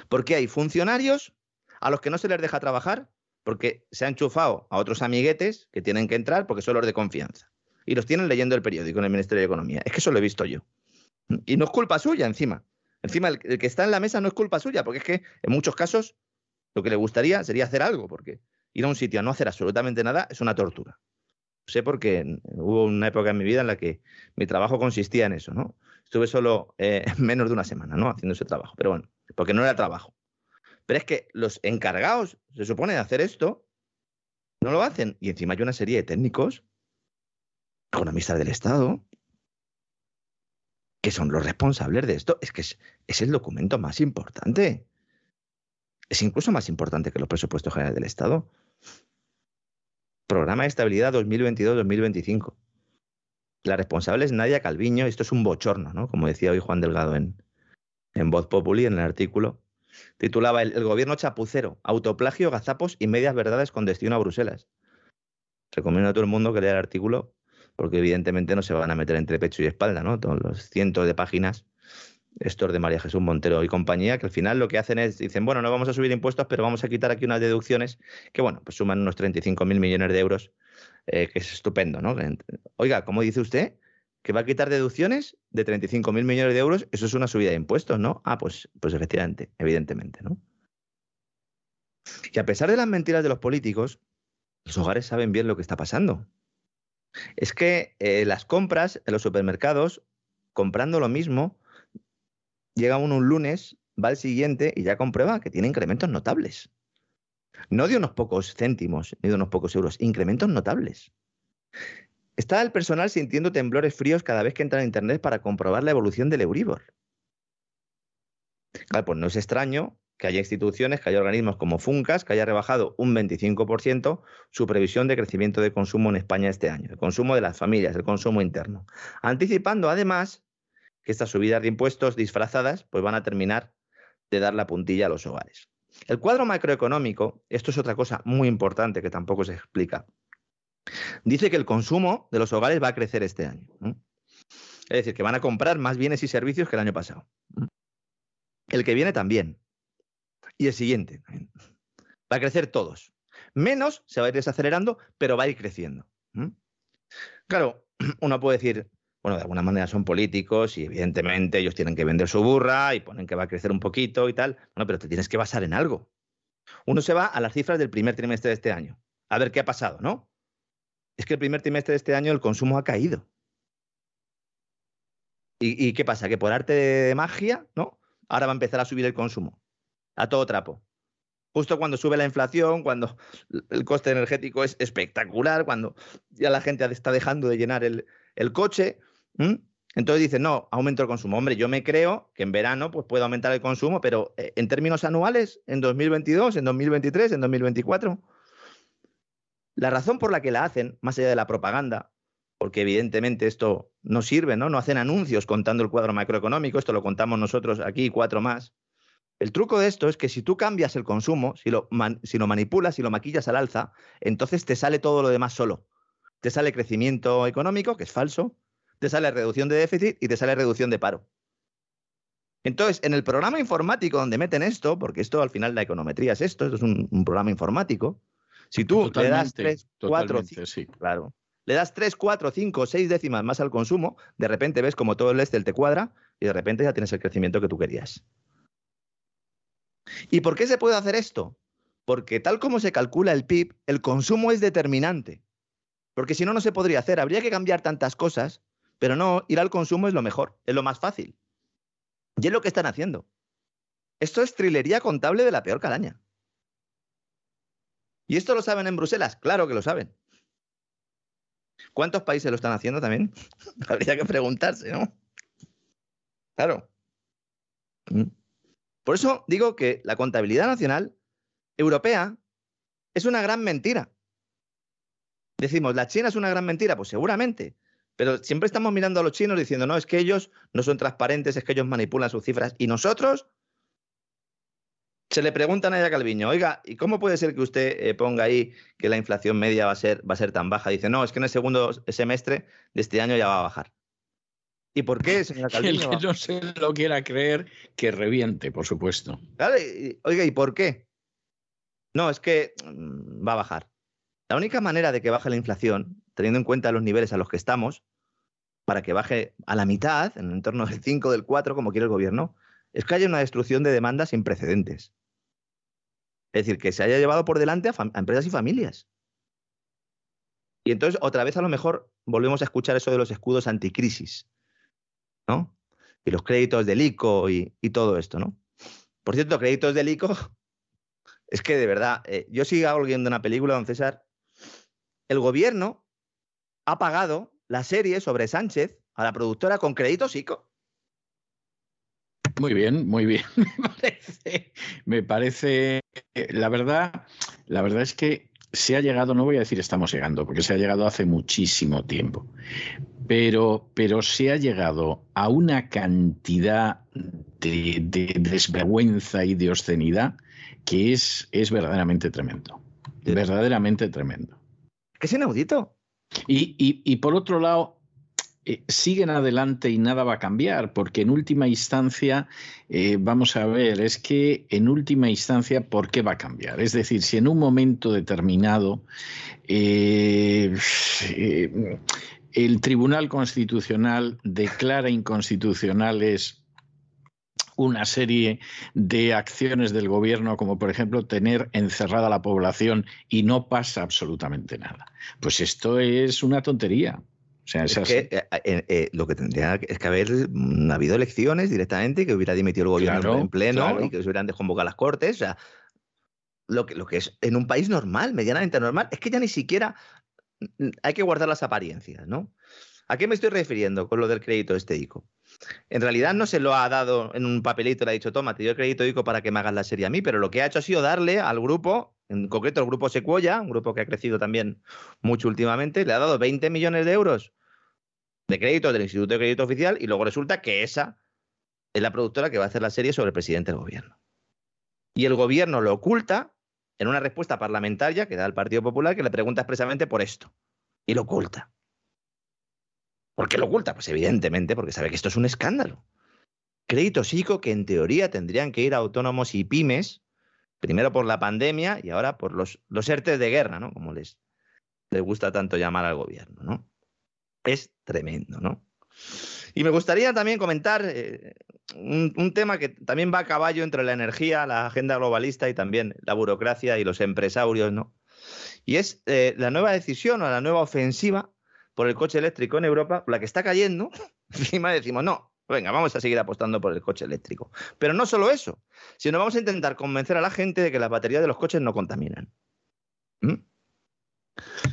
Porque hay funcionarios a los que no se les deja trabajar porque se han enchufado a otros amiguetes que tienen que entrar porque son los de confianza. Y los tienen leyendo el periódico en el Ministerio de Economía. Es que eso lo he visto yo. Y no es culpa suya encima. Encima, el, el que está en la mesa no es culpa suya, porque es que en muchos casos lo que le gustaría sería hacer algo, porque ir a un sitio a no hacer absolutamente nada es una tortura. Sé porque hubo una época en mi vida en la que mi trabajo consistía en eso, ¿no? Estuve solo eh, menos de una semana, ¿no? Haciendo ese trabajo, pero bueno, porque no era trabajo. Pero es que los encargados, se supone, de hacer esto, no lo hacen. Y encima hay una serie de técnicos, economistas del Estado, que son los responsables de esto. Es que es, es el documento más importante. Es incluso más importante que los presupuestos generales del Estado. Programa de estabilidad 2022-2025. La responsable es Nadia Calviño. Esto es un bochorno, ¿no? Como decía hoy Juan Delgado en, en Voz Populi, en el artículo. Titulaba el, gobierno chapucero, autoplagio, gazapos y medias verdades con destino a Bruselas. Recomiendo a todo el mundo que lea el artículo porque evidentemente no se van a meter entre pecho y espalda, ¿no? Todos los cientos de páginas estos de María Jesús Montero y compañía, que al final lo que hacen es, dicen, bueno, no vamos a subir impuestos, pero vamos a quitar aquí unas deducciones que, bueno, pues suman unos 35 mil millones de euros, eh, que es estupendo, ¿no? Oiga, ¿cómo dice usted? ¿Que va a quitar deducciones de 35 mil millones de euros? Eso es una subida de impuestos, ¿no? Ah, pues, pues efectivamente, evidentemente, ¿no? Y a pesar de las mentiras de los políticos, los hogares saben bien lo que está pasando. Es que eh, las compras en los supermercados, comprando lo mismo, llega uno un lunes, va al siguiente y ya comprueba que tiene incrementos notables. No de unos pocos céntimos, ni de unos pocos euros, incrementos notables. Está el personal sintiendo temblores fríos cada vez que entra en Internet para comprobar la evolución del Euribor. Pues no es extraño que haya instituciones, que haya organismos como Funcas, que haya rebajado un 25% su previsión de crecimiento de consumo en España este año, el consumo de las familias, el consumo interno, anticipando además que estas subidas de impuestos disfrazadas pues van a terminar de dar la puntilla a los hogares. El cuadro macroeconómico, esto es otra cosa muy importante que tampoco se explica, dice que el consumo de los hogares va a crecer este año. Es decir, que van a comprar más bienes y servicios que el año pasado. El que viene también. Y el siguiente. Va a crecer todos. Menos se va a ir desacelerando, pero va a ir creciendo. Claro, uno puede decir, bueno, de alguna manera son políticos y evidentemente ellos tienen que vender su burra y ponen que va a crecer un poquito y tal. Bueno, pero te tienes que basar en algo. Uno se va a las cifras del primer trimestre de este año. A ver qué ha pasado, ¿no? Es que el primer trimestre de este año el consumo ha caído. ¿Y, qué pasa? Que por arte de magia, ¿no? Ahora va a empezar a subir el consumo. A todo trapo. Justo cuando sube la inflación, cuando el coste energético es espectacular, cuando ya la gente está dejando de llenar el, coche. Entonces dicen, no, aumento el consumo. Hombre, yo me creo que en verano pues, puede aumentar el consumo, pero eh, en términos anuales, en 2022, en 2023, en 2024. La razón por la que la hacen, más allá de la propaganda, porque evidentemente esto no sirve, ¿no? No hacen anuncios contando el cuadro macroeconómico, esto lo contamos nosotros aquí cuatro más. El truco de esto es que si tú cambias el consumo, si lo, si lo manipulas, si lo maquillas al alza, entonces te sale todo lo demás solo. Te sale crecimiento económico, que es falso, te sale reducción de déficit y te sale reducción de paro. Entonces, en el programa informático donde meten esto, porque esto al final la econometría es esto, esto es un, programa informático, si tú le das 3, 4, 5, claro, le das 3, 4, 5, 6 décimas más al consumo, de repente ves como todo el Excel te cuadra y de repente ya tienes el crecimiento que tú querías. ¿Y por qué se puede hacer esto? Porque tal como se calcula el PIB, el consumo es determinante. Porque si no, no se podría hacer. Habría que cambiar tantas cosas pero no, ir al consumo es lo mejor, es lo más fácil. Y es lo que están haciendo. Esto es trilería contable de la peor calaña. ¿Y esto lo saben en Bruselas? Claro que lo saben. ¿Cuántos países lo están haciendo también? Habría que preguntarse, ¿no? Claro. Mm. Por eso digo que la contabilidad nacional europea es una gran mentira. Decimos, ¿la China es una gran mentira? Pues seguramente. Pero siempre estamos mirando a los chinos diciendo, no, es que ellos no son transparentes, es que ellos manipulan sus cifras. Y nosotros se le preguntan a ella Calviño, oiga, ¿y cómo puede ser que usted eh, ponga ahí que la inflación media va a, ser, va a ser tan baja? Dice, no, es que en el segundo semestre de este año ya va a bajar. ¿Y por qué, señora Calviño? El que no se lo quiera creer, que reviente, por supuesto. oiga, ¿y por qué? No, es que mm, va a bajar. La única manera de que baje la inflación teniendo en cuenta los niveles a los que estamos, para que baje a la mitad, en el entorno del 5, del 4, como quiere el gobierno, es que haya una destrucción de demandas sin precedentes. Es decir, que se haya llevado por delante a, empresas y familias. Y entonces, otra vez, a lo mejor, volvemos a escuchar eso de los escudos anticrisis, ¿no? Y los créditos del ICO y, todo esto, ¿no? Por cierto, créditos del ICO, es que de verdad, eh, yo sigo viendo una película, don César, el gobierno ha pagado la serie sobre Sánchez a la productora con créditos ICO. Muy bien, muy bien. Me parece, me parece, la verdad, la verdad es que se ha llegado, no voy a decir estamos llegando, porque se ha llegado hace muchísimo tiempo, pero, pero se ha llegado a una cantidad de, desvergüenza y de obscenidad que es, es verdaderamente tremendo. Verdaderamente tremendo. Es inaudito. Y, y, por otro lado, eh, siguen adelante y nada va a cambiar, porque en última instancia, eh, vamos a ver, es que en última instancia, ¿por qué va a cambiar? Es decir, si en un momento determinado eh, el Tribunal Constitucional declara inconstitucionales una serie de acciones del gobierno, como por ejemplo tener encerrada la población y no pasa absolutamente nada. Pues esto es una tontería es, que eh, eh, eh, lo que tendría es que haber mm, habido elecciones directamente, que hubiera dimitido el gobierno en pleno y que se hubieran desconvocado las cortes. O sea, lo que, lo que es en un país normal, medianamente normal, es que ya ni siquiera mm, hay que guardar las apariencias, ¿no? ¿A qué me estoy refiriendo con lo del crédito este ICO? En realidad no se lo ha dado en un papelito, le ha dicho, toma, te doy el crédito ICO para que me hagas la serie a mí, pero lo que ha hecho ha sido darle al grupo, en concreto el grupo Sequoia, un grupo que ha crecido también mucho últimamente, le ha dado 20 millones de euros de crédito del Instituto de Crédito Oficial y luego resulta que esa es la productora que va a hacer la serie sobre el presidente del gobierno. Y el gobierno lo oculta en una respuesta parlamentaria que da el Partido Popular que le pregunta expresamente por esto. Y lo oculta. ¿Por qué lo oculta? Pues evidentemente porque sabe que esto es un escándalo. Créditos ICO que en teoría tendrían que ir a autónomos y pymes, primero por la pandemia y ahora por los, los ERTES de guerra, ¿no? Como les, les gusta tanto llamar al gobierno, ¿no? Es tremendo, ¿no? Y me gustaría también comentar eh, un, tema que también va a caballo entre la energía, la agenda globalista y también la burocracia y los empresarios, ¿no? Y es eh, la nueva decisión o la nueva ofensiva por el coche eléctrico en Europa, la que está cayendo. Encima decimos, no, venga, vamos a seguir apostando por el coche eléctrico. Pero no solo eso, sino vamos a intentar convencer a la gente de que las baterías de los coches no contaminan. ¿Mm?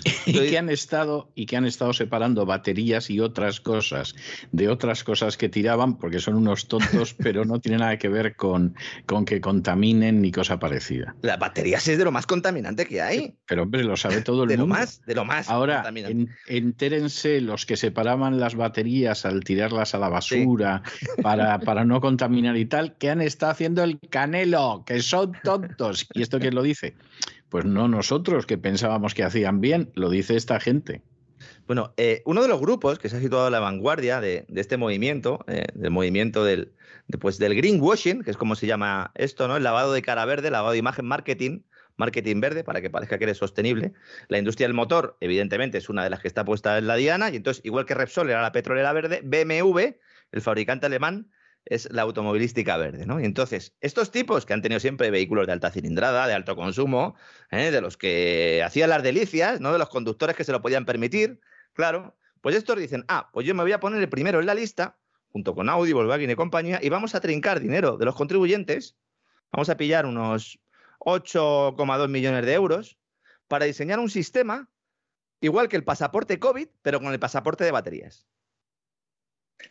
y que han estado y que han estado separando baterías y otras cosas de otras cosas que tiraban porque son unos tontos pero no tiene nada que ver con, con que contaminen ni cosa parecida. Las baterías es de lo más contaminante que hay. Pero hombre lo sabe todo el mundo de lo más de lo más ahora entérense los que separaban las baterías al tirarlas a la basura para, para no contaminar y tal que han estado haciendo el canelo que son tontos. Y esto quién lo dice pues no nosotros que pensábamos que hacían bien, lo dice esta gente. Bueno, eh, uno de los grupos que se ha situado a la vanguardia de, este movimiento, eh, del movimiento del, pues, del greenwashing, que es como se llama esto, ¿no? El lavado de cara verde, lavado de imagen marketing, marketing verde, para que parezca que eres sostenible. La industria del motor, evidentemente, es una de las que está puesta en la diana, y entonces, igual que Repsol era la petrolera verde, BMW, el fabricante alemán, es la automovilística verde, ¿no? Y entonces, estos tipos que han tenido siempre vehículos de alta cilindrada, de alto consumo, ¿eh? de los que hacían las delicias, ¿no? De los conductores que se lo podían permitir, claro, pues estos dicen, ah, pues yo me voy a poner el primero en la lista, junto con Audi, Volkswagen y compañía, y vamos a trincar dinero de los contribuyentes, vamos a pillar unos 8,2 millones de euros para diseñar un sistema igual que el pasaporte COVID, pero con el pasaporte de baterías.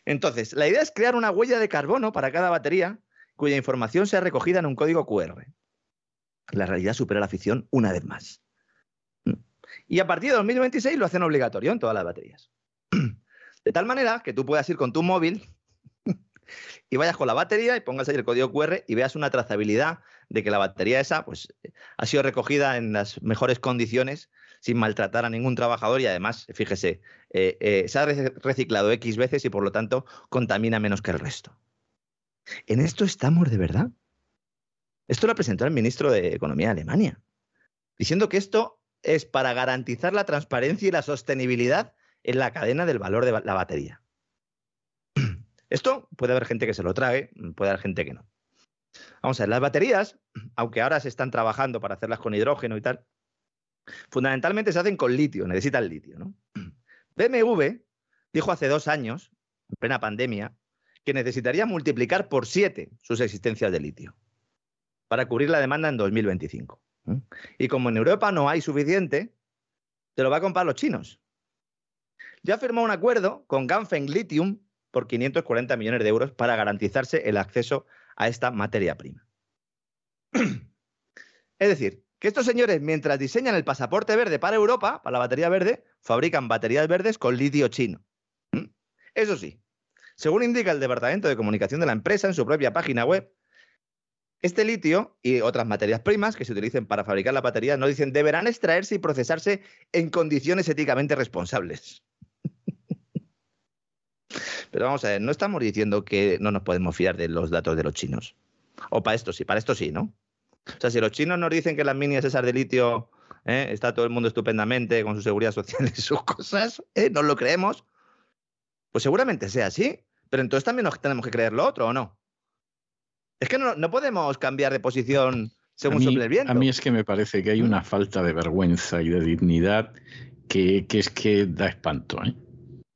Entonces, la idea es crear una huella de carbono para cada batería cuya información sea recogida en un código QR. La realidad supera la ficción una vez más. Y a partir de 2026 lo hacen obligatorio en todas las baterías. De tal manera que tú puedas ir con tu móvil y vayas con la batería y pongas ahí el código QR y veas una trazabilidad de que la batería esa pues, ha sido recogida en las mejores condiciones sin maltratar a ningún trabajador y además, fíjese, eh, eh, se ha reciclado X veces y por lo tanto contamina menos que el resto. ¿En esto estamos de verdad? Esto lo presentó el ministro de Economía de Alemania, diciendo que esto es para garantizar la transparencia y la sostenibilidad en la cadena del valor de la batería. Esto puede haber gente que se lo trague, puede haber gente que no. Vamos a ver, las baterías, aunque ahora se están trabajando para hacerlas con hidrógeno y tal, fundamentalmente se hacen con litio, necesitan litio. ¿no? BMW dijo hace dos años, en plena pandemia, que necesitaría multiplicar por siete sus existencias de litio para cubrir la demanda en 2025. Y como en Europa no hay suficiente, se lo va a comprar los chinos. Ya firmó un acuerdo con Ganfeng Lithium por 540 millones de euros para garantizarse el acceso a esta materia prima. es decir, que estos señores, mientras diseñan el pasaporte verde para Europa, para la batería verde, fabrican baterías verdes con litio chino. ¿Mm? Eso sí, según indica el Departamento de Comunicación de la empresa en su propia página web, este litio y otras materias primas que se utilicen para fabricar la batería, no dicen, deberán extraerse y procesarse en condiciones éticamente responsables. Pero vamos a ver, no estamos diciendo que no nos podemos fiar de los datos de los chinos. O para esto sí, para esto sí, ¿no? O sea, si los chinos nos dicen que las minias esas de litio ¿eh? está todo el mundo estupendamente con su seguridad social y sus cosas, ¿eh? no lo creemos, pues seguramente sea así. Pero entonces también nos tenemos que creer lo otro, ¿o no? Es que no, podemos cambiar de posición según mí, el viento. A mí es que me parece que hay una mm. falta de vergüenza y de dignidad que, es que da espanto. ¿eh?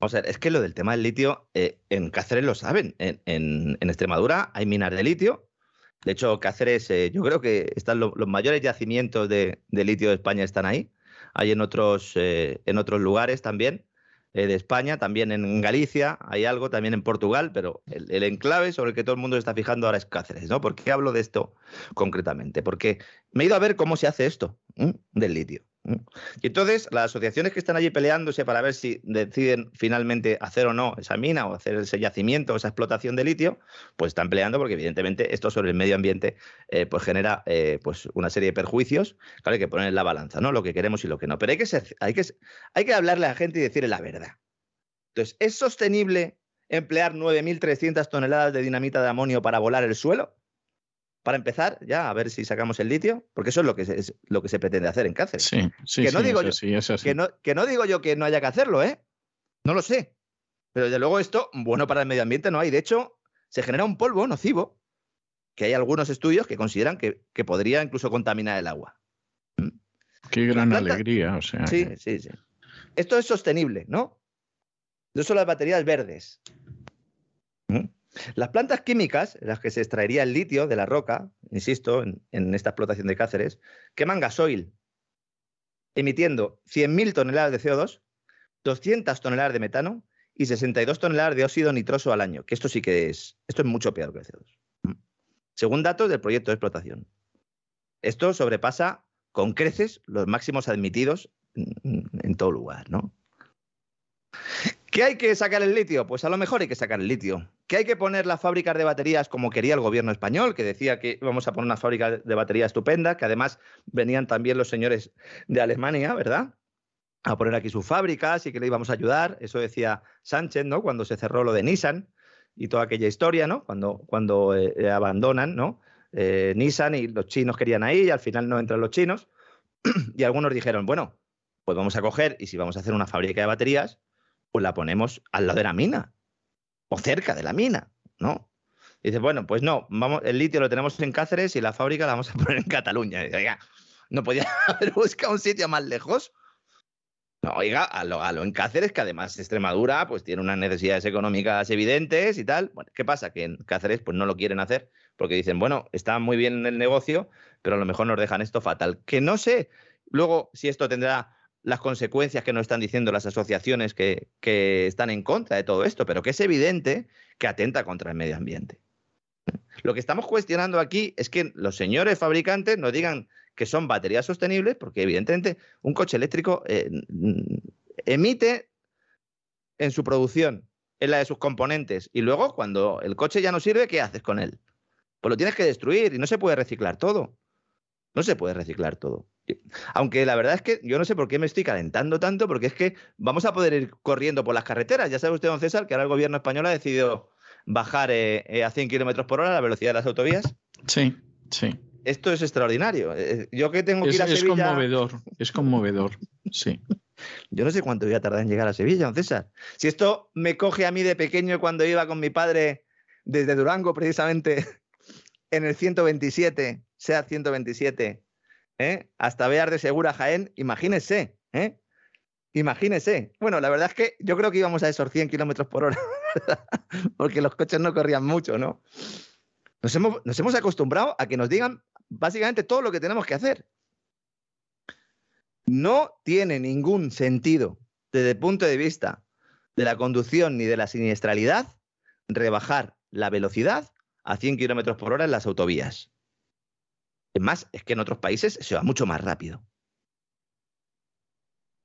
O sea, es que lo del tema del litio, eh, en Cáceres lo saben. En, Extremadura hay minas de litio. De hecho, Cáceres, eh, yo creo que están los mayores yacimientos de, litio de España están ahí. Hay en otros, eh, en otros lugares también. Eh, de España, también en Galicia hay algo, también en Portugal, pero el, enclave sobre el que todo el mundo se está fijando ahora es Cáceres, ¿no? ¿Por qué hablo de esto concretamente? Porque me he ido a ver cómo se hace esto del litio. Y entonces las asociaciones que están allí peleándose para ver si deciden finalmente hacer o no esa mina o hacer ese yacimiento o esa explotación de litio, pues están peleando porque evidentemente esto sobre el medio ambiente eh, pues genera eh, pues una serie de perjuicios. Claro, hay que poner en la balanza, ¿no? Lo que queremos y lo que no. Pero hay que, ser, hay que, hay que hablarle a la gente y decirle la verdad. Entonces, ¿es sostenible emplear 9.300 toneladas de dinamita de amonio para volar el suelo? Para empezar, ya a ver si sacamos el litio, porque eso es lo que se, lo que se pretende hacer en Cáceres. Sí, sí, que no digo yo, Que, no, que no digo yo que no haya que hacerlo, ¿eh? No lo sé. Pero desde luego esto, bueno para el medio ambiente no hay. De hecho, se genera un polvo nocivo, que hay algunos estudios que consideran que, podría incluso contaminar el agua. ¿Mm? Qué gran alegría, o sea. Sí, sí, sí. Esto es sostenible, ¿no? Eso son las baterías verdes. ¿Mm? Las plantas químicas, en las que se extraería el litio de la roca, insisto, en, esta explotación de Cáceres, queman gasoil, emitiendo 100.000 toneladas de CO2, 200 toneladas de metano y 62 toneladas de óxido nitroso al año, que esto sí que es, esto es mucho peor que el CO2. Mm. Según datos del proyecto de explotación. Esto sobrepasa con creces los máximos admitidos en, en todo lugar, ¿no? ¿Qué hay que sacar el litio? Pues a lo mejor hay que sacar el litio. ¿Qué hay que poner las fábricas de baterías como quería el gobierno español, que decía que íbamos a poner una fábrica de batería estupenda, que además venían también los señores de Alemania, ¿verdad? A poner aquí sus fábricas y que le íbamos a ayudar. Eso decía Sánchez, ¿no? Cuando se cerró lo de Nissan y toda aquella historia, ¿no? Cuando, cuando eh, abandonan, ¿no? Eh, Nissan y los chinos querían ahí y al final no entran los chinos. y algunos dijeron, bueno, pues vamos a coger y si vamos a hacer una fábrica de baterías, pues la ponemos al lado de la mina o cerca de la mina, ¿no? Y dice, bueno, pues no, vamos, el litio lo tenemos en Cáceres y la fábrica la vamos a poner en Cataluña. Dice, ¿no podía haber buscado un sitio más lejos? No, oiga, a lo, a lo, en Cáceres, que además Extremadura pues tiene unas necesidades económicas evidentes y tal. Bueno, ¿qué pasa? Que en Cáceres pues no lo quieren hacer porque dicen, bueno, está muy bien el negocio, pero a lo mejor nos dejan esto fatal. Que no sé luego si esto tendrá las consecuencias que nos están diciendo las asociaciones que, están en contra de todo esto, pero que es evidente que atenta contra el medio ambiente. Lo que estamos cuestionando aquí es que los señores fabricantes nos digan que son baterías sostenibles, porque evidentemente un coche eléctrico eh, emite en su producción, en la de sus componentes, y luego cuando el coche ya no sirve, ¿qué haces con él? Pues lo tienes que destruir y no se puede reciclar todo. No se puede reciclar todo. Aunque la verdad es que yo no sé por qué me estoy calentando tanto, porque es que vamos a poder ir corriendo por las carreteras. Ya sabe usted, don César, que ahora el gobierno español ha decidido bajar eh, eh, a 100 kilómetros por hora la velocidad de las autovías. Sí, sí. Esto es extraordinario. Eh, yo que tengo que ir a es Sevilla. Es conmovedor, es conmovedor, sí. Yo no sé cuánto voy a tardar en llegar a Sevilla, don César. Si esto me coge a mí de pequeño cuando iba con mi padre desde Durango, precisamente, en el 127, sea 127, ¿eh? hasta Bear de Segura Jaén, imagínese, ¿eh? Imagínese. Bueno, la verdad es que yo creo que íbamos a esos 100 kilómetros por hora, porque los coches no corrían mucho, ¿no? Nos hemos, nos hemos acostumbrado a que nos digan básicamente todo lo que tenemos que hacer. No tiene ningún sentido desde el punto de vista de la conducción ni de la siniestralidad rebajar la velocidad a 100 kilómetros por hora en las autovías. Es más, es que en otros países se va mucho más rápido.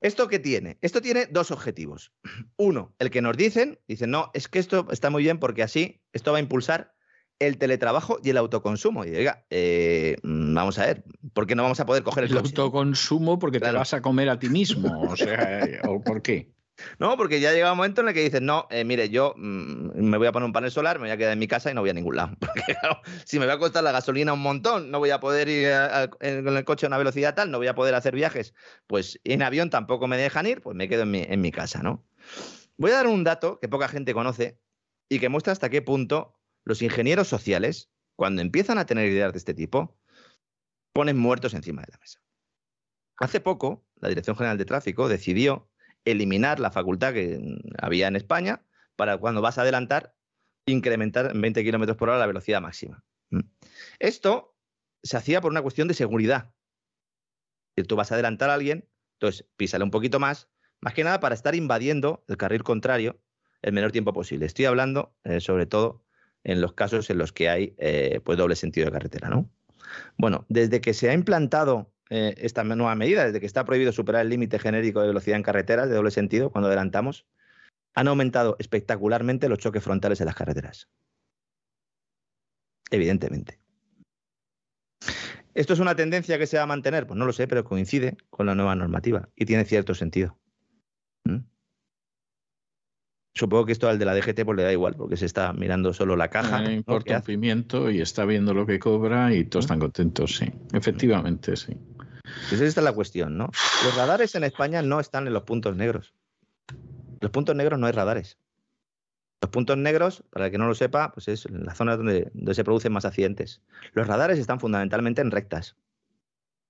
¿Esto qué tiene? Esto tiene dos objetivos. Uno, el que nos dicen, dicen, no, es que esto está muy bien porque así esto va a impulsar el teletrabajo y el autoconsumo. Y diga, eh, mm, vamos a ver, ¿por qué no vamos a poder coger el, El autoconsumo porque Claro. te vas a comer a ti mismo. O sea, ¿o por qué? No, porque ya llega un momento en el que dices, no, eh, mire, yo mm, me voy a poner un panel solar, me voy a quedar en mi casa y no voy a ningún lado. Porque claro, si me va a costar la gasolina un montón, no voy a poder ir en- el coche a una velocidad tal, no voy a poder hacer viajes, pues en avión tampoco me dejan ir, pues me quedo en mi, en mi casa, ¿no? Voy a dar un dato que poca gente conoce y que muestra hasta qué punto los ingenieros sociales, cuando empiezan a tener ideas de este tipo, ponen muertos encima de la mesa. Hace poco, la Dirección General de Tráfico decidió eliminar la facultad que había en España para cuando vas a adelantar, incrementar en 20 kilómetros por hora la velocidad máxima. Mm. Esto se hacía por una cuestión de seguridad. Si tú vas a adelantar a alguien, entonces písale un poquito más, más que nada para estar invadiendo el carril contrario el menor tiempo posible. Estoy hablando, eh, sobre todo, en los casos en los que hay eh, pues doble sentido de carretera, ¿no? Bueno, desde que se ha implantado eh, esta nueva medida, desde que está prohibido superar el límite genérico de velocidad en carreteras de doble sentido cuando adelantamos, han aumentado espectacularmente los choques frontales en las carreteras. Evidentemente. ¿Esto es una tendencia que se va a mantener? Pues no lo sé, pero coincide con la nueva normativa y tiene cierto sentido. ¿Mm? Supongo que esto al de la DGT pues le da igual, porque se está mirando solo la caja. No ¿no? importa un pimiento y está viendo lo que cobra y todos están contentos, sí. Efectivamente, sí. Pues esta es la cuestión, ¿no? Los radares en España no están en los puntos negros. Los puntos negros no hay radares. Los puntos negros, para el que no lo sepa, pues es la zona donde, donde se producen más accidentes. Los radares están fundamentalmente en rectas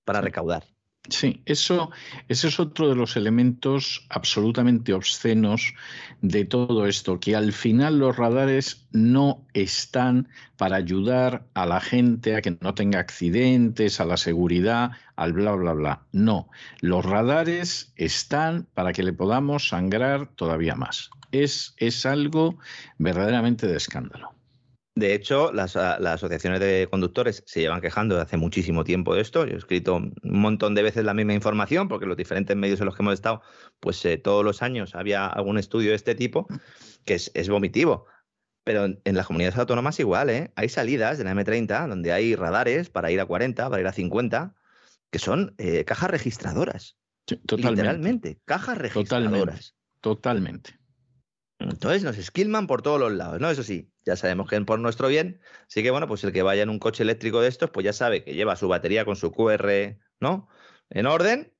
para recaudar. Sí, eso, ese es otro de los elementos absolutamente obscenos de todo esto, que al final los radares no están para ayudar a la gente a que no tenga accidentes, a la seguridad, al bla, bla, bla. No, los radares están para que le podamos sangrar todavía más. Es, es algo verdaderamente de escándalo. De hecho, las, asociaciones de conductores se llevan quejando de hace muchísimo tiempo de esto. Yo he escrito un montón de veces la misma información, porque los diferentes medios en los que hemos estado, pues eh, todos los años había algún estudio de este tipo, que es, es vomitivo. Pero en, en las comunidades autónomas igual, ¿eh? Hay salidas de la M30 donde hay radares para ir a 40, para ir a 50, que son eh, cajas registradoras. Sí, totalmente. Literalmente, cajas registradoras. Totalmente. Entonces nos esquilman por todos los lados, ¿no? Eso sí, ya sabemos que es por nuestro bien. Así que, bueno, pues el que vaya en un coche eléctrico de estos, pues ya sabe que lleva su batería con su QR, ¿no? En orden,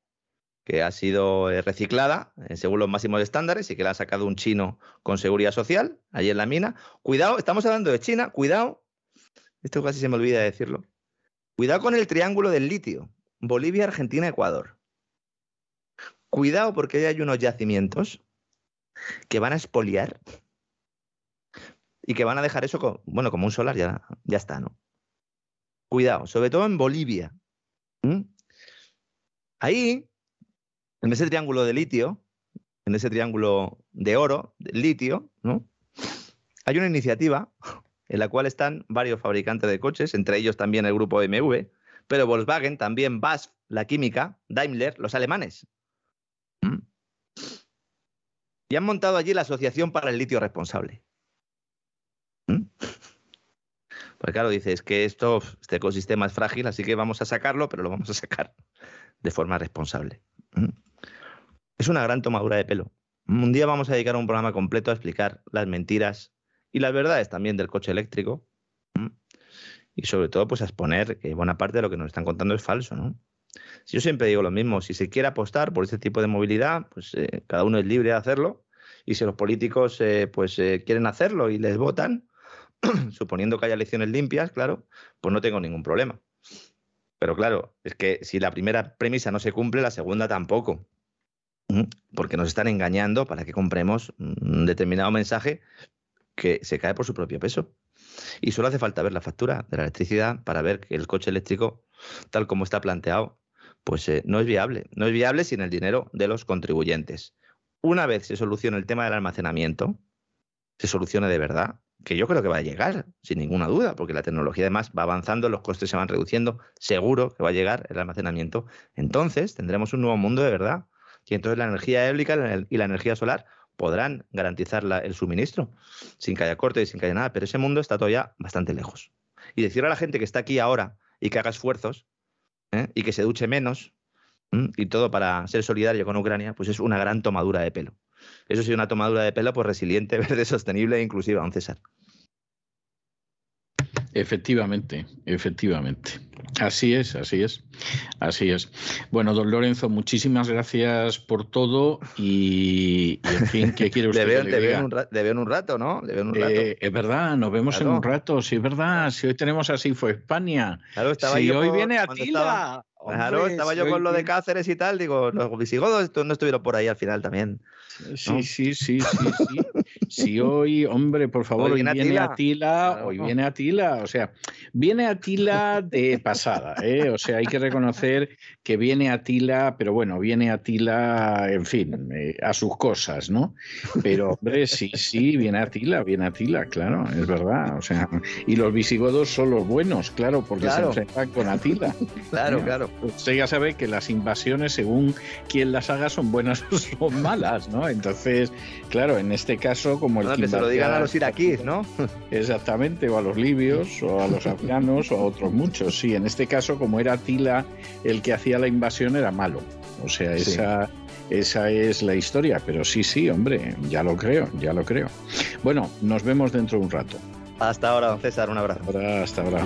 que ha sido eh, reciclada eh, según los máximos estándares y que la ha sacado un chino con seguridad social, allí en la mina. Cuidado, estamos hablando de China, cuidado. Esto casi se me olvida decirlo. Cuidado con el triángulo del litio. Bolivia, Argentina, Ecuador. Cuidado porque hay unos yacimientos que van a expoliar y que van a dejar eso, bueno, como un solar, ya, ya está, ¿no? Cuidado, sobre todo en Bolivia. Ahí, en ese triángulo de litio, en ese triángulo de oro, de litio, ¿no? Hay una iniciativa en la cual están varios fabricantes de coches, entre ellos también el grupo BMW, pero Volkswagen, también BASF, la química, Daimler, los alemanes. Y han montado allí la Asociación para el Litio Responsable. ¿Mm? Pues claro, dice, es que esto, este ecosistema es frágil, así que vamos a sacarlo, pero lo vamos a sacar de forma responsable. ¿Mm? Es una gran tomadura de pelo. Un día vamos a dedicar un programa completo a explicar las mentiras y las verdades también del coche eléctrico. ¿Mm? Y sobre todo, pues a exponer que buena parte de lo que nos están contando es falso, ¿no? Yo siempre digo lo mismo, si se quiere apostar por este tipo de movilidad, pues eh, cada uno es libre de hacerlo. Y si los políticos eh, pues eh, quieren hacerlo y les votan, suponiendo que haya elecciones limpias, claro, pues no tengo ningún problema. Pero claro, es que si la primera premisa no se cumple, la segunda tampoco. ¿Mm? Porque nos están engañando para que compremos un determinado mensaje que se cae por su propio peso. Y solo hace falta ver la factura de la electricidad para ver que el coche eléctrico, tal como está planteado, pues eh, no es viable. No es viable sin el dinero de los contribuyentes. Una vez se solucione el tema del almacenamiento, se solucione de verdad, que yo creo que va a llegar, sin ninguna duda, porque la tecnología además va avanzando, los costes se van reduciendo, seguro que va a llegar el almacenamiento. Entonces tendremos un nuevo mundo de verdad. Y entonces la energía eólica y la energía solar podrán garantizar el suministro sin que haya corte y sin que haya nada, pero ese mundo está todavía bastante lejos. Y decirle a la gente que está aquí ahora y que haga esfuerzos ¿eh? y que se duche menos y todo para ser solidario con Ucrania, pues es una gran tomadura de pelo. Eso sí, una tomadura de pelo pues resiliente, verde, sostenible e inclusiva, don César. Efectivamente, efectivamente. Así es, así es, así es. Bueno, don Lorenzo, muchísimas gracias por todo y, en fin, ¿qué quiere usted? le veo, en un rato, ¿no? Le veo en un rato. Eh, es verdad, nos vemos en un rato, sí, es verdad. Si hoy tenemos así fue España. Claro, estaba si hoy viene Atila. claro, estaba yo con lo de Cáceres y tal, digo, los visigodos no estuvieron por ahí al final también. Sí, sí, sí, sí, sí. Si hoy, hombre, por favor, hoy, viene, Atila, hoy viene Atila, o sea, viene Atila de pasada, ¿eh? o sea, hay que reconocer que viene Atila, pero bueno, viene Atila, en fin, eh, a sus cosas, ¿no? Pero, hombre, sí, sí, viene Atila, viene Atila, claro, es verdad, o sea, y los visigodos son los buenos, claro, porque se enfrentan con Atila. Claro, claro. Usted ya sabe que las invasiones, según quien las haga, son buenas o son malas, ¿no? Entonces, claro, en este caso, como el que se lo digan a los iraquíes, ¿no? Exactamente, o a los libios, o a los afganos, o a otros muchos. Sí, en este caso, como era Tila el que hacía la invasión, era malo. O sea, esa, esa es la historia. Pero sí, sí, hombre, ya lo creo, ya lo creo. Bueno, nos vemos dentro de un rato. Hasta ahora, don César, un abrazo. hasta ahora.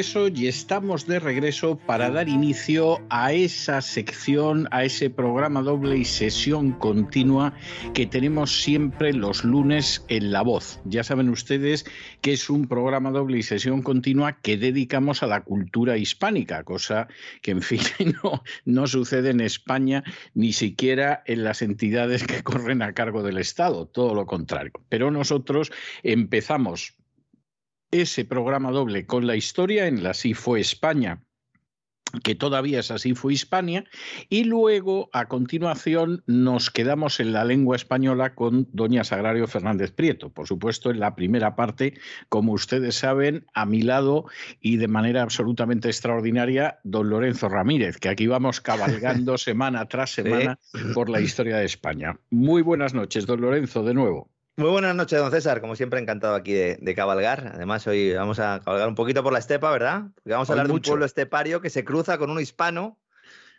Y estamos de regreso para dar inicio a esa sección, a ese programa doble y sesión continua que tenemos siempre los lunes en La Voz. Ya saben ustedes que es un programa doble y sesión continua que dedicamos a la cultura hispánica, cosa que en fin no sucede en España ni siquiera en las entidades que corren a cargo del Estado, todo lo contrario. Pero nosotros empezamos ese programa doble con la historia en la Sí fue España que todavía es así fue Hispania, y luego a continuación nos quedamos en la lengua española con doña Sagrario Fernández Prieto. Por supuesto, en la primera parte, como ustedes saben, a mi lado y de manera absolutamente extraordinaria, don Lorenzo Ramírez, que aquí vamos cabalgando semana tras semana por la historia de España. Muy buenas noches, don Lorenzo, de nuevo. Muy buenas noches, don César. Como siempre, encantado aquí de, cabalgar. Además, hoy vamos a cabalgar un poquito por la estepa, ¿verdad? Porque vamos a hablar de un pueblo estepario que se cruza con un hispano,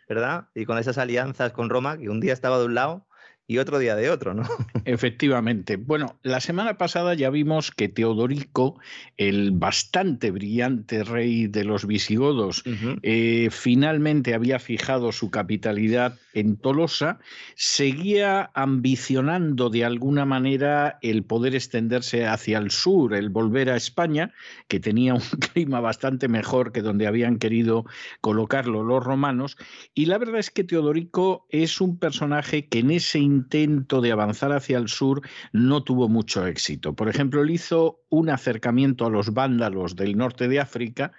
¿verdad? Y con esas alianzas con Roma, que un día estaba de un lado y otro día de otro, ¿no? Efectivamente. Bueno, la semana pasada ya vimos que Teodorico, el bastante brillante rey de los visigodos, eh, finalmente había fijado su capitalidad en Tolosa, seguía ambicionando de alguna manera el poder extenderse hacia el sur, el volver a España, que tenía un clima bastante mejor que donde habían querido colocarlo los romanos, y la verdad es que Teodorico es un personaje que en ese intento de avanzar hacia el sur no tuvo mucho éxito. Por ejemplo, él hizo un acercamiento a los vándalos del norte de África,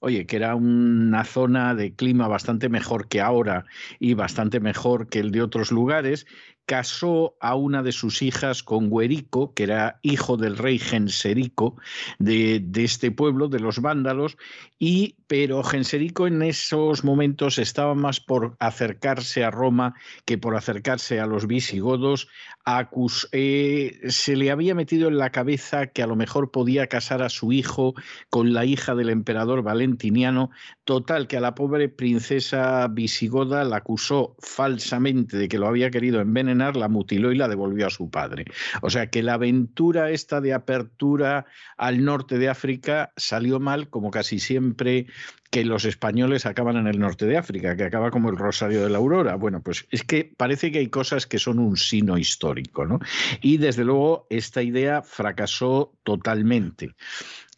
oye, que era una zona de clima bastante mejor que ahora y bastante mejor que el de otros lugares, casó a una de sus hijas con Guerico, que era hijo del rey Genserico de, este pueblo, de los vándalos, y, pero Genserico en esos momentos estaba más por acercarse a Roma que por acercarse a los visigodos. Acus, eh, se le había metido en la cabeza que a lo mejor podía casar a su hijo con la hija del emperador Valentiniano. Total, que a la pobre princesa visigoda la acusó falsamente de que lo había querido envenenar, la mutiló y la devolvió a su padre. O sea que la aventura esta de apertura al norte de África salió mal, como casi siempre que los españoles acaban en el norte de África, que acaba como el Rosario de la Aurora. Bueno, pues es que parece que hay cosas que son un sino histórico, ¿no? Y desde luego esta idea fracasó totalmente.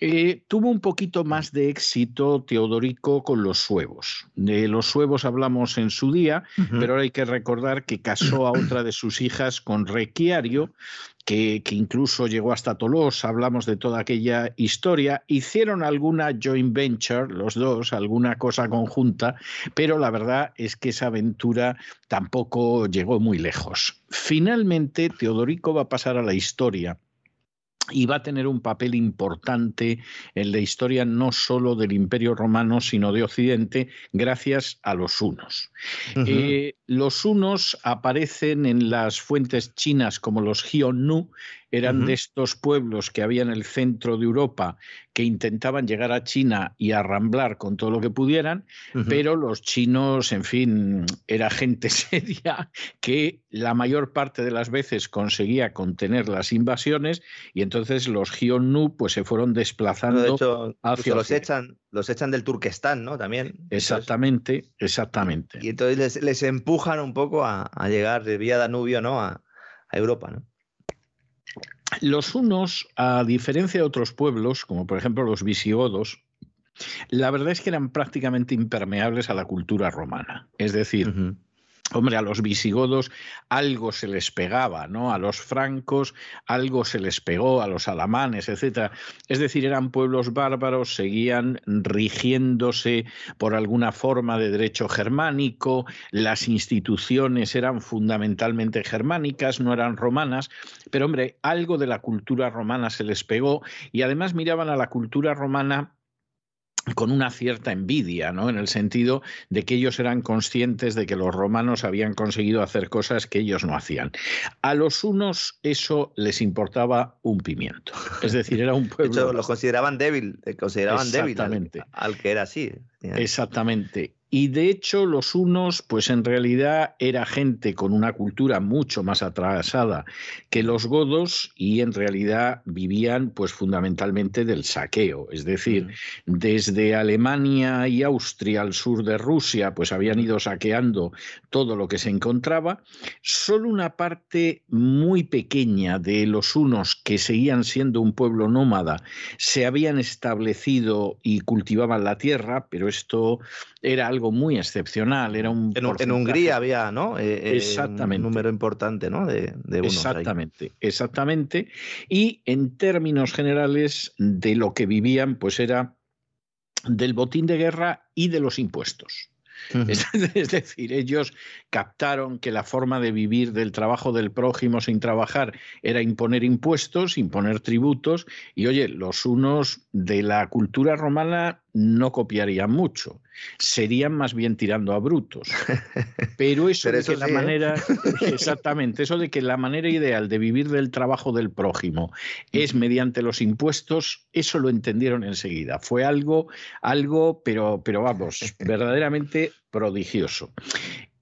Eh, tuvo un poquito más de éxito Teodorico con los suevos. De los suevos hablamos en su día, pero ahora hay que recordar que casó a otra de sus hijas con Requiario, que, que, incluso llegó hasta Tolosa, hablamos de toda aquella historia. Hicieron alguna joint venture, los dos, alguna cosa conjunta, pero la verdad es que esa aventura tampoco llegó muy lejos. Finalmente, Teodorico va a pasar a la historia y va a tener un papel importante en la historia no solo del Imperio Romano, sino de Occidente, gracias a los hunos. Uh -huh. eh, los hunos aparecen en las fuentes chinas como los Hyonu, eran uh -huh. de estos pueblos que había en el centro de Europa que intentaban llegar a China y arramblar con todo lo que pudieran, uh -huh. pero los chinos, en fin, era gente seria que la mayor parte de las veces conseguía contener las invasiones y entonces los Hyonu pues se fueron desplazando de hecho, hacia los echan, los echan del Turquestán, ¿no? También. Exactamente, exactamente. Y entonces les, les empujan un poco a, a, llegar de vía Danubio, ¿no? A, a Europa, ¿no? Los hunos, a diferencia de otros pueblos, como por ejemplo los visigodos, la verdad es que eran prácticamente impermeables a la cultura romana. Es decir, uh -huh. Hombre, a los visigodos algo se les pegaba, ¿no? A los francos algo se les pegó, a los alamanes, etcétera. Es decir, eran pueblos bárbaros, seguían rigiéndose por alguna forma de derecho germánico, las instituciones eran fundamentalmente germánicas, no eran romanas, pero hombre, algo de la cultura romana se les pegó y además miraban a la cultura romana con una cierta envidia, ¿no? En el sentido de que ellos eran conscientes de que los romanos habían conseguido hacer cosas que ellos no hacían. A los unos eso les importaba un pimiento. Es decir, era un pueblo. De hecho, los consideraban débil, consideraban débil al, al que era así. Exactamente. Y de hecho los unos, pues en realidad era gente con una cultura mucho más atrasada que los godos y en realidad vivían pues fundamentalmente del saqueo. Es decir, desde Alemania y Austria al sur de Rusia, pues habían ido saqueando todo lo que se encontraba. Solo una parte muy pequeña de los unos que seguían siendo un pueblo nómada se habían establecido y cultivaban la tierra, pero esto era algo muy excepcional. Era un en, en Hungría había, ¿no? Eh, exactamente. Un número importante, ¿no? De, de unos exactamente, ahí. exactamente. Y en términos generales de lo que vivían, pues era del botín de guerra y de los impuestos. Uh -huh. es, decir, ellos captaron que la forma de vivir del trabajo del prójimo sin trabajar era imponer impuestos, imponer tributos, y oye, los unos de la cultura romana no copiarían mucho, serían más bien tirando a brutos. Pero eso, Pero de que sí, la ¿eh? manera, exactamente, eso de que la manera ideal de vivir del trabajo del prójimo es mediante los impuestos, eso lo entendieron enseguida. Fue algo, algo, pero, pero vamos, verdaderamente prodigioso.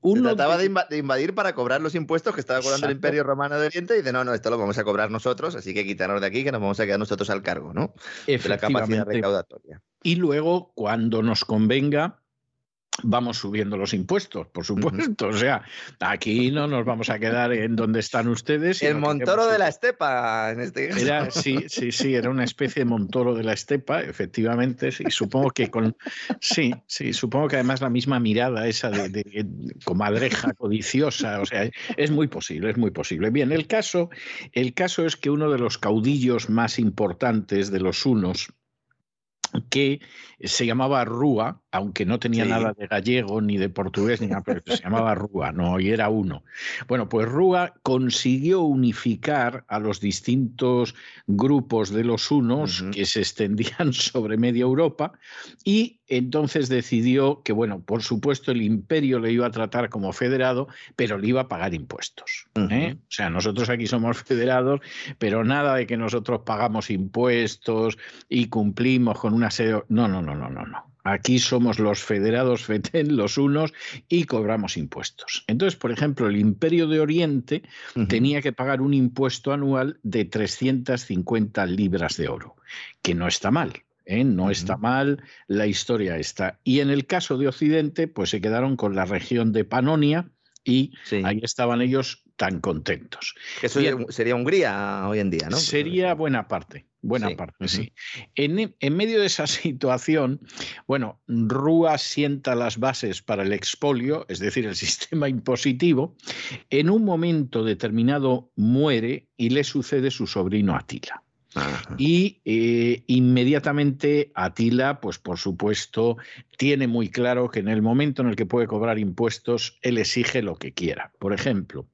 Uno Se trataba de... de, invadir para cobrar los impuestos que estaba cobrando Exacto. el Imperio Romano de Oriente y dice, no, no, esto lo vamos a cobrar nosotros, así que quitarnos de aquí que nos vamos a quedar nosotros al cargo, ¿no? De la capacidad recaudatoria. Y luego, cuando nos convenga, vamos subiendo los impuestos, por supuesto. O sea, aquí no nos vamos a quedar en donde están ustedes. El Montoro de la Estepa, en este caso. Era, sí, sí, sí, era una especie de Montoro de la Estepa, efectivamente. Sí, supongo que con. Sí, sí, supongo que además la misma mirada esa de, de, de comadreja codiciosa. O sea, es muy posible, es muy posible. Bien, el caso, el caso es que uno de los caudillos más importantes de los unos que se llamaba Rúa, aunque no tenía Sí. nada de gallego ni de portugués, ni nada, pero se llamaba Rúa, no, y era uno. Bueno, pues Rúa consiguió unificar a los distintos grupos de los unos que se extendían sobre media Europa y entonces decidió que, bueno, por supuesto el imperio le iba a tratar como federado, pero le iba a pagar impuestos. ¿eh? O sea, nosotros aquí somos federados, pero nada de que nosotros pagamos impuestos y cumplimos con No, no, no, no, no, no. Aquí somos los federados FETEN, los unos, y cobramos impuestos. Entonces, por ejemplo, el Imperio de Oriente tenía que pagar un impuesto anual de 350 libras de oro, que no está mal. ¿eh? No está mal, la historia está. Y en el caso de Occidente, pues se quedaron con la región de Panonia y Sí. ahí estaban ellos tan contentos. Eso Bien. sería Hungría hoy en día, ¿no? Sería buena parte, buena Sí, parte, sí. En, en medio de esa situación, bueno, Rúa sienta las bases para el expolio, es decir, el sistema impositivo. En un momento determinado muere y le sucede su sobrino Atila. Ajá. Y eh, inmediatamente Atila, pues por supuesto, tiene muy claro que en el momento en el que puede cobrar impuestos, él exige lo que quiera. Por ejemplo,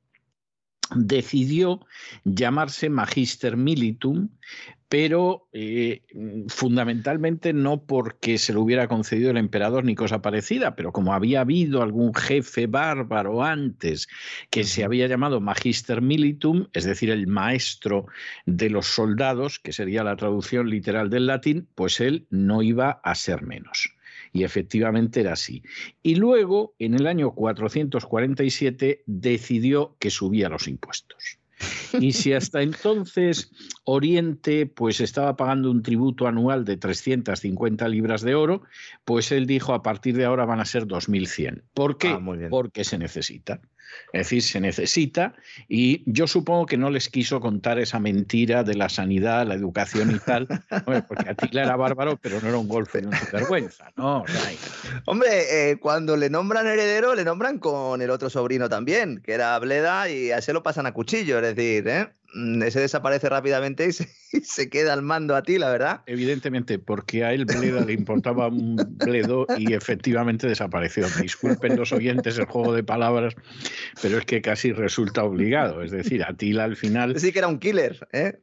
decidió llamarse Magister Militum, pero eh, fundamentalmente no porque se lo hubiera concedido el emperador ni cosa parecida, pero como había habido algún jefe bárbaro antes que se había llamado Magister Militum, es decir, el maestro de los soldados, que sería la traducción literal del latín, pues él no iba a ser menos. Y efectivamente era así. Y luego, en el año 447, decidió que subía los impuestos. Y si hasta entonces Oriente pues estaba pagando un tributo anual de 350 libras de oro, pues él dijo a partir de ahora van a ser 2100. ¿Por qué? Ah. Porque se necesita. Es decir, se necesita y yo supongo que no les quiso contar esa mentira de la sanidad, la educación y tal, Hombre, porque Atila era bárbaro, pero no era un golfo ni un sinvergüenza, ¿no? Sea, Hombre, eh, cuando le nombran heredero, le nombran con el otro sobrino también, que era Bleda, y a ese lo pasan a cuchillo, es decir, ¿eh? Mm, ese desaparece rápidamente y se, y se queda al mando a ti, la verdad. Evidentemente, porque a él Bleda le importaba un bledo y efectivamente desapareció. Disculpen los oyentes el juego de palabras, pero es que casi resulta obligado. Es decir, Atila al final Sí que era un killer, ¿eh?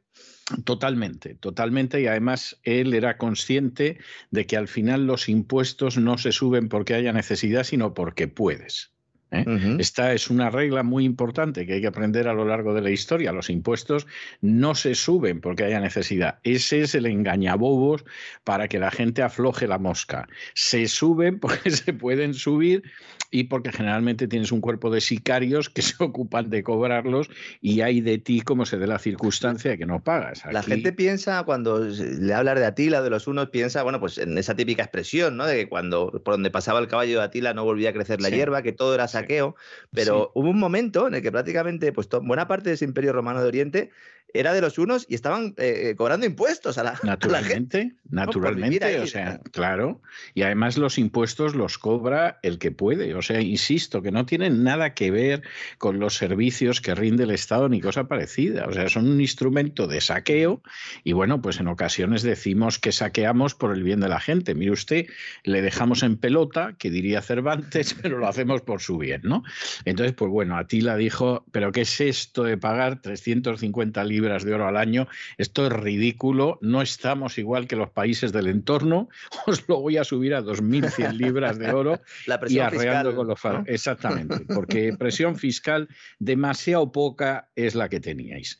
Totalmente, totalmente. Y además él era consciente de que al final los impuestos no se suben porque haya necesidad, sino porque puedes. ¿Eh? Esta es una regla muy importante que hay que aprender a lo largo de la historia. Los impuestos no se suben porque haya necesidad. Ese es el engañabobos para que la gente afloje la mosca. Se suben porque se pueden subir y porque generalmente tienes un cuerpo de sicarios que se ocupan de cobrarlos y hay de ti como se dé la circunstancia de que no pagas. La gente piensa, cuando le hablas de Atila, de los unos, piensa, bueno, pues en esa típica expresión, ¿no? De que cuando por donde pasaba el caballo de Atila no volvía a crecer la Sí. hierba, que todo era saqueo. Pero hubo un momento en el que prácticamente, pues buena parte de ese imperio romano de Oriente era de los unos y estaban eh, eh, cobrando impuestos a la, a la gente. Naturalmente, naturalmente, ahí, o sea, ¿no? claro. Y además los impuestos los cobra el que puede. O sea, insisto, que no tienen nada que ver con los servicios que rinde el Estado ni cosa parecida. O sea, son un instrumento de saqueo y bueno, pues en ocasiones decimos que saqueamos por el bien de la gente. Mire usted, le dejamos en pelota, que diría Cervantes, pero lo hacemos por su bien, ¿no? Entonces, pues bueno, Atila dijo, pero ¿qué es esto de pagar 350 libras de oro al año? Esto es ridículo, no estamos igual que los países del entorno, os lo voy a subir a 2.100 libras de oro La y presión arreando fiscal. con los faros. ¿no? Exactamente, porque presión fiscal demasiado poca es la que teníais.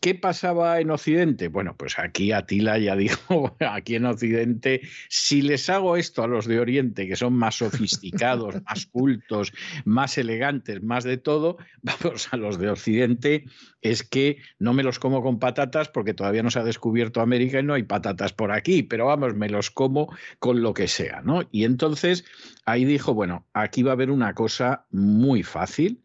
¿Qué pasaba en Occidente? Bueno, pues aquí Atila ya dijo, aquí en Occidente, si les hago esto a los de Oriente, que son más sofisticados, más cultos, más elegantes, más de todo, vamos a los de Occidente, es que no me los como con patatas porque todavía no se ha descubierto América y no hay patatas por aquí, pero vamos, me los como con lo que sea, ¿no? Y entonces ahí dijo, bueno, aquí va a haber una cosa muy fácil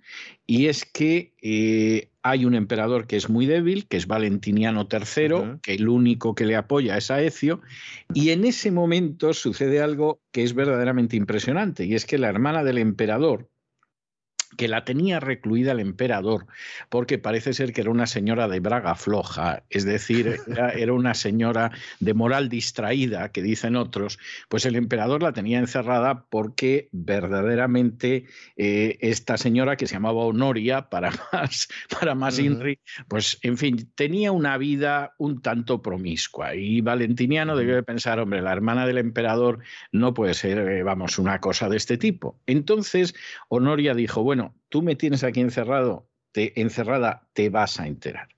y es que eh, hay un emperador que es muy débil, que es Valentiniano III, que el único que le apoya es a Ecio, y en ese momento sucede algo que es verdaderamente impresionante, y es que la hermana del emperador, que la tenía recluida el emperador, porque parece ser que era una señora de braga floja, es decir, era, una señora de moral distraída, que dicen otros, pues el emperador la tenía encerrada porque verdaderamente eh, esta señora que se llamaba Honoria, para más, para más Inri, pues en fin, tenía una vida un tanto promiscua. Y Valentiniano debió pensar, hombre, la hermana del emperador no puede ser, eh, vamos, una cosa de este tipo. Entonces, Honoria dijo, bueno, tú me tienes aquí encerrado, te, encerrada, te vas a enterar.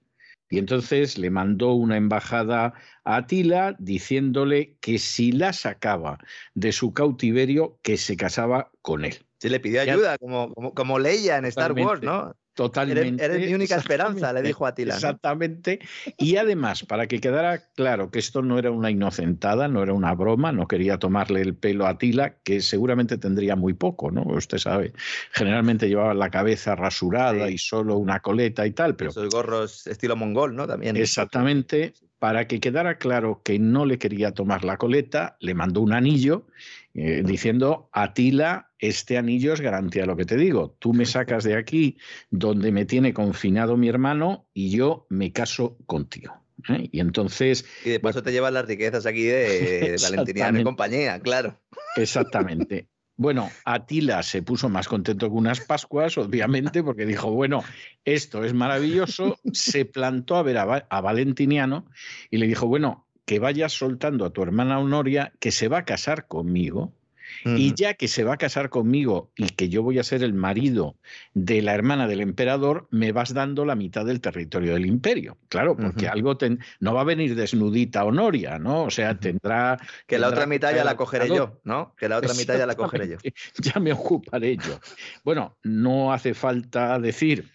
Y entonces le mandó una embajada a Atila diciéndole que si la sacaba de su cautiverio, que se casaba con él. Se le pidió ayuda, como, como, Leia en Star Wars, ¿no? Totalmente. Eres, mi única esperanza, le dijo Atila. Exactamente. Y además, para que quedara claro que esto no era una inocentada, no era una broma, no quería tomarle el pelo a Atila, que seguramente tendría muy poco, ¿no? Usted sabe, generalmente llevaba la cabeza rasurada y solo una coleta y tal, pero... Esos gorros estilo mongol, ¿no? También. Exactamente. Para que quedara claro que no le quería tomar la coleta, le mandó un anillo eh, diciendo, Atila, este anillo es garantía lo que te digo. Tú me sacas de aquí donde me tiene confinado mi hermano y yo me caso contigo. ¿eh? Y entonces... Y de paso te llevas las riquezas aquí de, de Valentiniano y compañía, claro. Exactamente. Bueno, Atila se puso más contento que unas Pascuas, obviamente, porque dijo, bueno, esto es maravilloso, se plantó a ver a, Valentiniano y le dijo, bueno, que vayas soltando a tu hermana Honoria, que se va a casar conmigo, y ya que se va a casar conmigo y que yo voy a ser el marido de la hermana del emperador, me vas dando la mitad del territorio del imperio. Claro, porque algo no va a venir desnudita Honoria, ¿no? O sea, tendrá... Que la otra mitad ya la cogeré yo, ¿no? Que la otra mitad ya la cogeré yo. Ya me ocuparé yo. Bueno, no hace falta decir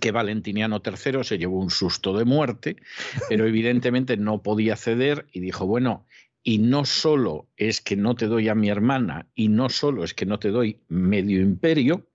que Valentiniano III se llevó un susto de muerte, pero evidentemente no podía ceder y dijo, bueno, y no solo es que no te doy a mi hermana y no solo es que no te doy medio imperio,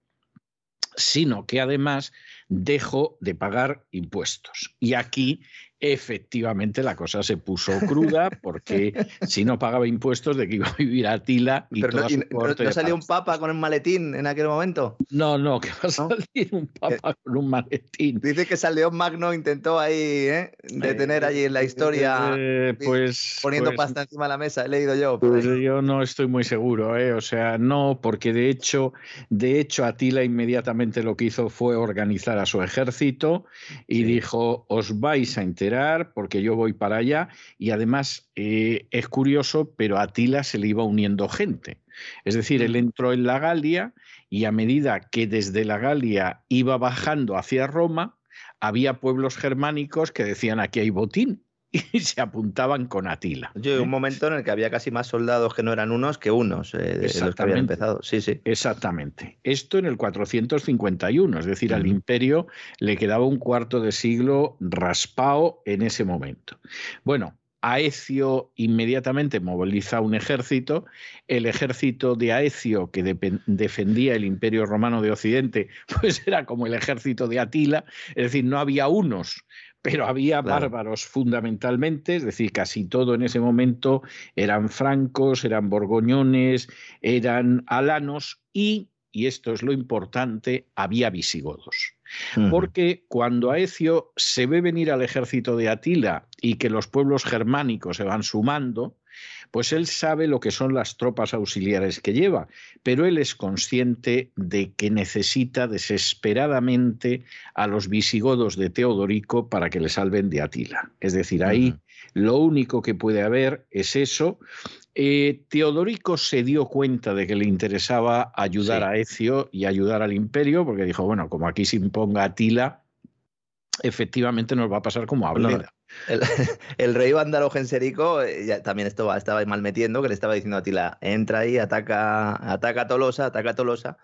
sino que además dejo de pagar impuestos. Y aquí efectivamente la cosa se puso cruda porque si no pagaba impuestos de que iba a vivir Atila y Pero no, salió un papa con un maletín en aquel momento? No, no, que va a salir un papa con un maletín. Dice que San Magno intentó ahí ¿eh? detener allí en la historia eh, pues, poniendo pues pasta encima de la mesa, he leído yo. Pues yo no estoy muy seguro, ¿eh? o sea, no, porque de hecho, de hecho Atila inmediatamente lo que hizo fue organizar a su ejército y dijo, os vais a enterar porque yo voy para allá y además eh, es curioso, pero a Atila se le iba uniendo gente. Es decir, él entró en la Galia y a medida que desde la Galia iba bajando hacia Roma, había pueblos germánicos que decían aquí hay botín y se apuntaban con Atila. Yo, ¿eh? un momento en el que había casi más soldados que no eran unos que unos eh, de los que habían empezado. Sí, sí. Exactamente. Esto en el 451, es decir, al imperio le quedaba un cuarto de siglo raspado en ese momento. Bueno, Aecio inmediatamente moviliza un ejército. El ejército de Aecio, que defendía el imperio romano de Occidente, pues era como el ejército de Atila, es decir, no había unos pero había bárbaros fundamentalmente, es decir, casi todo en ese momento eran francos, eran borgoñones, eran alanos y, y esto es lo importante, había visigodos. Porque cuando Aecio se ve venir al ejército de Atila y que los pueblos germánicos se van sumando, pues él sabe lo que son las tropas auxiliares que lleva, pero él es consciente de que necesita desesperadamente a los visigodos de Teodorico para que le salven de Atila. Es decir, ahí lo único que puede haber es eso. Eh, Teodorico se dio cuenta de que le interesaba ayudar a Ecio y ayudar al imperio, porque dijo, bueno, como aquí se imponga Atila, efectivamente nos va a pasar como a Bleda. El, rey vándalo Genserico eh, también estaba, estaba mal metiendo, que le estaba diciendo a Tila, entra ahí, ataca, ataca a Tolosa, ataca a Tolosa,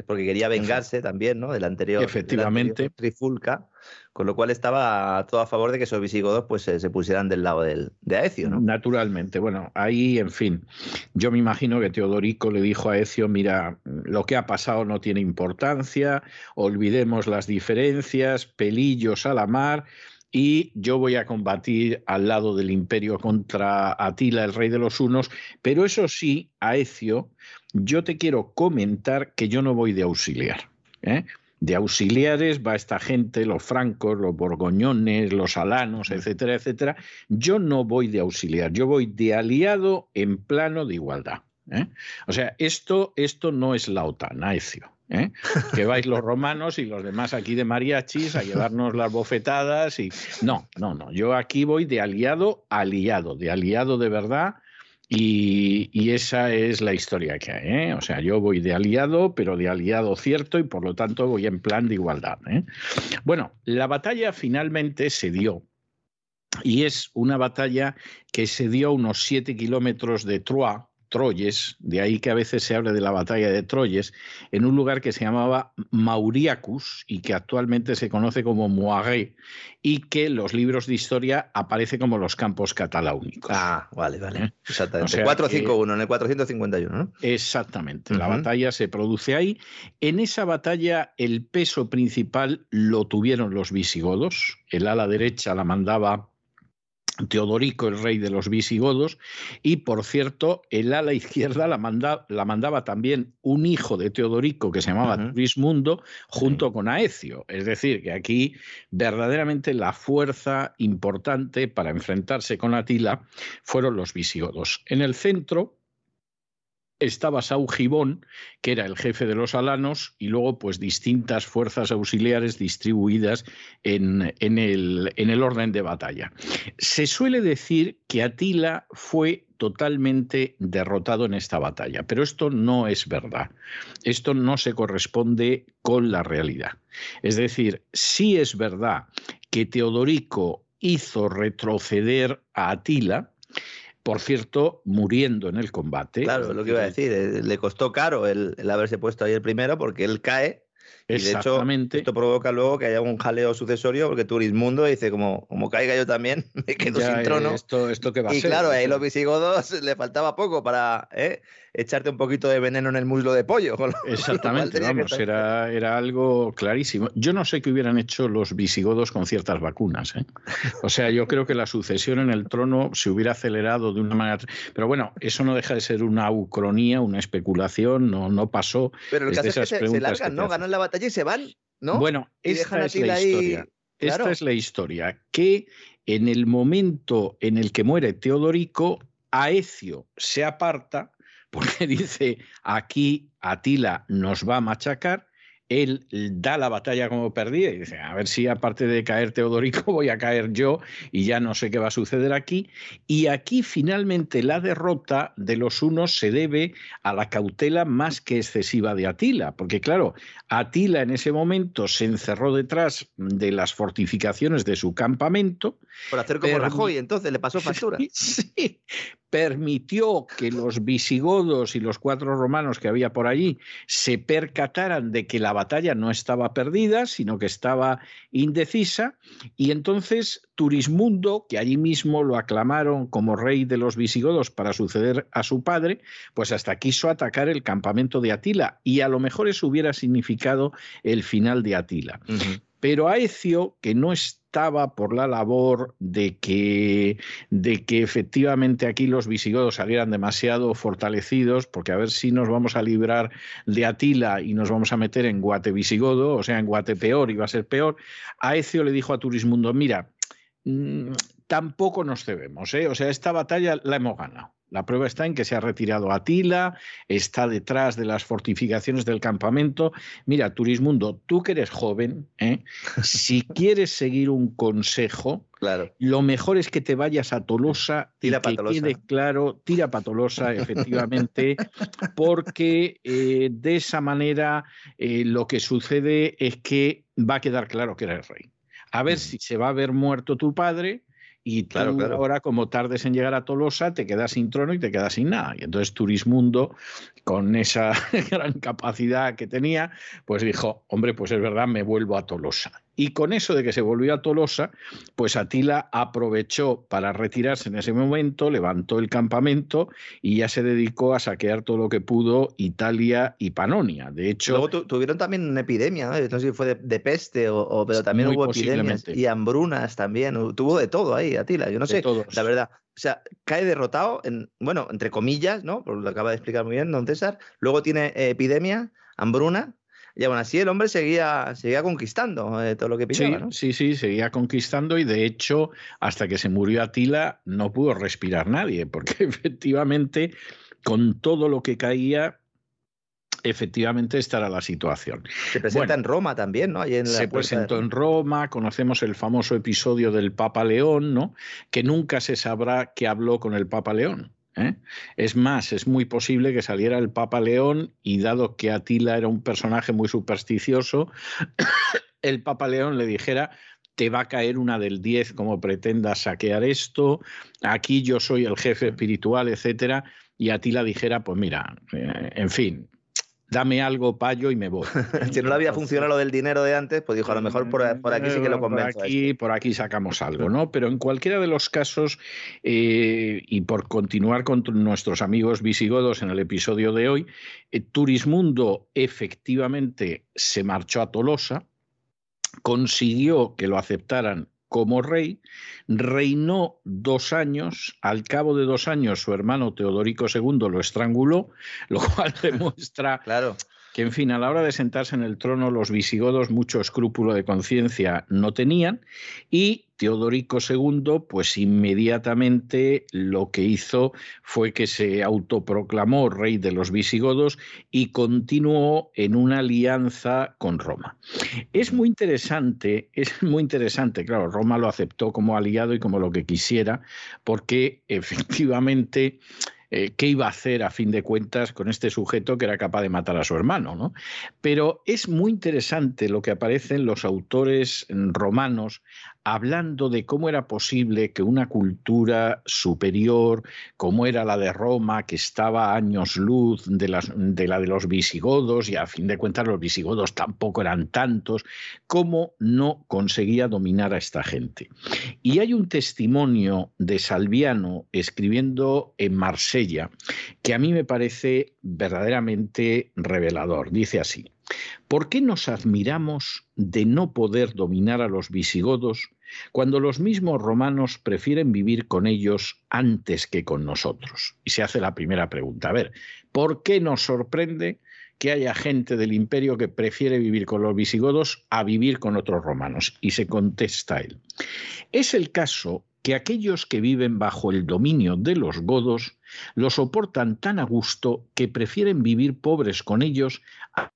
es porque quería vengarse también, ¿no? Del anterior, Efectivamente. Trifulca, con lo cual estaba todo a favor de que esos visigodos pues se, pusieran del lado del, de Aecio, ¿no? Naturalmente, bueno, ahí, en fin, yo me imagino que Teodorico le dijo a Aecio, mira, lo que ha pasado no tiene importancia, olvidemos las diferencias, pelillos a la mar, y yo voy a combatir al lado del imperio contra Atila, el rey de los hunos, pero eso sí, Aecio, yo te quiero comentar que yo no voy de auxiliar. ¿eh? De auxiliares va esta gente, los francos, los borgoñones, los alanos, etcétera, etcétera. Yo no voy de auxiliar, yo voy de aliado en plano de igualdad. ¿eh? O sea, esto, esto no es la OTAN, Aecio. ¿Eh? que vais los romanos y los demás aquí de mariachis a llevarnos las bofetadas y no, no, no, yo aquí voy de aliado a aliado, de aliado de verdad y, esa es la historia que hay. ¿eh? O sea, yo voy de aliado, pero de aliado cierto y por lo tanto voy en plan de igualdad. ¿eh? Bueno, la batalla finalmente se dio. Y es una batalla que se dio a unos siete kilómetros de Troyes, Troyes, de ahí que a veces se habla de la batalla de Troyes, en un lugar que se llamaba Mauriacus y que actualmente se conoce como Moiré y que los libros de historia aparece como los campos cataláunicos. Ah, vale, vale. ¿Eh? Exactamente. 451, en el 451, ¿no? Exactamente. La batalla se produce ahí. En esa batalla el peso principal lo tuvieron los visigodos. El ala derecha la mandaba Teodorico, el rey de los visigodos, y por cierto, el ala izquierda la, la mandaba también un hijo de Teodorico que se llamaba Turismundo, junto con Aecio. Es decir, que aquí verdaderamente la fuerza importante para enfrentarse con Atila fueron los visigodos. En el centro, estaba Saugibón, que era el jefe de los alanos, y luego pues distintas fuerzas auxiliares distribuidas en, en, el, en el orden de batalla. Se suele decir que Atila fue totalmente derrotado en esta batalla, pero esto no es verdad. Esto no se corresponde con la realidad. Es decir, sí es verdad que Teodorico hizo retroceder a Atila, por cierto, muriendo en el combate. Claro, lo que iba a decir, eh, le costó caro el, haberse puesto ahí el primero porque él cae. Y de hecho, esto provoca luego que haya un jaleo sucesorio porque Turismundo dice, como, como caiga yo también, me quedo sin trono. Esto, esto que va a y claro, ahí los visigodos le faltaba poco para ¿eh? Echarte un poquito de veneno en el muslo de pollo. Exactamente, vamos, era, era algo clarísimo. Yo no sé qué hubieran hecho los visigodos con ciertas vacunas. ¿eh? O sea, yo creo que la sucesión en el trono se hubiera acelerado de una manera... Pero bueno, eso no deja de ser una ucronía, una especulación, no, no pasó. Pero lo que hace es que se, largan, ¿no? Ganan la batalla y se van, ¿no? Bueno, esta es la historia. Esta es la historia, que en el momento en el que muere Teodorico, Aecio se aparta porque dice, aquí Atila nos va a machacar, él da la batalla como perdida y dice, a ver si aparte de caer Teodorico voy a caer yo y ya no sé qué va a suceder aquí. Y aquí finalmente la derrota de los unos se debe a la cautela más que excesiva de Atila, porque claro, Atila en ese momento se encerró detrás de las fortificaciones de su campamento. Por hacer como Rajoy, entonces le pasó factura. Sí, permitió que los visigodos y los cuatro romanos que había por allí se percataran de que la batalla no estaba perdida, sino que estaba indecisa, y entonces Turismundo, que allí mismo lo aclamaron como rey de los visigodos para suceder a su padre, pues hasta quiso atacar el campamento de Atila, y a lo mejor eso hubiera significado el final de Atila. Pero Aecio, que no estaba por la labor de que, de que efectivamente aquí los visigodos salieran demasiado fortalecidos, porque a ver si nos vamos a librar de Atila y nos vamos a meter en Guate visigodo, o sea, en Guate peor, va a ser peor, Aecio le dijo a Turismundo, mira, mm, tampoco nos cebemos, ¿eh? o sea, esta batalla la hemos ganado. La prueba está en que se ha retirado Atila, está detrás de las fortificaciones del campamento. Mira, Turismundo, tú que eres joven, ¿eh? si quieres seguir un consejo, claro. lo mejor es que te vayas a Tolosa tira y que quede claro, tira para Tolosa, efectivamente, porque eh, de esa manera eh, lo que sucede es que va a quedar claro que eres rey. A ver si se va a ver muerto tu padre y tú ahora, como tardes en llegar a Tolosa, te quedas sin trono y te quedas sin nada. Y entonces Turismundo, con esa gran capacidad que tenía, pues dijo, hombre, pues es verdad, me vuelvo a Tolosa. Y con eso de que se volvió a Tolosa, pues Atila aprovechó para retirarse en ese momento, levantó el campamento y ya se dedicó a saquear todo lo que pudo Italia y Panonia. De hecho. Luego tuvieron también una epidemia, ¿no? sé si fue de, peste o, pero también hubo epidemias y hambrunas también. Tuvo de todo ahí, Atila. Yo no sé, la verdad. O sea, cae derrotado, en, bueno, entre comillas, ¿no? Por lo acaba de explicar muy bien don César. Luego tiene epidemia, hambruna, Y aún así el hombre seguía, seguía conquistando eh, todo lo que pillaba, sí, ¿no? Sí, sí, seguía conquistando y de hecho, hasta que se murió Atila, no pudo respirar nadie, porque efectivamente, con todo lo que caía, efectivamente esta era la situación. Se presenta Bueno, en Roma también, ¿no? Allí en la se de presentó en Roma, conocemos el famoso episodio del Papa León, ¿no? Que nunca se sabrá que habló con el Papa León. ¿Eh? Es más, es muy posible que saliera el Papa León y dado que Atila era un personaje muy supersticioso, el Papa León le dijera te va a caer una del 10 como pretendas saquear esto, aquí yo soy el jefe espiritual, etcétera, y Atila dijera, pues mira, eh, en fin, dame algo payo y me voy. Si no le había funcionado lo del dinero de antes, pues dijo, a lo mejor por, por aquí sí que lo convenzo. Por aquí, por aquí sacamos algo, ¿no? Pero en cualquiera de los casos, eh, y por continuar con nuestros amigos visigodos en el episodio de hoy, eh, Turismundo efectivamente se marchó a Tolosa, consiguió que lo aceptaran como rey, reinó dos años, al cabo de dos años su hermano Teodorico II lo estranguló, lo cual demuestra. Claro. Que, en fin, a la hora de sentarse en el trono, los visigodos mucho escrúpulo de conciencia no tenían y Teodorico II, pues inmediatamente lo que hizo fue que se autoproclamó rey de los visigodos y continuó en una alianza con Roma. Es muy interesante, es muy interesante, claro, Roma lo aceptó como aliado y como lo que quisiera, porque efectivamente eh, qué iba a hacer a fin de cuentas con este sujeto que era capaz de matar a su hermano, ¿no? Pero es muy interesante lo que aparecen los autores romanos hablando de cómo era posible que una cultura superior, como era la de Roma, que estaba a años luz de, de la de los visigodos, y a fin de cuentas los visigodos tampoco eran tantos, cómo no conseguía dominar a esta gente. Y hay un testimonio de Salviano escribiendo en Marsella que a mí me parece verdaderamente revelador. Dice así. ¿Por qué nos admiramos de no poder dominar a los visigodos cuando los mismos romanos prefieren vivir con ellos antes que con nosotros? Y se hace la primera pregunta. A ver, ¿por qué nos sorprende que haya gente del imperio que prefiere vivir con los visigodos a vivir con otros romanos? Y se contesta él. Es el caso que aquellos que viven bajo el dominio de los godos lo soportan tan a gusto que prefieren vivir pobres con ellos a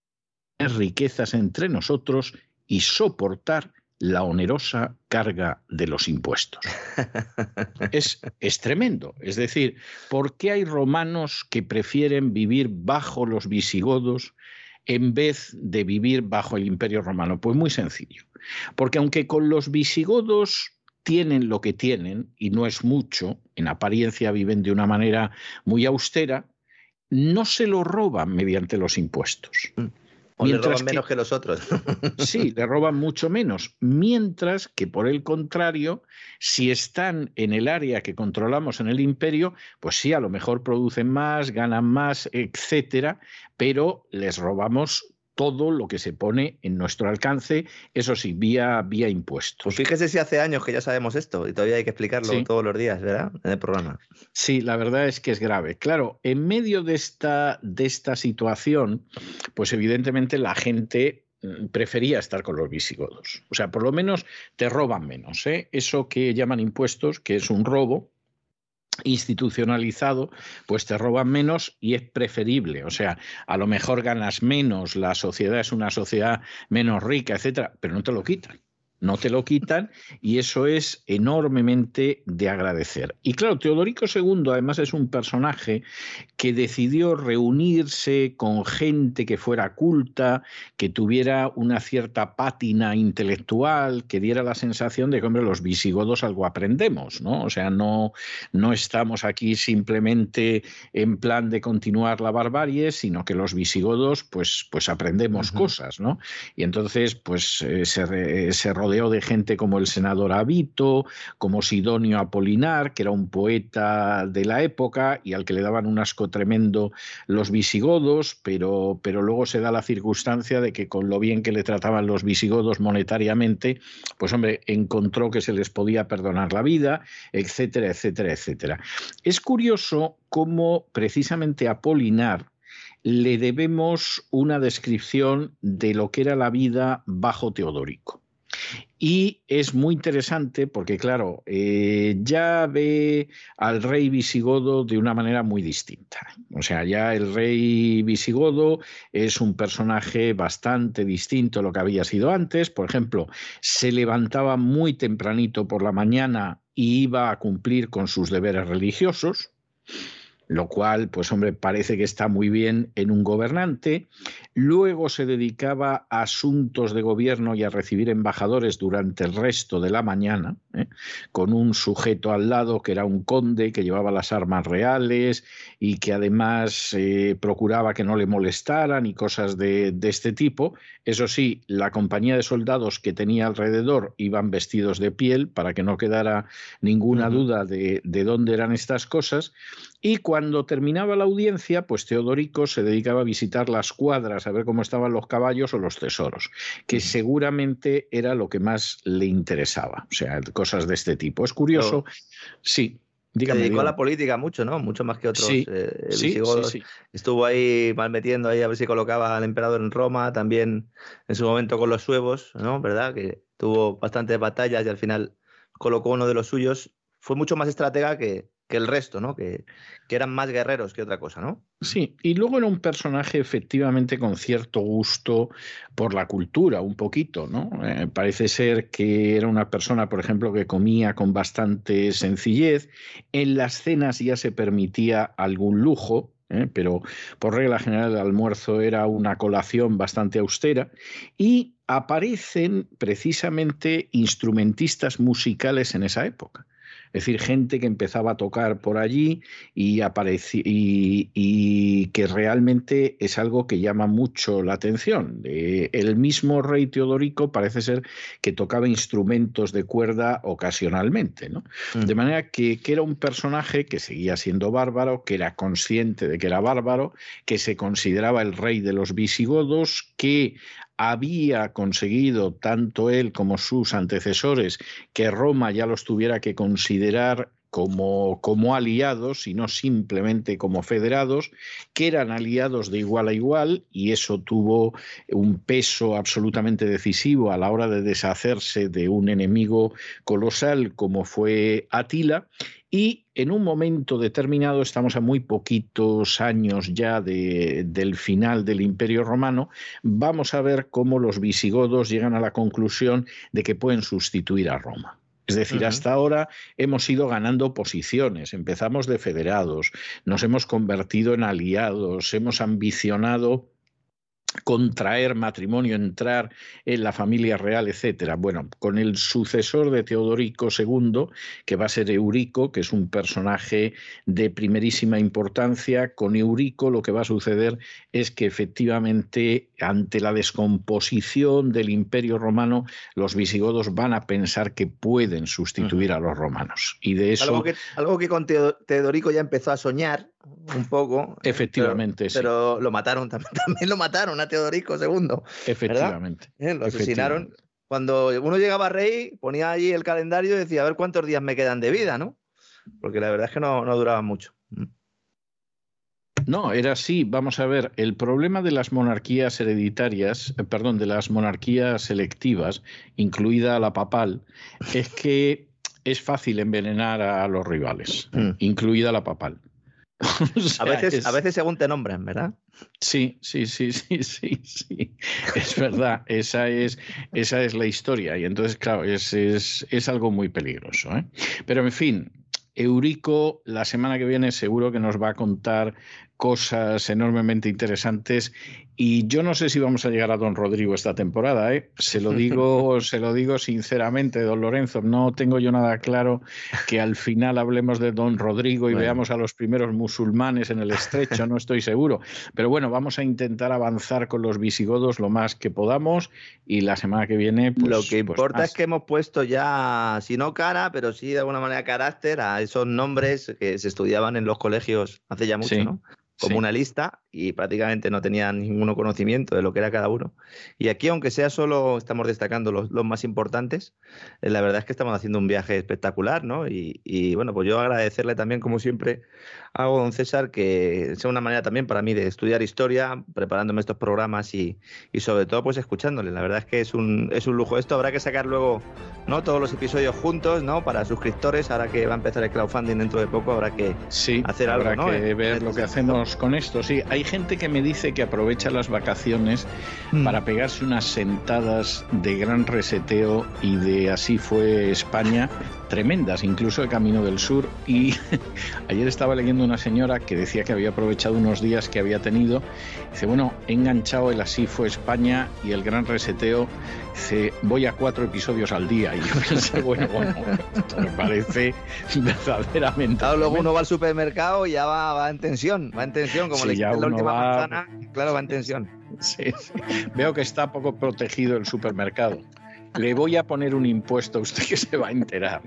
tener riquezas entre nosotros y soportar la onerosa carga de los impuestos. Es, es tremendo. Es decir, ¿por qué hay romanos que prefieren vivir bajo los visigodos en vez de vivir bajo el imperio romano? Pues muy sencillo. Porque aunque con los visigodos tienen lo que tienen, y no es mucho, en apariencia viven de una manera muy austera, no se lo roban mediante los impuestos. O le Mientras roban que- menos que los otros. Sí, le roban mucho menos. Mientras que, por el contrario, si están en el área que controlamos en el imperio, pues sí, a lo mejor producen más, ganan más, etcétera, pero les robamos todo lo que se pone en nuestro alcance, eso sí, vía, vía impuestos. Pues fíjese si hace años que ya sabemos esto y todavía hay que explicarlo Sí. todos los días, ¿verdad? En el programa. Sí, la verdad es que es grave. Claro, en medio de esta, de esta situación, pues evidentemente la gente mm, prefería estar con los visigodos. O sea, por lo menos te roban menos. ¿eh? Eso que llaman impuestos, que es un robo institucionalizado, pues te roban menos y es preferible. O sea, a lo mejor ganas menos, la sociedad es una sociedad menos rica, etcétera, pero no te lo quitan no te lo quitan y eso es enormemente de agradecer. Y claro, Teodorico II además es un personaje que decidió reunirse con gente que fuera culta, que tuviera una cierta pátina intelectual, que diera la sensación de que, hombre, los visigodos algo aprendemos, ¿no? O sea, no, no estamos aquí simplemente en plan de continuar la barbarie, sino que los visigodos, pues, pues aprendemos cosas, ¿no? Y entonces, pues eh, se, re- se rodeó de gente como el senador Avito, como Sidonio Apolinar, que era un poeta de la época y al que le daban un asco tremendo los visigodos, pero, pero luego se da la circunstancia de que con lo bien que le trataban los visigodos monetariamente, pues hombre, encontró que se les podía perdonar la vida, etcétera, etcétera, etcétera. Es curioso cómo precisamente Apolinar le debemos una descripción de lo que era la vida bajo Teodorico. Y es muy interesante porque, claro, eh, ya ve al rey visigodo de una manera muy distinta. O sea, ya el rey visigodo es un personaje bastante distinto a lo que había sido antes. Por ejemplo, se levantaba muy tempranito por la mañana y iba a cumplir con sus deberes religiosos lo cual, pues hombre, parece que está muy bien en un gobernante. Luego se dedicaba a asuntos de gobierno y a recibir embajadores durante el resto de la mañana, ¿eh? con un sujeto al lado que era un conde que llevaba las armas reales y que además eh, procuraba que no le molestaran y cosas de, este tipo. Eso sí, la compañía de soldados que tenía alrededor iban vestidos de piel para que no quedara ninguna duda de, de dónde eran estas cosas. Y cuando terminaba la audiencia, pues Teodorico se dedicaba a visitar las cuadras, a ver cómo estaban los caballos o los tesoros, que seguramente era lo que más le interesaba, o sea, cosas de este tipo. Es curioso, sí. Dígame, se dedicó a la política mucho, ¿no? Mucho más que otros sí, eh, visigodos. Estuvo ahí mal metiendo ahí a ver si colocaba al emperador en Roma, también en su momento con los suevos, ¿no? ¿Verdad? Que tuvo bastantes batallas y al final colocó uno de los suyos. Fue mucho más estratega que, que el resto, ¿no? Que, que, eran más guerreros que otra cosa, ¿no? Sí, y luego era un personaje efectivamente con cierto gusto por la cultura, un poquito, ¿no? Eh, parece ser que era una persona, por ejemplo, que comía con bastante sencillez. En las cenas ya se permitía algún lujo, ¿eh? pero por regla general el almuerzo era una colación bastante austera y aparecen precisamente instrumentistas musicales en esa época. Es decir, gente que empezaba a tocar por allí y, y, que realmente es algo que llama mucho la atención. el mismo rey Teodorico parece ser que tocaba instrumentos de cuerda ocasionalmente. ¿no? De manera que, que era un personaje que seguía siendo bárbaro, que era consciente de que era bárbaro, que se consideraba el rey de los visigodos, que había conseguido tanto él como sus antecesores que Roma ya los tuviera que considerar como, como, aliados y no simplemente como federados, que eran aliados de igual a igual y eso tuvo un peso absolutamente decisivo a la hora de deshacerse de un enemigo colosal como fue Atila y en un momento determinado, estamos a muy poquitos años ya del final del Imperio Romano, vamos a ver cómo los visigodos llegan a la conclusión de que pueden sustituir a Roma. Es decir, hasta ahora hemos ido ganando posiciones, empezamos de federados, nos hemos convertido en aliados, hemos ambicionado contraer matrimonio, entrar en la familia real, etcétera. Bueno, con el sucesor de Teodorico II, que va a ser Eurico, que es un personaje de primerísima importancia, con Eurico lo que va a suceder es que efectivamente ante la descomposición del Imperio Romano, los visigodos van a pensar que pueden sustituir a los romanos. Y de eso algo que, algo que con Teodorico ya empezó a soñar un poco. Efectivamente, sí. Pero lo mataron también, también lo mataron a Teodorico II. Efectivamente. ¿Eh? Lo asesinaron. Cuando uno llegaba a rey, ponía allí el calendario y decía, a ver cuántos días me quedan de vida, ¿no? Porque la verdad es que no, no duraba mucho. No, era así. Vamos a ver, el problema de las monarquías hereditarias, eh, perdón, de las monarquías selectivas, incluida la papal, es que es fácil envenenar a los rivales, mm. incluida la papal. a, veces, a veces según te nombran, ¿verdad? Sí, sí, sí, sí, sí, sí. Es verdad, esa es, esa es la historia. Y entonces, claro, es, es, es algo muy peligroso. ¿eh? Pero en fin, Eurico la semana que viene seguro que nos va a contar cosas enormemente interesantes y yo no sé si vamos a llegar a Don Rodrigo esta temporada, ¿eh? Se lo digo, se lo digo sinceramente, Don Lorenzo, no tengo yo nada claro que al final hablemos de Don Rodrigo y veamos a los primeros musulmanes en el estrecho, no estoy seguro. Pero bueno, vamos a intentar avanzar con los visigodos lo más que podamos y la semana que viene. Pues, lo que pues importa es que hemos puesto ya, si no cara, pero sí de alguna manera carácter a esos nombres que se estudiaban en los colegios hace ya mucho, ¿no? Como una lista y prácticamente no tenían ninguno conocimiento de lo que era cada uno. Y aquí, aunque sea solo, estamos destacando los, más importantes, eh, la verdad es que estamos haciendo un viaje espectacular, ¿no? Y, bueno, pues yo agradecerle también, como siempre, a don César, que sea una manera también para mí de estudiar historia, preparándome estos programas y, y sobre todo, pues escuchándole. La verdad es que es un, es un lujo esto. Habrá que sacar luego, ¿no? Todos los episodios juntos, ¿no? Para suscriptores, ahora que va a empezar el crowdfunding dentro de poco, habrá que hacer algo, habrá que ver lo que hacemos con esto. Sí, hay gente que me dice que aprovecha las vacaciones mm. para pegarse unas sentadas de gran reseteo y de así fue España tremendas, incluso el Camino del Sur. Y ayer estaba leyendo una señora que decía que había aprovechado unos días que había tenido. Dice, bueno, he enganchado el Así fue España y el Gran Reseteo. Dice, voy a cuatro episodios al día. Y yo pensé, bueno, bueno, esto me parece verdaderamente. Claro, luego uno va al supermercado y ya va, en tensión, va en tensión, como le la última manzana, claro, va en tensión. Sí, Veo que está poco protegido el supermercado le voy a poner un impuesto a usted que se va a enterar.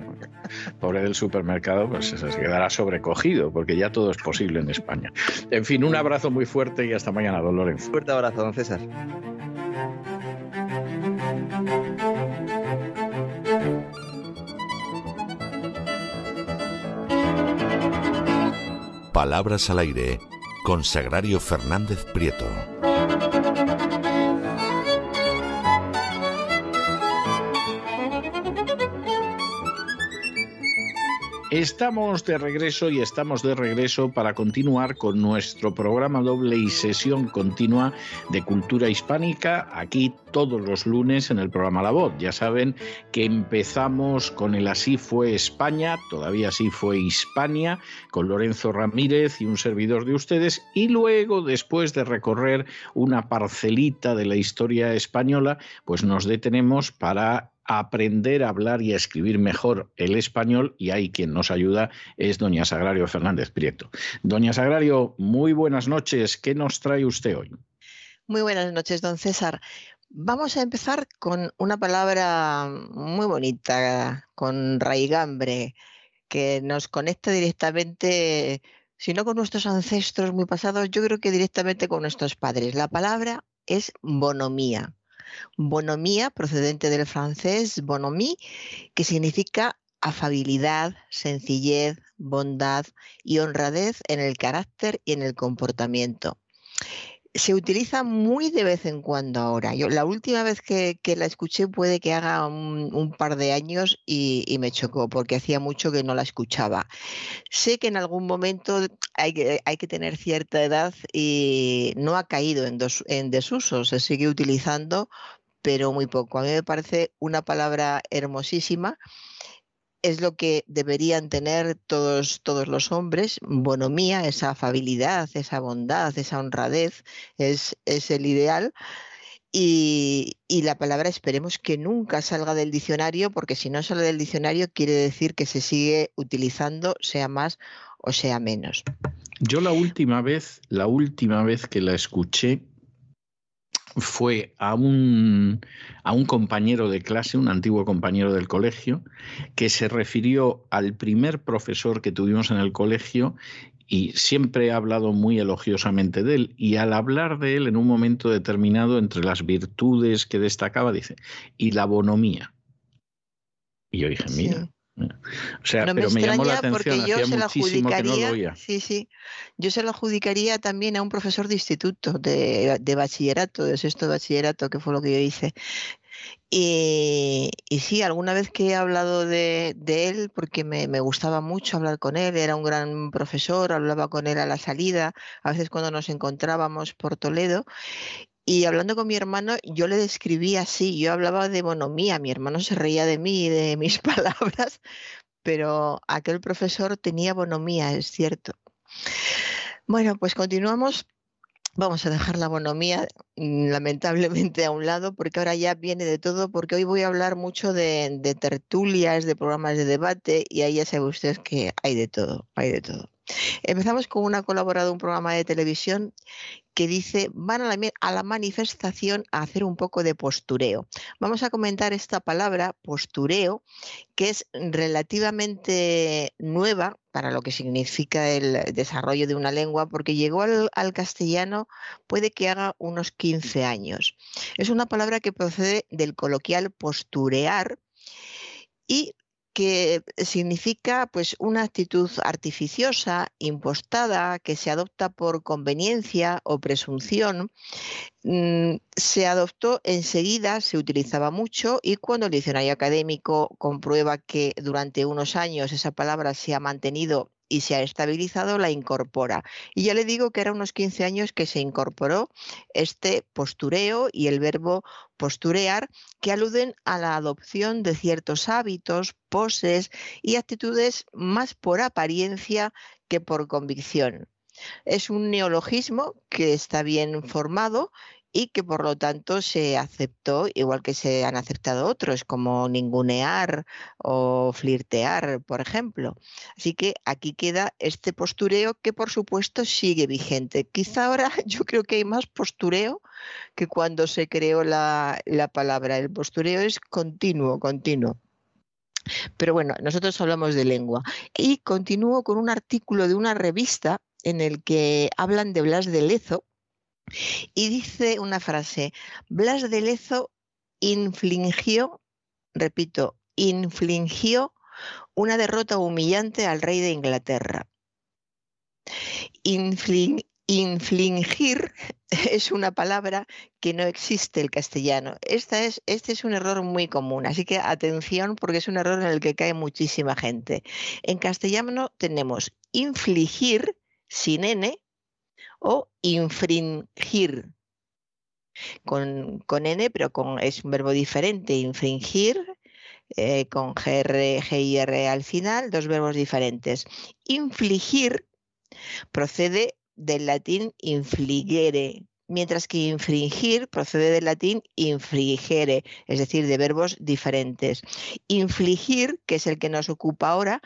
Pobre del supermercado, pues se quedará sobrecogido, porque ya todo es posible en España. En fin, un abrazo muy fuerte y hasta mañana, don Lorenzo. Fuerte abrazo, don César. Palabras al aire con Sagrario Fernández Prieto. Estamos de regreso y estamos de regreso para continuar con nuestro programa doble y sesión continua de cultura hispánica aquí todos los lunes en el programa La Voz. Ya saben que empezamos con el Así fue España, todavía así fue Hispania, con Lorenzo Ramírez y un servidor de ustedes y luego después de recorrer una parcelita de la historia española, pues nos detenemos para aprender a hablar y a escribir mejor el español y ahí quien nos ayuda es doña Sagrario Fernández Prieto. Doña Sagrario, muy buenas noches. ¿Qué nos trae usted hoy? Muy buenas noches, don César. Vamos a empezar con una palabra muy bonita, con raigambre, que nos conecta directamente, si no con nuestros ancestros muy pasados, yo creo que directamente con nuestros padres. La palabra es bonomía. Bonomía, procedente del francés bonhomie, que significa afabilidad, sencillez, bondad y honradez en el carácter y en el comportamiento se utiliza muy de vez en cuando ahora. Yo la última vez que, la escuché puede que haga un, par de años y, me chocó porque hacía mucho que no la escuchaba. Sé que en algún momento hay que, hay que tener cierta edad y no ha caído en, en desuso, se sigue utilizando, pero muy poco. A mí me parece una palabra hermosísima es lo que deberían tener todos, todos los hombres. Bonomía, esa afabilidad, esa bondad, esa honradez, es, es el ideal. Y, y, la palabra esperemos que nunca salga del diccionario, porque si no sale del diccionario quiere decir que se sigue utilizando, sea más o sea menos. Yo la última vez, la última vez que la escuché, fue a un, a un compañero de clase, un antiguo compañero del colegio, que se refirió al primer profesor que tuvimos en el colegio y siempre ha hablado muy elogiosamente de él. Y al hablar de él en un momento determinado, entre las virtudes que destacaba, dice, y la bonomía. Y yo dije, mira, o sea, pero me, llamó la atención, hacía muchísimo que no lo oía. Sí, sí. Yo se lo adjudicaría también a un profesor de instituto, de, de bachillerato, de sexto bachillerato, que fue lo que yo hice. Y, y, sí, alguna vez que he hablado de, de él, porque me, me, gustaba mucho hablar con él, era un gran profesor, hablaba con él a la salida, a veces cuando nos encontrábamos por Toledo, y hablando con mi hermano, yo le describí así, yo hablaba de bonomía, mi hermano se reía de mí y de mis palabras, pero aquel profesor tenía bonomía, es cierto. Bueno, pues continuamos. Vamos a dejar la bonomía mm, lamentablemente a un lado porque ahora ya viene de todo, porque hoy voy a hablar mucho de, de tertulias, de programas de debate y ahí ya sabe usted que hay de todo, hay de todo. Empezamos con una colaboradora de un programa de televisión que dice, van a la, manifestación a hacer un poco de postureo. Vamos a comentar esta palabra, postureo, que es relativamente nueva para lo que significa el desarrollo de una lengua, porque llegó al, al castellano puede que haga unos 15 años. Es una palabra que procede del coloquial posturear y que significa pues una actitud artificiosa, impostada, que se adopta por conveniencia o presunción, mm, se adoptó enseguida, se utilizaba mucho y cuando el diccionario académico comprueba que durante unos años esa palabra se ha mantenido y se ha estabilizado, la incorpora. Y ya le digo que era unos 15 años que se incorporó este postureo y el verbo posturear, que aluden a la adopción de ciertos hábitos, poses y actitudes más por apariencia que por convicción. Es un neologismo que está bien formado y que por lo tanto se aceptó, igual que se han aceptado otros, como ningunear o flirtear, por ejemplo. Así que aquí queda este postureo que por supuesto sigue vigente. Quizá ahora yo creo que hay más postureo que cuando se creó la, la palabra. El postureo es continuo, continuo. Pero bueno, nosotros hablamos de lengua. Y continúo con un artículo de una revista en el que hablan de Blas de Lezo, y dice una frase, Blas de Lezo infligió, repito, infligió una derrota humillante al rey de Inglaterra. infligir es una palabra que no existe el castellano. Esta es, este es un error muy común, así que atención porque es un error en el que cae muchísima gente. En castellano tenemos infligir sin n o infringir. Con, N, pero es un verbo diferente, infringir, eh, con GR, GIR al final, dos verbos diferentes. Infligir procede del latín infligere, mientras que infringir procede del latín infligere, es decir, de verbos diferentes. Infligir, que es el que nos ocupa ahora,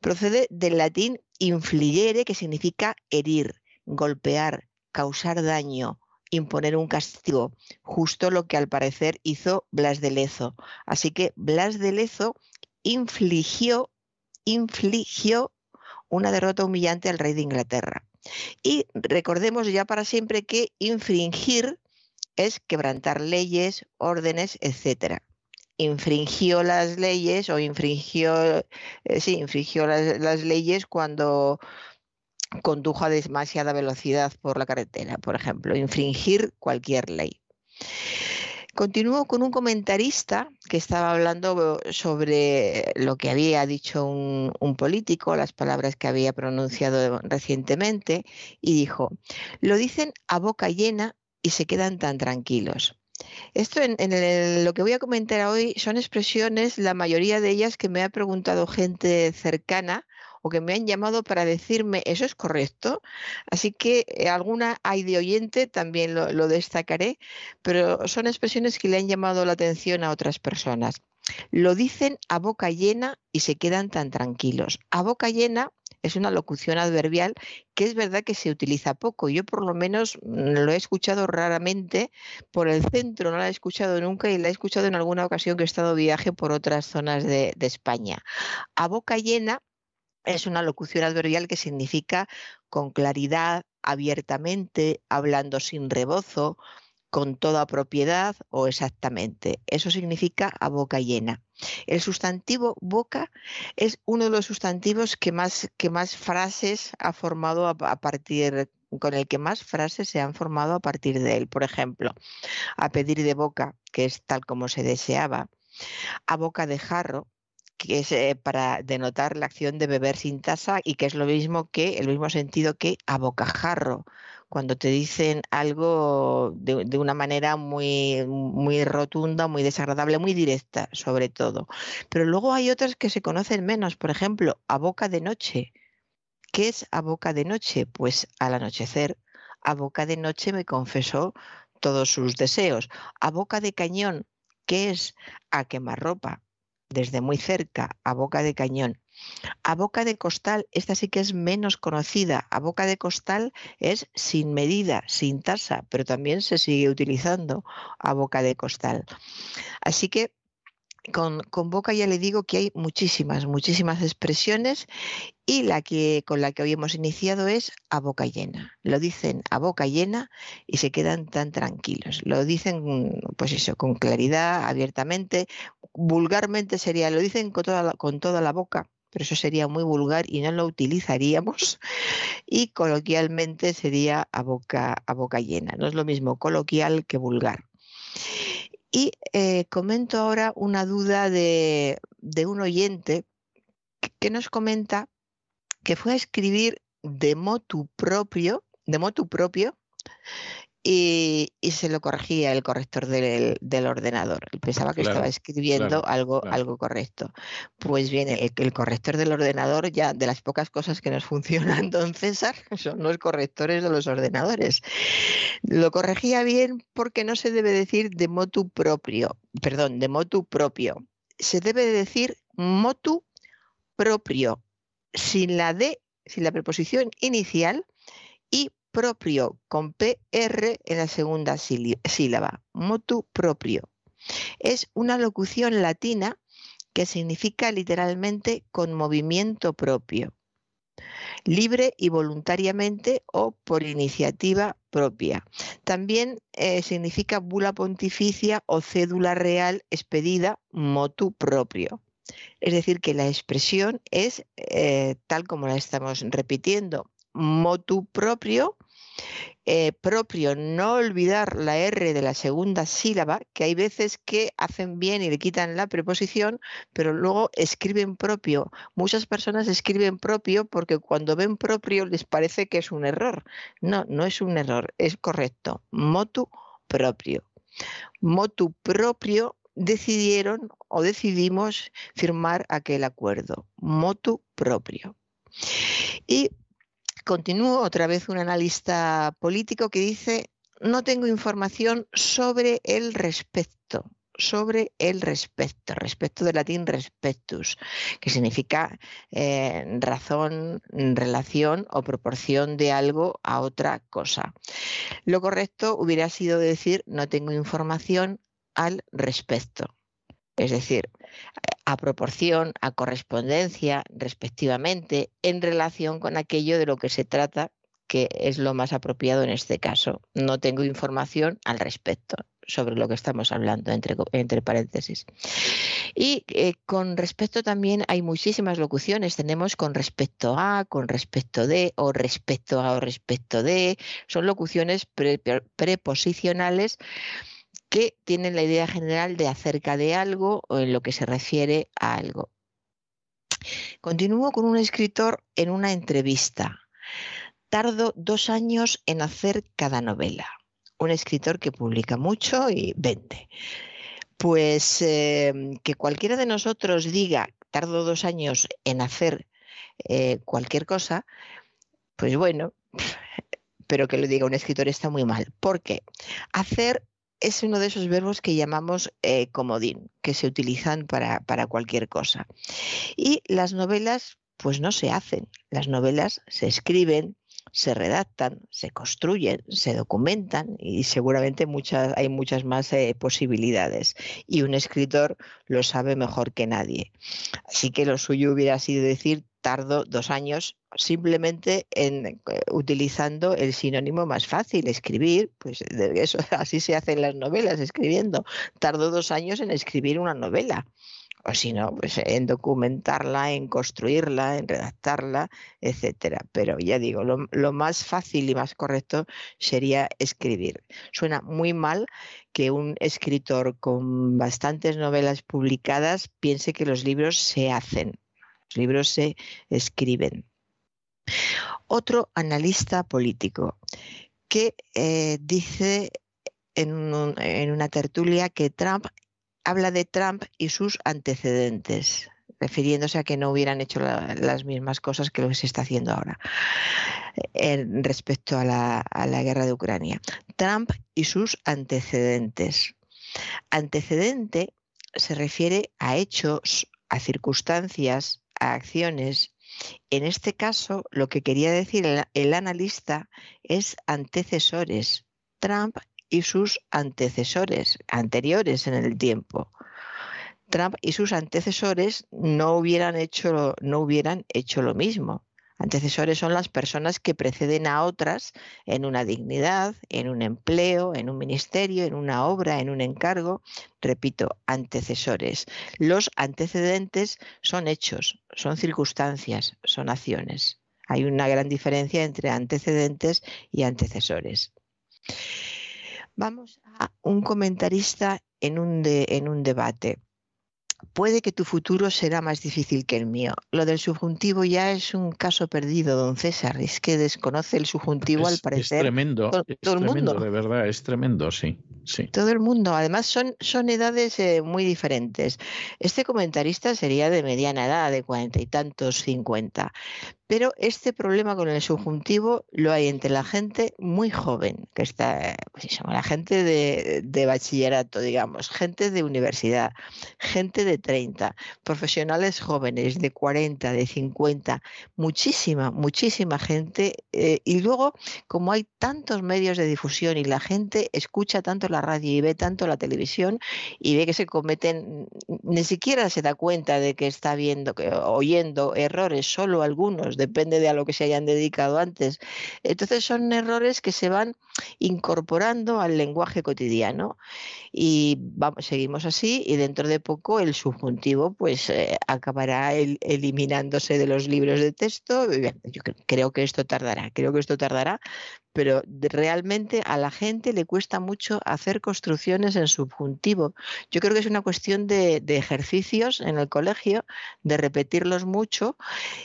procede del latín infligere, que significa herir golpear, causar daño, imponer un castigo, justo lo que al parecer hizo Blas de Lezo. Así que Blas de Lezo infligió, infligió una derrota humillante al rey de Inglaterra. Y recordemos ya para siempre que infringir es quebrantar leyes, órdenes, etc. Infringió las leyes o infringió, eh, sí, infringió las leyes cuando condujo a demasiada velocidad por la carretera, por ejemplo, infringir cualquier ley. Continúo con un comentarista que estaba hablando sobre lo que había dicho un, político, las palabras que había pronunciado recientemente, y dijo, lo dicen a boca llena y se quedan tan tranquilos. Esto en, lo que voy a comentar hoy son expresiones, la mayoría de ellas que me ha preguntado gente cercana o que me han llamado para decirme eso es correcto. Así que eh, alguna hay de oyente, también lo, destacaré, pero son expresiones que le han llamado la atención a otras personas. Lo dicen a boca llena y se quedan tan tranquilos. A boca llena es una locución adverbial que es verdad que se utiliza poco. Yo por lo menos mm, lo he escuchado raramente por el centro, no la he escuchado nunca y la he escuchado en alguna ocasión que he estado viaje por otras zonas de, de España. A boca llena es una locución adverbial que significa con claridad, abiertamente, hablando sin rebozo, con toda propiedad o exactamente. Eso significa a boca llena. El sustantivo boca es uno de los sustantivos que más, frases ha formado a partir con el que más frases se han formado a partir de él. Por ejemplo, a pedir de boca, que es tal como se deseaba, a boca de jarro, que es eh, para denotar la acción de beber sin taza y que es lo mismo que, el mismo sentido que a bocajarro, cuando te dicen algo de, una manera muy, muy rotunda, muy desagradable, muy directa, sobre todo. Pero luego hay otras que se conocen menos, por ejemplo, a boca de noche. ¿Qué es a boca de noche? Pues al anochecer, a boca de noche me confesó todos sus deseos. A boca de cañón, ¿qué es? A quemar ropa desde muy cerca, a boca de cañón. A boca de costal, esta sí que es menos conocida. A boca de costal es sin medida, sin tasa, pero también se sigue utilizando a boca de costal. Así que con, boca ya le digo que hay muchísimas, muchísimas expresiones y la que con la que hoy hemos iniciado es a boca llena. Lo dicen a boca llena y se quedan tan tranquilos. Lo dicen, pues eso, con claridad, abiertamente. Vulgarmente sería, lo dicen con toda con toda la boca, pero eso sería muy vulgar y no lo utilizaríamos. Y coloquialmente sería a boca, a boca llena. No es lo mismo coloquial que vulgar. Y eh, comento ahora una duda de, un oyente que, nos comenta que fue a escribir de motu propio, de motu propio, y, se lo corregía el corrector del, ordenador. Pensaba que estaba escribiendo algo, algo correcto. Pues bien, el, corrector del ordenador, ya de las pocas cosas que nos funcionan, don César, son los correctores de los ordenadores. Lo corregía bien porque no se debe decir de motu propio, perdón, de motu propio. Se debe decir motu propio, sin la D, sin la preposición inicial propio con PR en la segunda sílaba, motu propio. Es una locución latina que significa literalmente con movimiento propio, libre y voluntariamente o por iniciativa propia. También eh, significa bula pontificia o cédula real expedida motu propio. Es decir, que la expresión es eh, tal como la estamos repitiendo, motu propio eh, propio, no olvidar la R de la segunda sílaba, que hay veces que hacen bien y le quitan la preposición, pero luego escriben propio. Muchas personas escriben propio porque cuando ven propio les parece que es un error. No, no es un error, es correcto. Motu propio. Motu propio decidieron o decidimos firmar aquel acuerdo. Motu propio. Y Continúo otra vez un analista político que dice, no tengo información sobre el respecto sobre el respecto, respecto del latín respectus, que significa eh, razón, relación o proporción de algo a otra cosa. Lo correcto hubiera sido decir no tengo información al respecto. Es decir, a proporción, a correspondencia, respectivamente, en relación con aquello de lo que se trata, que es lo más apropiado en este caso. No tengo información al respecto sobre lo que estamos hablando, entre, entre paréntesis. Y eh, con respecto también hay muchísimas locuciones. Tenemos con respecto a, con respecto de, o respecto a, o respecto de. Son locuciones preposicionales que tienen la idea general de acerca de algo o en lo que se refiere a algo. Continúo con un escritor en una entrevista. Tardo dos años en hacer cada novela. Un escritor que publica mucho y vende. Pues em, que cualquiera de nosotros diga, tardo dos años en hacer eh, cualquier cosa, pues bueno, pero que lo diga un escritor está muy mal. ¿Por qué? Hacer es uno de esos verbos que llamamos eh, comodín, que se utilizan para, para cualquier cosa. Y las novelas, pues no se hacen. Las novelas se escriben, se redactan, se construyen, se documentan y seguramente muchas, hay muchas más eh, posibilidades. Y un escritor lo sabe mejor que nadie. Así que lo suyo hubiera sido decir tardo dos años simplemente en eh, utilizando el sinónimo más fácil, escribir, pues eso así se hacen las novelas, escribiendo. Tardo dos años en escribir una novela o si no, pues en documentarla, en construirla, en redactarla, etcétera. Pero ya digo, lo, más fácil y más correcto sería escribir. Suena muy mal que un escritor con bastantes novelas publicadas piense que los libros se hacen, los libros se escriben. Otro analista político que eh, dice en, una tertulia que Trump habla de Trump y sus antecedentes, refiriéndose a que no hubieran hecho las mismas cosas que lo que se está haciendo ahora respecto a la, a la guerra de Ucrania. Trump y sus antecedentes. Antecedente se refiere a hechos, a circunstancias, a acciones. En este caso, lo que quería decir el, el analista es antecesores. Trump y sus antecesores, anteriores en el tiempo. Trump y sus antecesores no hubieran hecho, no hubieran hecho lo mismo. Antecesores son las personas que preceden a otras en una dignidad, en un empleo, en un ministerio, en una obra, en un encargo. Repito, antecesores. Los antecedentes son hechos, son circunstancias, son acciones. Hay una gran diferencia entre antecedentes y antecesores. Vamos a un comentarista en un, debate puede que tu futuro será más difícil que el mío. Lo del subjuntivo ya es un caso perdido, don César. Es que desconoce el subjuntivo al parecer. Es tremendo, todo, es el tremendo, mundo. de verdad, es tremendo, sí, sí. Todo el mundo. Además, son, son edades eh, muy diferentes. Este comentarista sería de mediana edad, de cuarenta y tantos, cincuenta. Pero este problema con el subjuntivo lo hay entre la gente muy joven, que está, pues la gente de, de, bachillerato, digamos, gente de universidad, gente de 30, profesionales jóvenes de 40, de 50, muchísima, muchísima gente. Eh, y luego, como hay tantos medios de difusión y la gente escucha tanto la radio y ve tanto la televisión y ve que se cometen, ni siquiera se da cuenta de que está viendo, que, oyendo errores, solo algunos depende de a lo que se hayan dedicado antes. Entonces son errores que se van incorporando al lenguaje cotidiano y seguimos así y dentro de poco el subjuntivo pues eh, acabará el, eliminándose de los libros de texto. Yo creo que esto tardará, creo que esto tardará, pero realmente a la gente le cuesta mucho hacer construcciones en subjuntivo. Yo creo que es una cuestión de, ejercicios en el colegio, de repetirlos mucho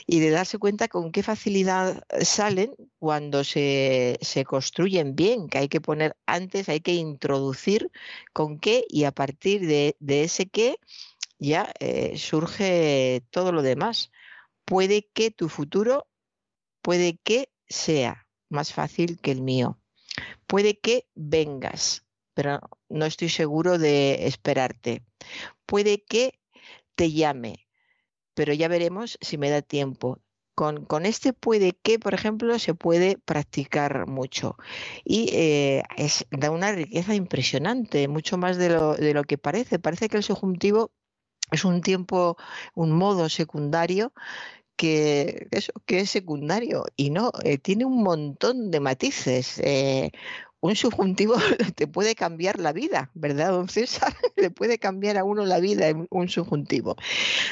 y de darse cuenta con qué facilidad salen cuando se, se, construyen bien, que hay que poner antes, hay que introducir con qué y a partir de, de ese qué ya eh, surge todo lo demás. Puede que tu futuro, puede que sea más fácil que el mío. Puede que vengas, pero no estoy seguro de esperarte. Puede que te llame, pero ya veremos si me da tiempo. Con, con, este puede que, por ejemplo, se puede practicar mucho y eh, es, da una riqueza impresionante, mucho más de lo, de lo que parece. Parece que el subjuntivo es un tiempo, un modo secundario que, eso, que es secundario y no, eh, tiene un montón de matices. Eh, un subjuntivo te puede cambiar la vida, ¿verdad, don César? Le puede cambiar a uno la vida en un subjuntivo.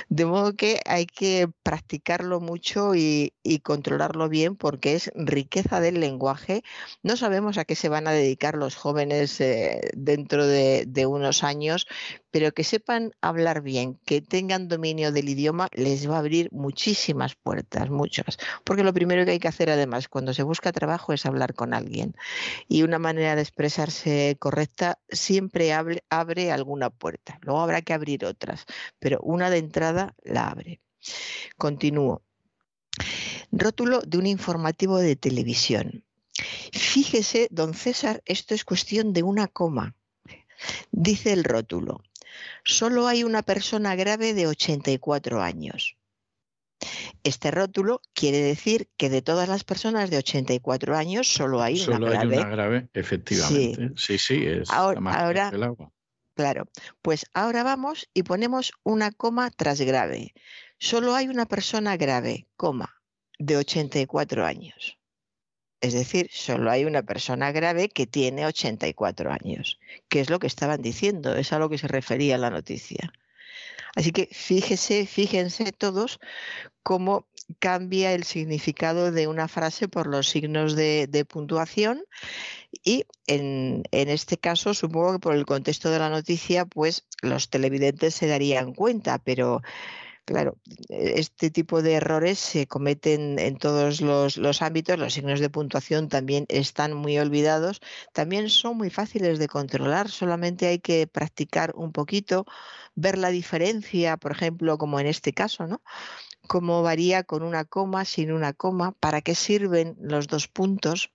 De modo que hay que practicarlo mucho y, controlarlo bien porque es riqueza del lenguaje. No sabemos a qué se van a dedicar los jóvenes eh, dentro de, de unos años, pero que sepan hablar bien, que tengan dominio del idioma, les va a abrir muchísimas puertas, muchas. Porque lo primero que hay que hacer además cuando se busca trabajo es hablar con alguien. Y una manera de expresarse correcta siempre abre, abre alguna puerta. Luego habrá que abrir otras, pero una de entrada la abre. Continúo. Rótulo de un informativo de televisión. Fíjese, don César, esto es cuestión de una coma. Dice el rótulo, solo hay una persona grave de 84 años. Este rótulo quiere decir que de todas las personas de 84 años solo hay solo una grave. Hay una grave, efectivamente. Sí, sí, sí es ahora, más ahora el agua. Claro, pues ahora vamos y ponemos una coma tras grave. Solo hay una persona grave, coma, de 84 años. Es decir, solo hay una persona grave que tiene 84 años, que es lo que estaban diciendo, es a lo que se refería la noticia. Así que fíjese, fíjense todos cómo cambia el significado de una frase por los signos de, puntuación y en, este caso supongo que por el contexto de la noticia pues los televidentes se darían cuenta, pero Claro, este tipo de errores se cometen en todos los, ámbitos, los signos de puntuación también están muy olvidados, también son muy fáciles de controlar, solamente hay que practicar un poquito, ver la diferencia, por ejemplo, como en este caso, ¿no? Cómo varía con una coma, sin una coma, para qué sirven los dos puntos,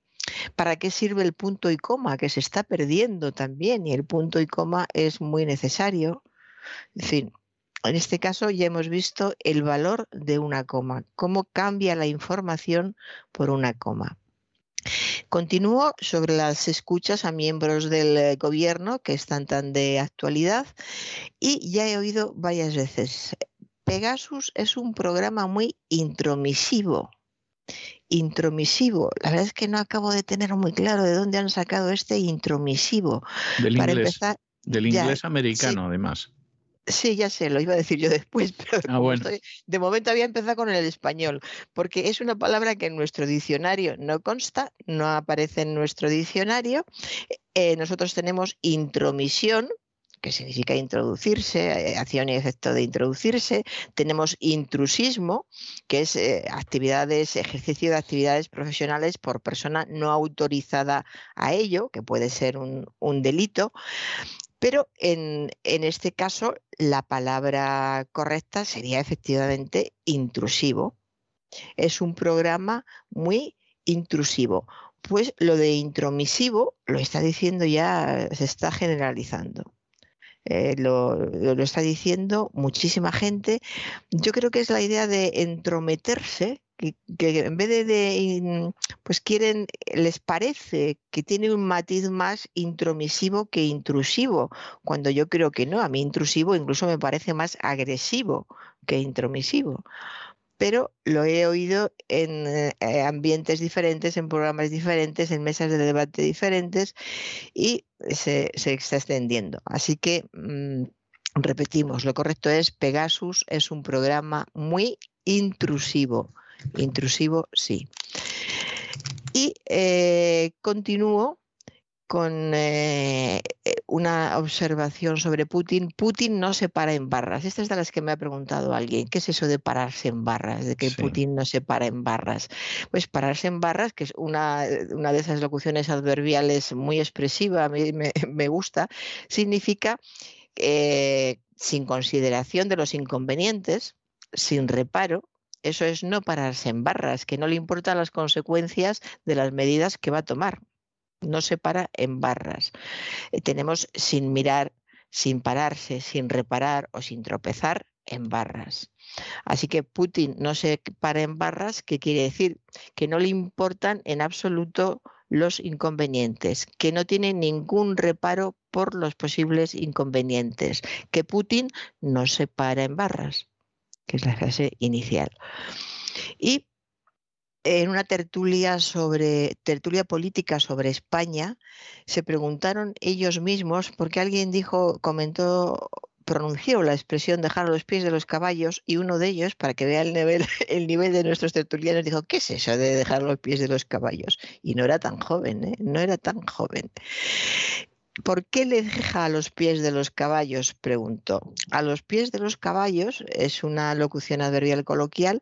¿Para qué sirve el punto y coma? Que se está perdiendo también y el punto y coma es muy necesario. En fin, En este caso ya hemos visto el valor de una coma, cómo cambia la información por una coma. Continúo sobre las escuchas a miembros del eh, gobierno que están tan de actualidad y ya he oído varias veces, Pegasus es un programa muy intromisivo. Intromisivo. La verdad es que no acabo de tener muy claro de dónde han sacado este intromisivo. Del inglés, del inglés americano, además. Sí, ya sé, lo iba a decir yo después, pero ah, bueno. de momento había empezado con el español, porque es una palabra que en nuestro diccionario no consta, no aparece en nuestro diccionario. Eh, nosotros tenemos intromisión, que significa introducirse, eh, acción y efecto de introducirse. Tenemos intrusismo, que es eh, actividades, ejercicio de actividades profesionales por persona no autorizada a ello, que puede ser un, un delito. Pero en, este caso la palabra correcta sería efectivamente intrusivo. Es un programa muy intrusivo. Pues lo de intromisivo lo está diciendo ya, se está generalizando. Eh, lo, está diciendo muchísima gente. Yo creo que es la idea de entrometerse que, en vez de, pues quieren, les parece que tiene un matiz más intromisivo que intrusivo, cuando yo creo que no, a mí intrusivo incluso me parece más agresivo que intromisivo. Pero lo he oído en eh, ambientes diferentes, en programas diferentes, en mesas de debate diferentes y se, está extendiendo. Así que mm, repetimos, lo correcto es Pegasus es un programa muy intrusivo Intrusivo, sí. Y eh, continúo con eh, una observación sobre Putin. Putin no se para en barras. Esta es de las que me ha preguntado alguien. ¿Qué es eso de pararse en barras? De que Putin no se para en barras. Pues pararse en barras, que es una, de esas locuciones adverbiales muy expresiva, a mí me, gusta, significa eh, sin consideración de los inconvenientes, sin reparo, eso es no pararse en barras, que no le importan las consecuencias de las medidas que va a tomar. No se para en barras. Eh, tenemos sin mirar, sin pararse, sin reparar o sin tropezar en barras. Así que Putin no se para en barras, ¿qué quiere decir? Que no le importan en absoluto los inconvenientes, que no tiene ningún reparo por los posibles inconvenientes, que Putin no se para en barras que es la frase inicial. Y en una tertulia sobre tertulia política sobre España se preguntaron ellos mismos porque alguien dijo comentó pronunció la expresión dejar los pies de los caballos y uno de ellos, para que vea el nivel, el nivel de nuestros tertulianos, dijo, ¿qué es eso de dejar los pies de los caballos? Y no era tan joven, ¿eh? no era tan joven. ¿Por qué le deja a los pies de los caballos? preguntó. A los pies de los caballos es una locución adverbial coloquial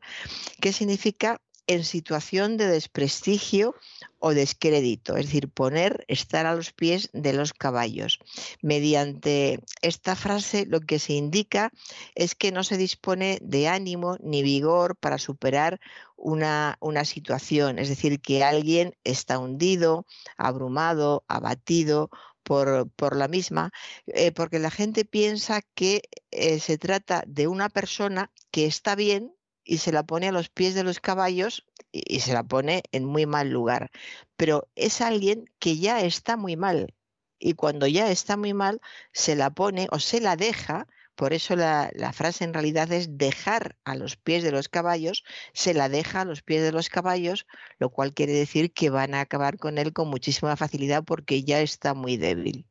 que significa en situación de desprestigio o descrédito, es decir, poner, estar a los pies de los caballos. Mediante esta frase lo que se indica es que no se dispone de ánimo ni vigor para superar una, una situación, es decir, que alguien está hundido, abrumado, abatido por, la misma, eh, porque la gente piensa que eh, se trata de una persona que está bien y se la pone a los pies de los caballos y, se la pone en muy mal lugar. Pero es alguien que ya está muy mal y cuando ya está muy mal se la pone o se la deja por eso la, frase en realidad es dejar a los pies de los caballos, se la deja a los pies de los caballos, lo cual quiere decir que van a acabar con él con muchísima facilidad porque ya está muy débil.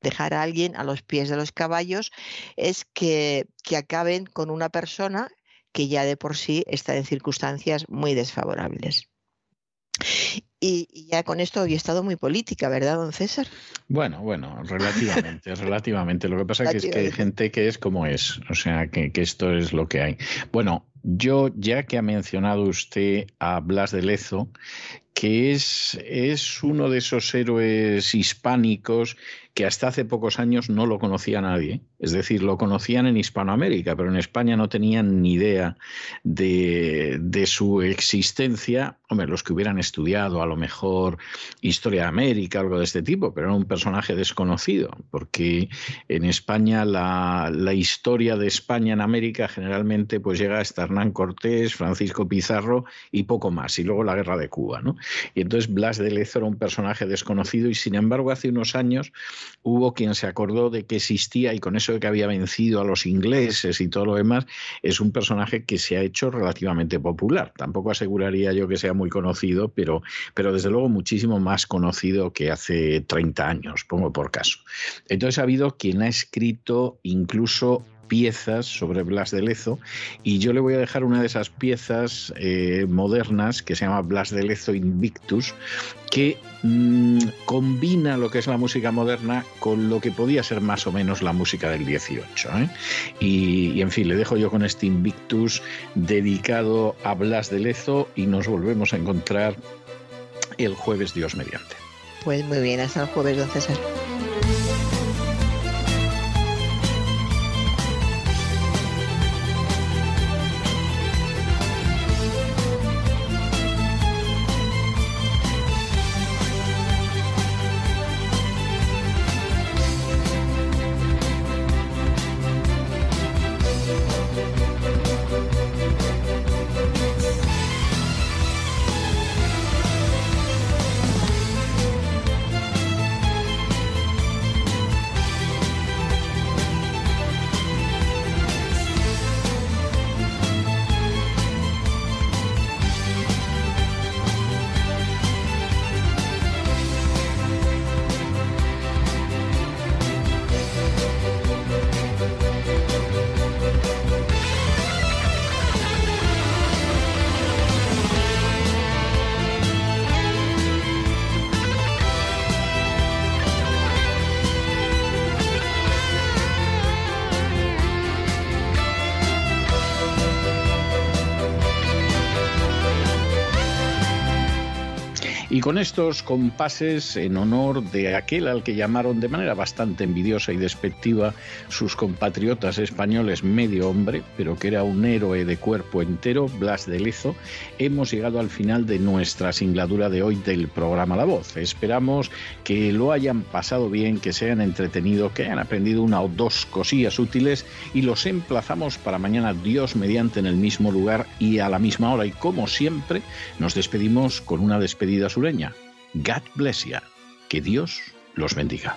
Dejar a alguien a los pies de los caballos es que, que acaben con una persona que ya de por sí está en circunstancias muy desfavorables. Y, ya con esto había estado muy política, ¿verdad, don César? Bueno, bueno, relativamente, relativamente. Lo que pasa es que hay gente que es como es, o sea, que, esto es lo que hay. Bueno, yo, ya que ha mencionado usted a Blas de Lezo, que es, es uno de esos héroes hispánicos que hasta hace pocos años no lo conocía nadie. Es decir, lo conocían en Hispanoamérica, pero en España no tenían ni idea de, de su existencia. Hombre, los que hubieran estudiado a lo mejor historia de América, algo de este tipo, pero era un personaje desconocido, porque en España la, la historia de España en América generalmente pues llega hasta Hernán Cortés, Francisco Pizarro y poco más, y luego la guerra de Cuba. ¿no? Y entonces Blas de Lezo era un personaje desconocido y sin embargo hace unos años hubo quien se acordó de que existía y con eso de que había vencido a los ingleses y todo lo demás, es un personaje que se ha hecho relativamente popular. Tampoco aseguraría yo que sea muy conocido, pero, pero desde luego muchísimo más conocido que hace 30 años, pongo por caso. Entonces ha habido quien ha escrito incluso piezas sobre Blas de Lezo y yo le voy a dejar una de esas piezas eh, modernas que se llama Blas de Lezo Invictus que mm, combina lo que es la música moderna con lo que podía ser más o menos la música del 18. ¿eh? Y, y en fin, le dejo yo con este Invictus dedicado a Blas de Lezo y nos volvemos a encontrar el jueves Dios mediante. Pues muy bien, hasta el jueves, don César. Estos compases, en honor de aquel al que llamaron de manera bastante envidiosa y despectiva sus compatriotas españoles medio hombre, pero que era un héroe de cuerpo entero, Blas de Lezo, hemos llegado al final de nuestra singladura de hoy del programa La Voz. Esperamos que lo hayan pasado bien, que se hayan entretenido, que hayan aprendido una o dos cosillas útiles y los emplazamos para mañana Dios mediante en el mismo lugar y a la misma hora. Y como siempre, nos despedimos con una despedida sureña. God bless you. Que Dios los bendiga.